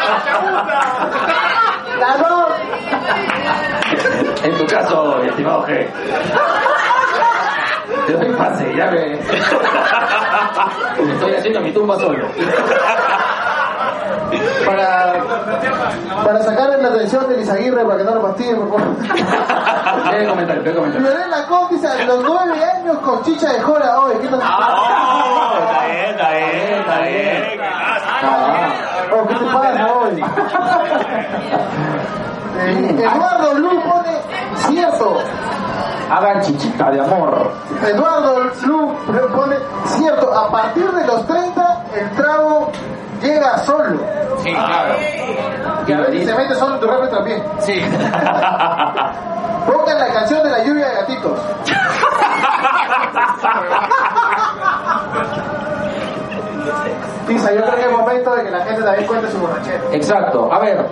Speaker 2: Gracias, Nico.
Speaker 3: Las dos.
Speaker 2: En tu caso, estimado G. Te doy pase, ya me... Estoy haciendo mi tumba solo.
Speaker 3: Para, para sacarle la atención de Isaguirre para que no lo fastidie, por favor.
Speaker 2: Ve comentario, ve comentario.
Speaker 3: Lorena Cómplice a los nueve años con chicha de jora hoy. ¿Qué tal?
Speaker 1: ¡Oh! Está bien, está bien, está bien.
Speaker 2: Ah.
Speaker 3: ¿Qué te pasa hoy? [laughs] Eh, Eduardo Blue pone cierto.
Speaker 2: Hagan chichita de amor.
Speaker 3: Eduardo Blue pone cierto. A partir de los 30 el trago llega solo.
Speaker 2: Sí, claro.
Speaker 3: Y a veces se mete solo en tu refri también.
Speaker 2: Sí. [laughs]
Speaker 3: Pongan la canción de la lluvia de gatitos. [laughs] Pisa, yo creo que es momento de que la gente también cuente su borrachera.
Speaker 2: Exacto. A ver,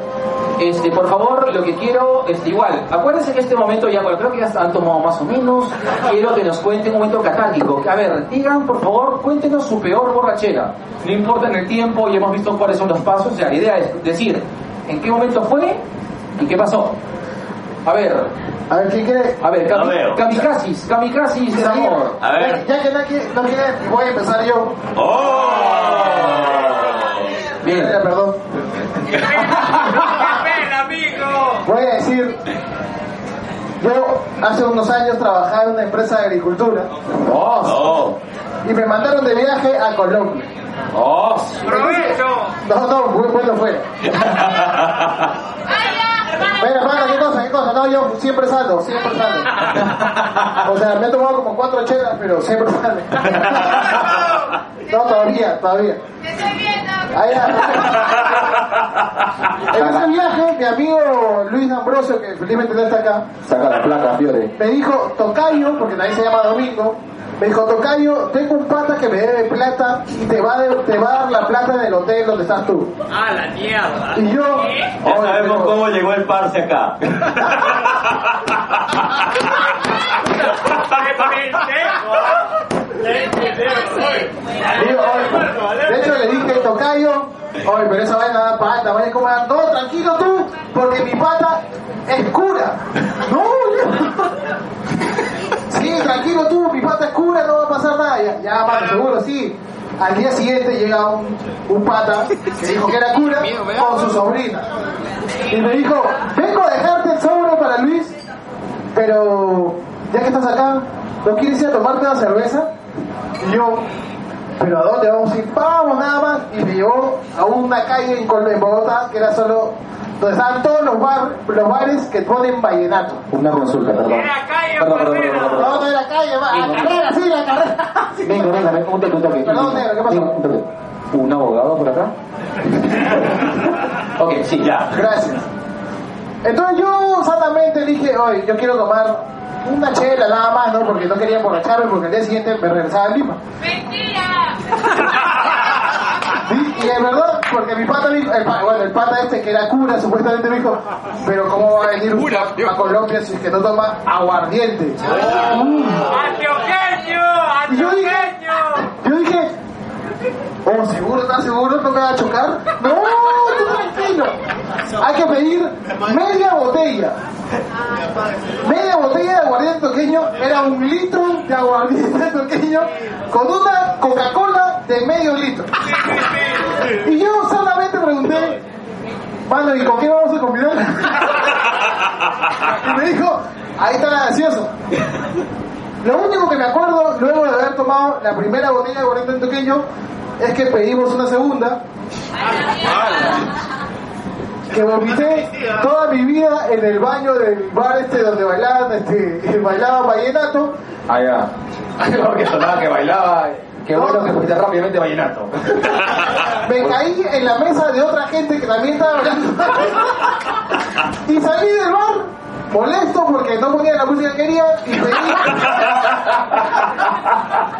Speaker 2: este, por favor, lo que quiero, este, igual, acuérdense que este momento ya, bueno, creo que ya han tomado más o menos. Quiero que nos cuenten un momento catártico. A ver, digan, por favor, cuéntenos su peor borrachera. No importa en el tiempo, ya hemos visto cuáles son los pasos. O sea, la idea es decir, en qué momento fue y qué pasó. A ver,
Speaker 3: A ver, ¿quién quiere?
Speaker 2: a ver, cami-
Speaker 1: veo.
Speaker 2: kamikazes, kamikazes del amor.
Speaker 1: A ver.
Speaker 3: Ya que nadie no quiere, voy a empezar yo.
Speaker 1: ¡Oh!
Speaker 2: Bien.
Speaker 3: Perdón.
Speaker 4: ¡Qué pena, amigo!
Speaker 3: Voy a decir, yo hace unos años trabajaba en una empresa de agricultura
Speaker 2: Oh,
Speaker 3: y me mandaron de viaje a Colombia.
Speaker 2: oh.
Speaker 4: ¡Provecho!
Speaker 3: No, no, muy bueno fue. [laughs] Bueno, hermano, ¿qué cosa? ¿Qué cosa? No, yo siempre salgo, siempre salgo. [laughs] O sea, me he tomado como cuatro chelas, pero siempre salgo. No, todavía, todavía. Ahí, en ese viaje, mi amigo Luis Ambrosio, que felizmente no está acá,
Speaker 2: Saca la placa, Fiore.
Speaker 3: me dijo, Tocayo, porque también se llama Domingo, me dijo, Tocayo, tengo un pata que me debe plata y te va, a de- te va a dar la plata en el hotel donde estás tú.
Speaker 4: ¡A la mierda!
Speaker 3: Y yo,
Speaker 1: Ya
Speaker 3: "Oye,
Speaker 1: sabemos
Speaker 3: pero-
Speaker 1: cómo llegó el parce acá.
Speaker 3: Digo, oye, de hecho le dije, Tocayo, oye, pero esa vaina da pata, vaya como no, tranquilo tú, porque mi pata es cura. No, sí, tranquilo tú, mi pata es cura, no va a pasar nada. Ya, ya mano, seguro, sí. Al día siguiente llega un, un pata que dijo que era cura con su sobrina. Y me dijo, vengo a dejarte el sobre pero ya que estás acá, ¿no quieres ir a tomarte una cerveza? Y yo, ¿pero a dónde vamos a ir? Vamos nada más. Y me llevó a una calle en Bogotá que era solo donde estaban todos los, bar, los bares que ponen vallenato.
Speaker 2: Una consulta, perdón.
Speaker 4: Era calle
Speaker 2: Perdón, perdón, perdón, perdón.
Speaker 3: No, no era calle, va, la carrera, sí, la carrera. [laughs]
Speaker 2: Venga, venga, venga, un toque, un toque.
Speaker 3: Perdón, negro, ¿qué pasó?
Speaker 2: Venga, un toque. ¿Un abogado por acá? [laughs] ok, sí, ya.
Speaker 3: Gracias. Entonces yo sanamente dije, oye, yo quiero tomar una chela nada más, ¿no? Porque no quería emborracharme porque el día siguiente me regresaba a Lima.
Speaker 4: ¡Mentira! [laughs]
Speaker 3: Y es verdad, porque mi pata, dijo- el, pa- bueno, el pata este que era cura supuestamente me dijo, pero ¿cómo va a venir un a, a Colombia si es que no toma aguardiente?
Speaker 4: ¡Antioqueño!
Speaker 3: Y yo dije,
Speaker 4: ¡Antioqueño!
Speaker 3: yo dije, oh, ¿seguro, estás seguro? ¿No me va a chocar? No, tú tranquilo. Hay que pedir media botella. Media botella de aguardiente toqueño era un litro de aguardiente toqueño con una Coca-Cola de medio litro. Y yo solamente pregunté, mano, ¿y con qué vamos a combinar? Y me dijo, ahí está la gaseosa. Lo único que me acuerdo, luego de haber tomado la primera botella de aguardiente toqueño, es que pedimos una segunda, que vomité toda mi vida en el baño del bar este donde bailaban, este, bailaban vallenato.
Speaker 2: Ah, ya. [laughs] Porque sonaba que bailaba. Qué bueno que fuiste rápidamente vallenato. [laughs]
Speaker 3: Me caí en la mesa de otra gente que también estaba bailando. [laughs] Y salí del bar molesto porque no ponía la música que quería y pedí,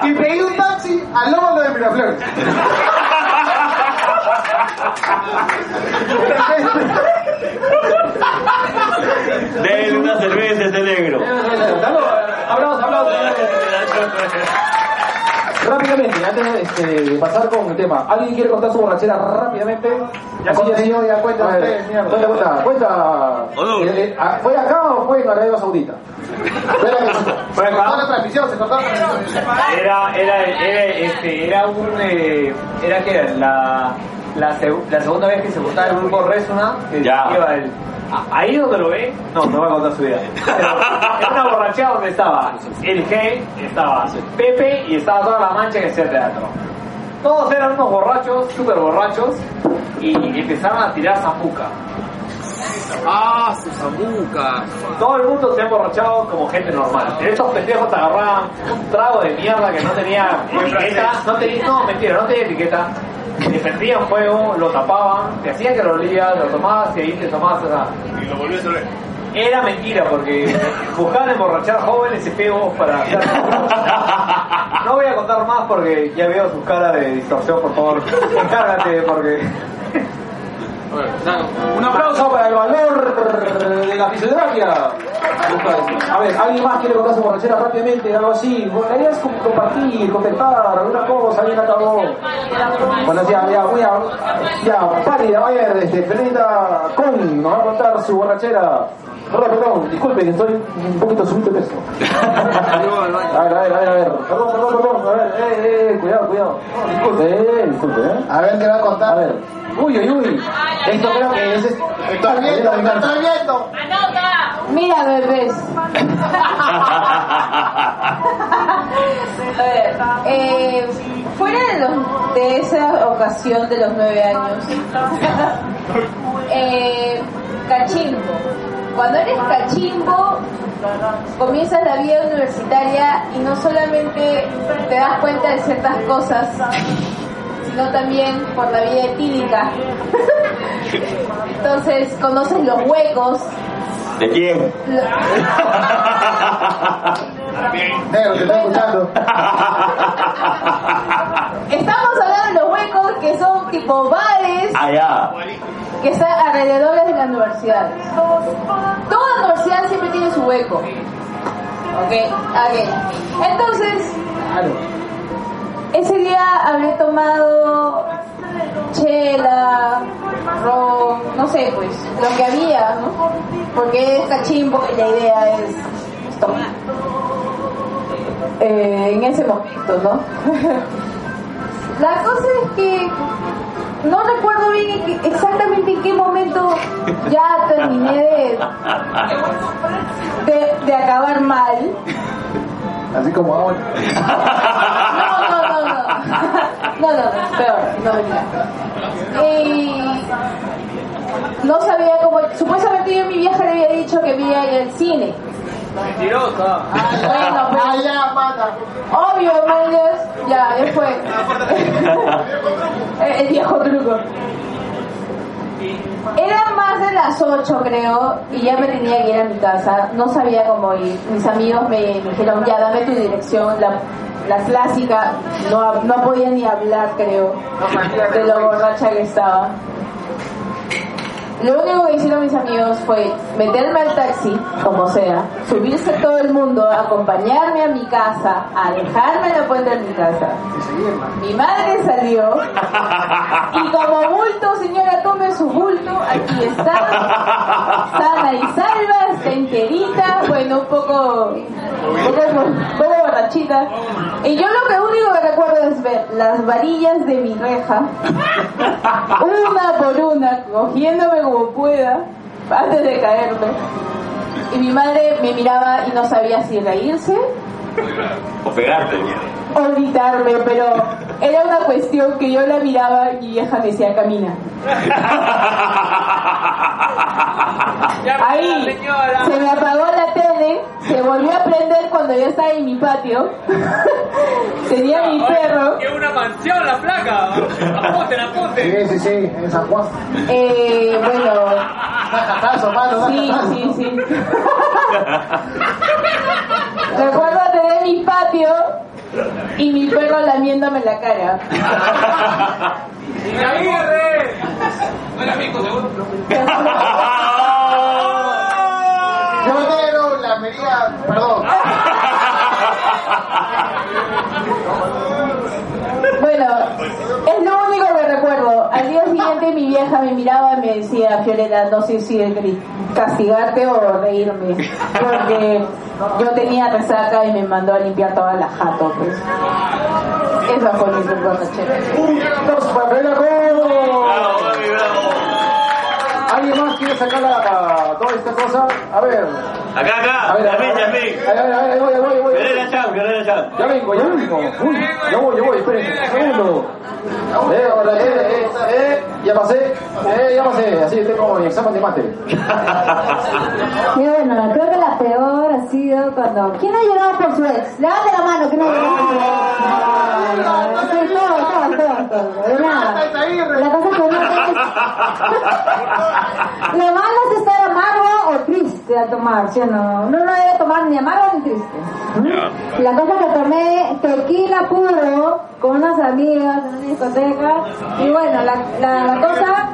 Speaker 3: y pedí un taxi al lóbulo de Miraflores.
Speaker 1: Denle una cerveza a ese negro.
Speaker 2: Hablamos, hablamos. [laughs] Rápidamente, antes de, este, pasar con el tema, ¿alguien quiere contar su borrachera rápidamente?
Speaker 3: Ya
Speaker 2: Así,
Speaker 3: yo, ya cuenta
Speaker 2: A ver,
Speaker 3: usted, mierda.
Speaker 2: Cuenta, cuenta. Eh, eh, ah, ¿Fue acá o fue en Arabia Saudita?
Speaker 3: Se cortó la transmisión, se cortó la transmisión.
Speaker 5: Era, era, era, este, era un, eh, era que era la, la, seg- la segunda vez que se juntaba el grupo Resona, que
Speaker 1: Ya.
Speaker 5: lleva el, ahí donde lo ve, no, no voy a contar su vida. Pero era una borrachera donde estaba el G, estaba Pepe y estaba toda la mancha que hacía teatro. Todos eran unos borrachos, súper borrachos, y empezaron a tirar zambuca.
Speaker 11: Ah, su zambuca.
Speaker 5: Todo el mundo se ha emborrachado como gente normal. Estos pendejos te agarraban un trago de mierda que no tenía etiqueta. No tenía, no, mentira, no tenía etiqueta. Le prendían fuego, lo tapaban, te hacían que lo olías, lo tomabas y ahí te tomabas. o sea,
Speaker 11: Y lo volvió a hacer.
Speaker 5: era mentira porque buscaban emborrachar jóvenes y feos para hacer. No voy a contar más porque ya veo tu cara de distorsión, por favor. [laughs] Encárgate porque.
Speaker 2: Un aplauso para el valor de la fisioterapia. A ver, ¿alguien más quiere contar su borrachera rápidamente? Algo así. La es compartir, comentar, alguna cosa, alguien acabó. Bueno, ya, ya, voy a. Ya, pálida, a ver, este, Con nos va a contar su borrachera. Perdón, perdón, disculpen, estoy un poquito subido de peso. A ver, a ver, a ver, a ver. Perdón, perdón, perdón. A ver, eh, eh, cuidado, cuidado. No, disculpe, eh, disculpe, eh.
Speaker 3: A ver qué va a
Speaker 2: A
Speaker 3: contar.
Speaker 2: ver. Uy, uy, uy. Esto creo que es.
Speaker 3: Estoy viendo, estoy viendo.
Speaker 12: Mira, bebés. A [laughs] ver, eh, fuera de, los- de esa ocasión de los nueve años, eh, cachimbo. Cuando eres cachimbo, comienzas la vida universitaria y no solamente te das cuenta de ciertas cosas, sino también por la vida etílica. [laughs] Entonces conoces los huecos,
Speaker 1: ¿De quién?
Speaker 3: Negro, te estoy escuchando. [laughs]
Speaker 12: Estamos hablando de los huecos que son tipo bares
Speaker 1: Allá.
Speaker 12: que están alrededor de las universidades. Toda universidad siempre tiene su hueco. Ok, ok. Entonces, ese día habré tomado chela, ron, no sé, pues, lo que había, ¿no? Porque es cachimbo y la idea es tomar. Eh, en ese momento, ¿no? [laughs] la cosa es que
Speaker 8: no recuerdo bien exactamente en qué momento ya terminé de, de, de acabar mal.
Speaker 3: Así como ahora. [laughs] [laughs]
Speaker 8: No, no, peor, no mentira. Y no sabía cómo. Supuestamente yo a mi vieja le había dicho que vi el cine.
Speaker 5: Mentirosa.
Speaker 8: Bueno, [laughs] pues.
Speaker 3: Ah, ya, mata.
Speaker 8: Obvio, mangas, ya, fue. el, el viejo truco. Era más de las 8 creo y ya me tenía que ir a mi casa, no sabía cómo ir. Mis amigos me, me dijeron, ya dame tu dirección, la, la clásica, no, no podía ni hablar creo, de lo borracha que estaba. Lo único que hicieron mis amigos fue meterme al taxi, como sea, subirse todo el mundo, acompañarme a mi casa, a dejarme la puerta de mi casa. Mi madre salió y como bulto, señora, tome su bulto, aquí está, sana y salva, está enterita, bueno, un poco, un poco borrachita. Y yo lo que único que recuerdo es ver las varillas de mi reja, una por una, cogiéndome como pueda, antes de caerme. Y mi madre me miraba y no sabía si reírse
Speaker 1: O pegarte.
Speaker 8: O gritarme, pero era una cuestión que yo la miraba y mi vieja me decía, camina. Ahí se me apagó la tele, se volvió a prender cuando yo estaba en mi patio. [laughs] Tenía mi perro.
Speaker 4: Que una mansión la placa. Apunten, apunten.
Speaker 3: Sí, sí, sí, en San Juan.
Speaker 8: Eh, bueno, sí, sí, sí. [laughs] Recuerdo tener mi patio y mi perro lamiéndome la cara.
Speaker 4: Aguirre. Buena amigo, seguro.
Speaker 3: Yo la mería, perdón.
Speaker 8: Bueno, es lo único que recuerdo. Al día siguiente mi vieja me miraba y me decía, Fiorella, no sé si castigarte o reírme. Porque yo tenía resaca y me mandó a limpiar toda la jato, pues. Esa fue mi recuerdo, chévere.
Speaker 2: Dos papelacos. ¿Alguien más quiere sacar la, toda esta cosa? A ver.
Speaker 1: Acá,
Speaker 2: A
Speaker 1: acá.
Speaker 2: ver, a ver, a ver, a ver, ahí voy, ahí voy, voy. Ya vengo, ya vengo. Uy, ya voy, ya voy, esperen, un segundo. Eh, hola, eh, eh, eh, ya pasé, eh, ya pasé, así tengo mi examen de mate. [laughs]
Speaker 8: Y bueno, creo que la peor ha sido cuando... ¿Quién ha llorado por su ex? Levante la mano, ¿quién ha llorado por su ex? La cosa es que no Lo malo es estar amargo o triste a tomar, ¿sí o no? Uno no debe tomar ni amargo ni triste. ¿Mm? La cosa es que tomé tequila puro con unas amigas en una discoteca y bueno, la, la, la cosa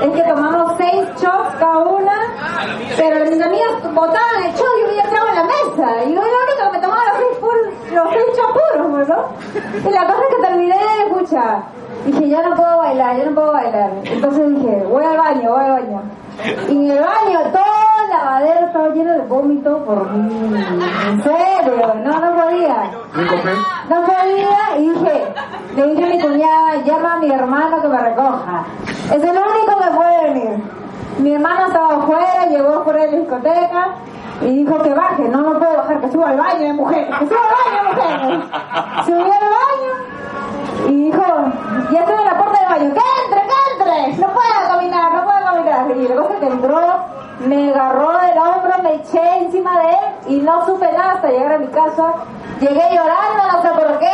Speaker 8: es que tomamos seis shots cada una, pero mis amigas botaban el shot y yo ya trago en la mesa. Y yo era la única que me tomaba los seis, pur- los seis shots puros, ¿no? Y la cosa es que terminé, escucha, dije, ya no puedo bailar, ya no puedo bailar. Entonces dije, voy al baño, voy al baño. Y en el baño todo el lavadero estaba lleno de vómito por mí. En serio, no, no podía. No podía y dije, le dije a mi cuñada, llama a mi hermano que me recoja. Es el único que puede venir. Mi hermano estaba afuera, llegó por la discoteca y dijo que baje. No, no puedo bajar, que suba al baño de mujeres, que suba al baño de mujeres. Subió al baño y dijo, ya estoy en la puerta del baño, que entre, que entre, no puedo caminar, no puedo caminar. Y la cosa es que entró, me agarró del hombro, me eché encima de él y no supe nada hasta llegar a mi casa. Llegué llorando, no sé por qué,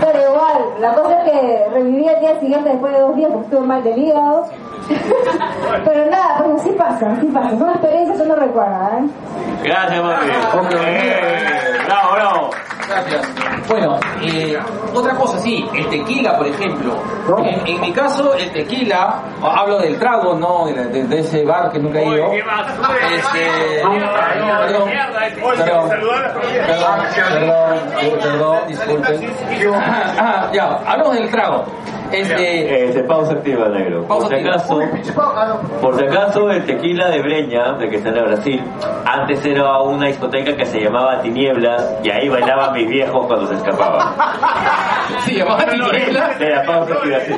Speaker 8: pero igual, la cosa es que reviví el día siguiente después de dos días porque estuve mal del hígado. [laughs] pero nada, pues así pasa, así pasa, son experiencias que uno recuerda, ¿eh?
Speaker 1: Gracias, mami.
Speaker 2: Ok.
Speaker 1: Eh, bravo, bravo.
Speaker 13: Gracias. Bueno, eh, otra cosa, sí, el tequila, por ejemplo. En, en mi caso, el tequila, hablo del trago, no de, de- ese bar que nunca he ido. Este, perdón, perdón, perdón, perdón, perdón, disculpen. Ah, ya, hablamos del trago. Este,
Speaker 1: Este, pausa activa, negro.
Speaker 13: Pausa
Speaker 1: por si acaso, por si acaso, el tequila de Breña, de que está en Brasil, antes era una discoteca que se llamaba Tinieblas y ahí bailaban mis viejos cuando se escapaban.
Speaker 13: se llamaba tiniebla.
Speaker 1: De la pausa activa, sí.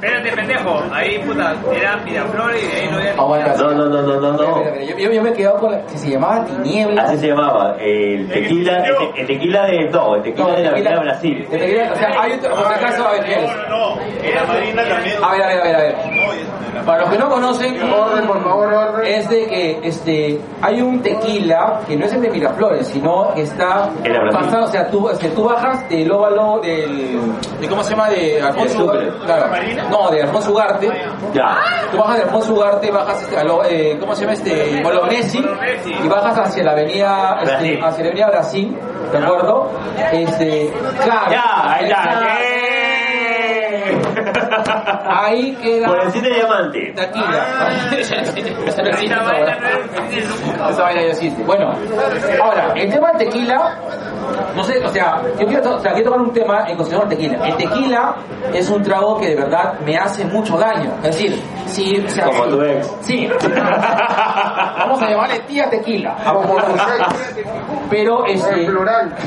Speaker 4: Espérate, pendejo. Ahí, puta, era Miraflores y de ahí no había
Speaker 2: Aguanta.
Speaker 1: No, no, no, no, no, no.
Speaker 2: Espera, espera, Yo, yo, yo me he quedado con la que se llamaba Tinieblas.
Speaker 1: Así se llamaba. El tequila, el, te- el tequila de. No, el tequila
Speaker 2: No,
Speaker 1: de la
Speaker 2: tequila-
Speaker 1: Avenida Brasil.
Speaker 2: de tequila- o sea, hay otro, por si acaso, a ver, fíjense.
Speaker 14: No, no, era Marina también.
Speaker 2: A ver, a ver, a ver, a ver. Para los que no conocen,
Speaker 3: Orden, por favor, orden.
Speaker 2: es de que este hay un tequila que no es el de Miraflores, sino que está
Speaker 1: El de Brasil.
Speaker 2: pasado, o sea, tú, tú bajas del óvalo del de cómo se llama de Alfonso
Speaker 1: Sucre.
Speaker 2: claro, no, de Alfonso Ugarte.
Speaker 1: Ya.
Speaker 2: Tú bajas de Alfonso Ugarte, bajas este, a lo- eh, ¿cómo se llama este? Bolognesi y bajas hacia la avenida este, hacia la avenida Brasil, ¿de acuerdo? Este, claro.
Speaker 1: Ya, ahí
Speaker 2: exacto.
Speaker 1: está. ¡Eh! [laughs]
Speaker 2: Ahí queda
Speaker 1: Por el cine diamante.
Speaker 2: Tequila. [laughs] Esa no existe esa
Speaker 4: vaina no
Speaker 2: ya existe. Bueno, ahora, el tema del tequila, no sé, o sea, yo quiero, to- o sea, quiero tocar un tema en consideración del tequila. El tequila es un trago que de verdad me hace mucho daño. Es decir, si, o sea,
Speaker 1: Como
Speaker 2: si-
Speaker 1: tu ex.
Speaker 2: Sí. [laughs] Vamos a llamarle tía tequila.
Speaker 3: Como sex.
Speaker 2: Pero este.
Speaker 3: plural. [laughs]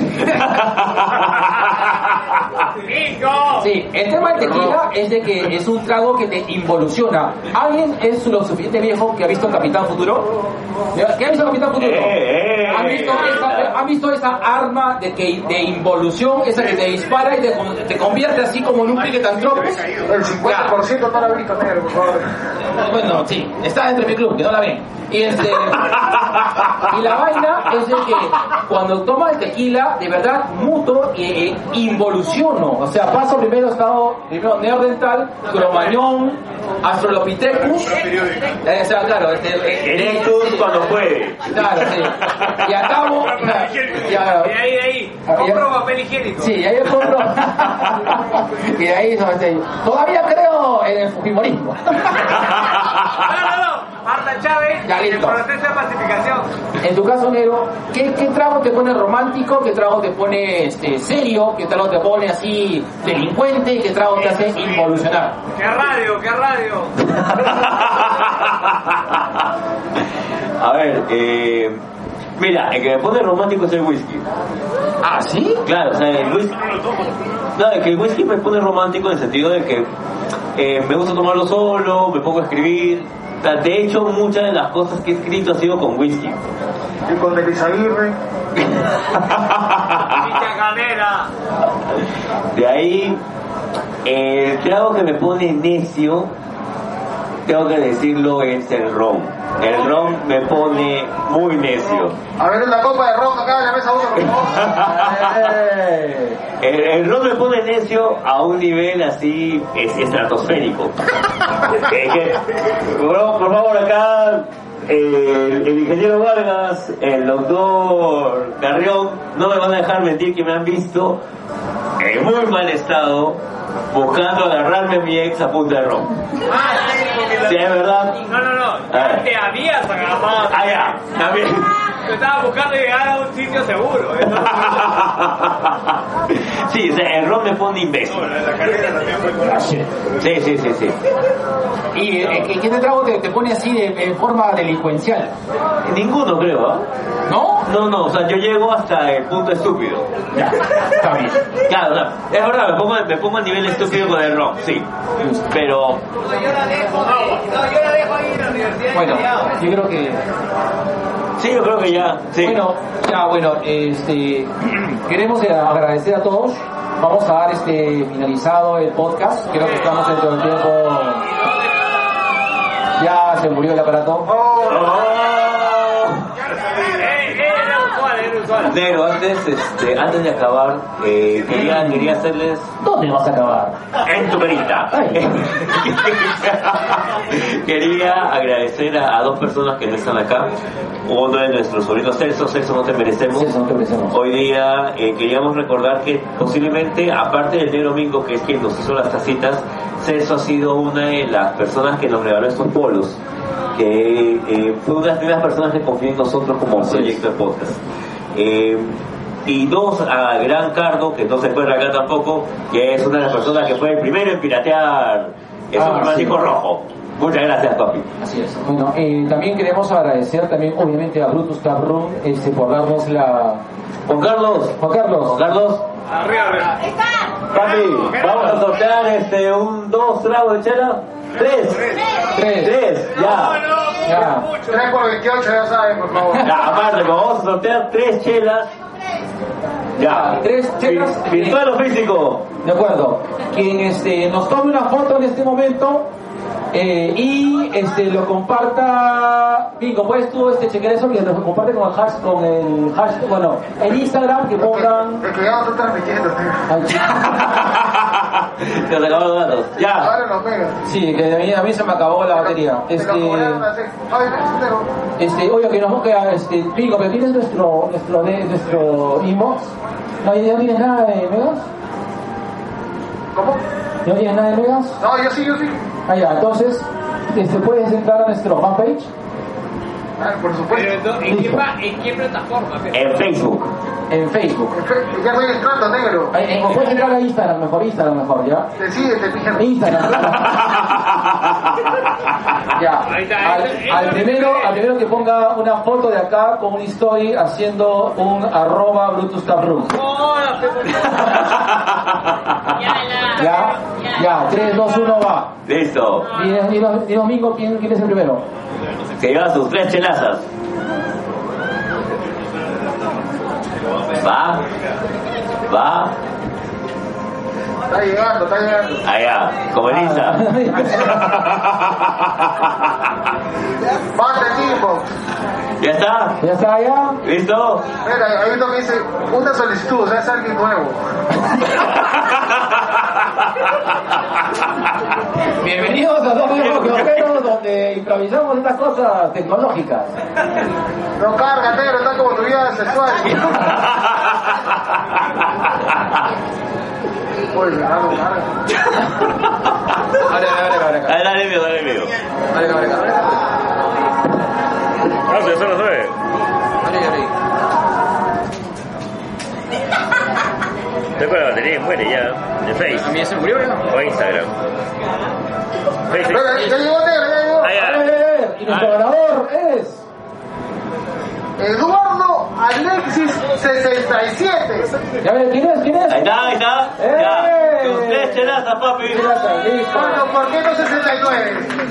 Speaker 2: Sí, el tema del tequila es de que es un trago que te involuciona. ¿Alguien es lo suficiente viejo que ha visto Capitán Futuro? ¿Qué ha visto Capitán Futuro?
Speaker 1: Eh, eh.
Speaker 2: ¿Han visto, esa, ¿Han visto esa arma de, que, de involución, esa que te dispara y te, te convierte así como en un piquetantropos?
Speaker 3: El 50% no lo ha visto negro, por favor.
Speaker 2: Bueno, sí, está dentro de mi club, que no la ven. Y este. Y la vaina es de que cuando toma el tequila, de verdad muto e e involuciono. O sea, paso primero estado, primero neordental, cromañón, astrolopithecus. Eh, o sea, claro, este, eh,
Speaker 1: Erectus cuando puede.
Speaker 2: Claro, sí. Y acabo. [laughs] ya,
Speaker 4: De ahí.
Speaker 2: Ah.
Speaker 4: Compro papel higiénico.
Speaker 2: Sí, ahí compro. [laughs] y de ahí no, este, todavía creo en el fujimorismo. [laughs]
Speaker 4: No, no, no. Marta Chávez,
Speaker 2: Ya,
Speaker 4: el
Speaker 2: listo.
Speaker 4: proceso de pacificación.
Speaker 2: En tu caso, Nero, ¿qué, ¿qué trago te pone romántico? ¿Qué trago te pone este, serio? ¿Qué trago te pone así delincuente? ¿Qué trago te hace involucionar?
Speaker 4: ¡Qué radio, qué radio! [laughs]
Speaker 1: A ver, eh, mira, el que me pone romántico es el whisky.
Speaker 2: ¿Ah, sí?
Speaker 1: Claro, o sea, el whisky. No, es que el whisky me pone romántico en el sentido de que eh, me gusta tomarlo solo, me pongo a escribir. O sea, de hecho, muchas de las cosas que he escrito ha sido con whisky.
Speaker 3: Y con.
Speaker 4: ¡Mi chacanera! [laughs]
Speaker 1: De ahí, el trago que me pone necio, tengo que decirlo, es el ron. El ron me pone muy necio.
Speaker 3: A ver una copa de ron acá en la mesa uno, por favor. [laughs]
Speaker 1: El, el ron me pone necio a un nivel así es- estratosférico. [laughs] Es que, por, por favor, acá eh, el ingeniero Vargas, el doctor Carrión, no me van a dejar mentir que me han visto en muy mal estado buscando agarrarme a mi ex a punta de ron. Sí, es verdad.
Speaker 4: No, no, no.
Speaker 1: Ah.
Speaker 4: Te habías agarrado.
Speaker 1: Ah, ya, también.
Speaker 4: Te estaba buscando llegar a un sitio seguro. ¿eh? [laughs]
Speaker 1: Sí, o sea, el ron me pone imbécil.
Speaker 14: La carrera también fue con
Speaker 1: Sí, sí, sí, sí.
Speaker 2: ¿Y eh, qué, qué trago te, te pone así de, en forma delincuencial?
Speaker 1: Ninguno creo, ¿ah?
Speaker 2: ¿No?
Speaker 1: No, no, o sea, yo llego hasta el punto estúpido.
Speaker 2: Ya, está bien.
Speaker 1: Claro, o sea, es verdad, me pongo, me pongo a nivel estúpido con el rock, sí. Pero,
Speaker 4: Yo la dejo, no, yo la dejo ahí en la universidad.
Speaker 2: Bueno, yo creo que
Speaker 1: sí, yo creo que ya, sí.
Speaker 2: Bueno, ya bueno, este [clears throat] queremos eh, agradecer a todos. Vamos a dar este finalizado el podcast. Creo que estamos dentro del tiempo. Ya se murió el aparato.
Speaker 4: Eh,
Speaker 1: Negro, antes, este, antes de acabar, eh, quería, quería hacerles
Speaker 2: ¿Dónde vas a acabar?
Speaker 1: en tu perita. [laughs] Quería agradecer a, a dos personas que no están acá. Uno de nuestros sobrinos Celso, Celso no te merecemos.
Speaker 2: Sí, eso no te merecemos.
Speaker 1: Hoy día eh, queríamos recordar que posiblemente, aparte del negro Mingo, que es quien nos hizo las tacitas, Celso ha sido una de las personas que nos regaló estos polos. Que eh, fue una de las primeras personas que confió en nosotros como proyecto de podcast. Eh, y dos a Gran Cardo, que no se encuentra acá tampoco, que es una de las personas que fue el primero en piratear el
Speaker 2: Ah, sí.
Speaker 1: Rojo. Muchas gracias, papi.
Speaker 2: Así es. Bueno, eh, también queremos agradecer también obviamente a Brutus Cabrón este, por darnos la...
Speaker 1: Juan Carlos,
Speaker 2: Juan Carlos.
Speaker 1: Juan Carlos,
Speaker 4: Arriba, arriba.
Speaker 1: Papi, vamos a sortear este, un, dos tragos de chela. Tres.
Speaker 2: Tres.
Speaker 1: Tres, ya.
Speaker 2: Ya.
Speaker 3: 3 por 28, ya saben, por favor.
Speaker 1: Ya, aparte, vamos a sortear tres chelas. Ya.
Speaker 2: Tres chelas.
Speaker 1: Vi- Virtual o físico.
Speaker 2: De acuerdo. Quien este, nos tome una foto en este momento eh, y este, lo comparta. Bingo, puedes tú este, chequear eso que lo comparte con el hashtag, con el hashtag, bueno, en Instagram que pongan.
Speaker 3: Es que ya no estoy transmitiendo, tío.
Speaker 1: Nos acabaron los datos. Ya.
Speaker 3: Ahora lo pega.
Speaker 2: Sí, que a mí, a mí se me acabó la batería.
Speaker 3: Te
Speaker 2: Este, este, oye, que nos busque este, Bingo, pero tienes nuestro, nuestro, nuestro inbox. No, ya tienes nada de megas.
Speaker 3: ¿Cómo?
Speaker 2: ¿No tienes nada de megas?
Speaker 3: No, yo sí, yo sí.
Speaker 2: Ah, ya, entonces, este, puedes entrar a nuestro fanpage.
Speaker 3: Ah, por supuesto.
Speaker 5: ¿En qué, pa- en qué plataforma?
Speaker 1: En Facebook.
Speaker 2: En Facebook.
Speaker 3: Ya estoy entrando, negro.
Speaker 2: Ahí, eh, o puedes entrar a Instagram, mejor Instagram, mejor, ¿ya?
Speaker 3: Decídete, pija.
Speaker 2: Instagram. [laughs] ya.
Speaker 5: Ahí está,
Speaker 2: Al, al primero, al primero que ponga una foto de acá con un story haciendo un arroba Brutus Taproom. [laughs] Ya, ya, 3, 2, 1, va.
Speaker 1: Listo.
Speaker 2: Y, y, y domingo, ¿quién, ¿quién es el primero?
Speaker 1: Se llevan sus tres chelazas. Va. Va.
Speaker 3: Está llegando, está llegando.
Speaker 1: Allá. Como en Insta.
Speaker 3: Manda el inbox.
Speaker 1: ¿Ya está?
Speaker 2: ¿Ya está allá?
Speaker 1: ¿Listo?
Speaker 3: Mira, hay uno que dice una solicitud, o sea, es alguien nuevo. [laughs]
Speaker 2: Bienvenidos a Dos Viajeros, [laughs] donde improvisamos estas cosas tecnológicas.
Speaker 3: No carga, negro, está como tu vida sexual. [laughs] Oye, no, no carga.
Speaker 2: Vale, vale, vale, vale.
Speaker 1: Dale, dale mío, dale las nueve.
Speaker 2: Vale, vale.
Speaker 1: Estoy con la batería y muere ya. De Face.
Speaker 2: ¿También se murió ya?
Speaker 1: O Instagram.
Speaker 3: Mira, ya llegó ya llegó.
Speaker 2: Y nuestro ganador es...
Speaker 3: Eduardo Alexis 67.
Speaker 2: Ya ves, ¿quién es? ¿Quién es?
Speaker 1: Ahí está, ahí está.
Speaker 2: ¡Eh!
Speaker 1: Ya. Tus tres chelazas, papi.
Speaker 2: Listo.
Speaker 3: Bueno, ¿por qué no 69?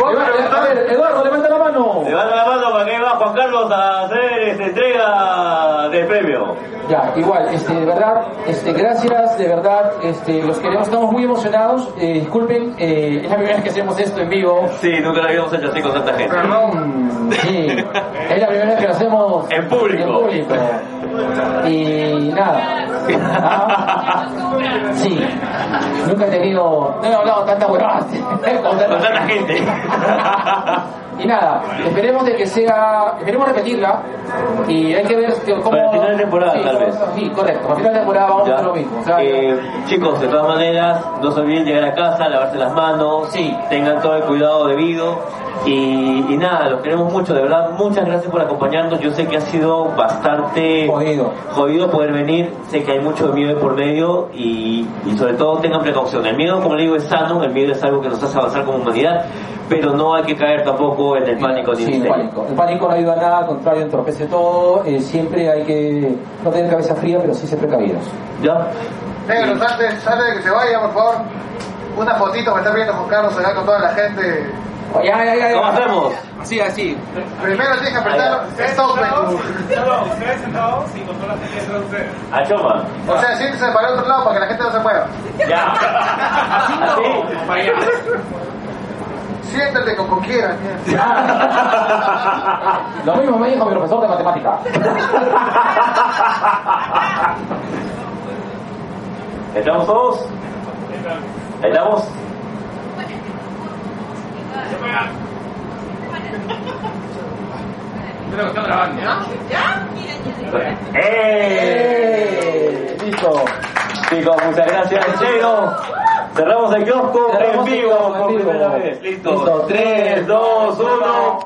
Speaker 2: Eduardo, a ver, Eduardo, levanta la mano.
Speaker 1: Levanta la mano para que va Juan Carlos a hacer esta entrega de premio.
Speaker 2: Ya, igual, este, de verdad, este, gracias, de verdad, este, los queremos, estamos muy emocionados, eh, disculpen, eh, es la primera vez que hacemos esto en vivo.
Speaker 1: Sí, nunca lo habíamos hecho así con tanta gente.
Speaker 2: Mm, sí, es la primera vez que lo hacemos
Speaker 1: En público.
Speaker 2: en público. Y nada. Ah, [laughs] sí, nunca he tenido, no he hablado tanta huevadas con
Speaker 1: tanta gente.
Speaker 2: Y nada, esperemos de que sea, esperemos repetirla y hay que ver que- cómo...
Speaker 1: Para el final de temporada,
Speaker 2: sí,
Speaker 1: tal vez.
Speaker 2: Sí, correcto, para el final de temporada vamos a hacer lo mismo. o sea,
Speaker 1: Eh, chicos, de todas maneras, no se olviden llegar a casa, lavarse las manos,
Speaker 2: Sí.
Speaker 1: tengan todo el cuidado debido y, y nada, los queremos mucho, de verdad, muchas gracias por acompañarnos, yo sé que ha sido bastante
Speaker 2: Jodido.
Speaker 1: jodido poder venir, sé que hay mucho miedo por medio y, y sobre todo tengan precaución, el miedo como le digo es sano, el miedo es algo que nos hace avanzar como humanidad, pero no hay que caer tampoco en el pánico ni
Speaker 2: Sí,
Speaker 1: en
Speaker 2: el pánico. El pánico no ayuda a nada, al contrario, entorpece todo. eh, siempre hay que no tener cabeza fría, pero sí ser precavidos.
Speaker 1: ¿Ya?
Speaker 3: Negro, antes, antes de que se vaya, por favor, una fotito me está viendo con Carlos acá con toda la gente.
Speaker 2: Ya, ya, ya.
Speaker 1: ¿Cómo hacemos?
Speaker 2: Así, así.
Speaker 3: Primero tienes que apretar en tu...
Speaker 10: Ustedes sentados y con toda la gente detrás de ustedes.
Speaker 1: A Choma.
Speaker 3: O sea, siéntese para el otro lado para que la gente no se mueva.
Speaker 1: Ya. [laughs] Así.
Speaker 3: Siéntate como quieras. [laughs]
Speaker 2: Lo mismo me dijo mi profesor de matemática. [laughs]
Speaker 1: ¿Estamos todos? ¿Estamos?
Speaker 13: Creo que está grabando, ¿no?
Speaker 1: ¡Eh!
Speaker 2: Listo.
Speaker 1: Chicos, muchas gracias. Serio, cerramos el kiosco en vivo por primera vez. Listo.
Speaker 2: Listo.
Speaker 1: 3, 2, 1.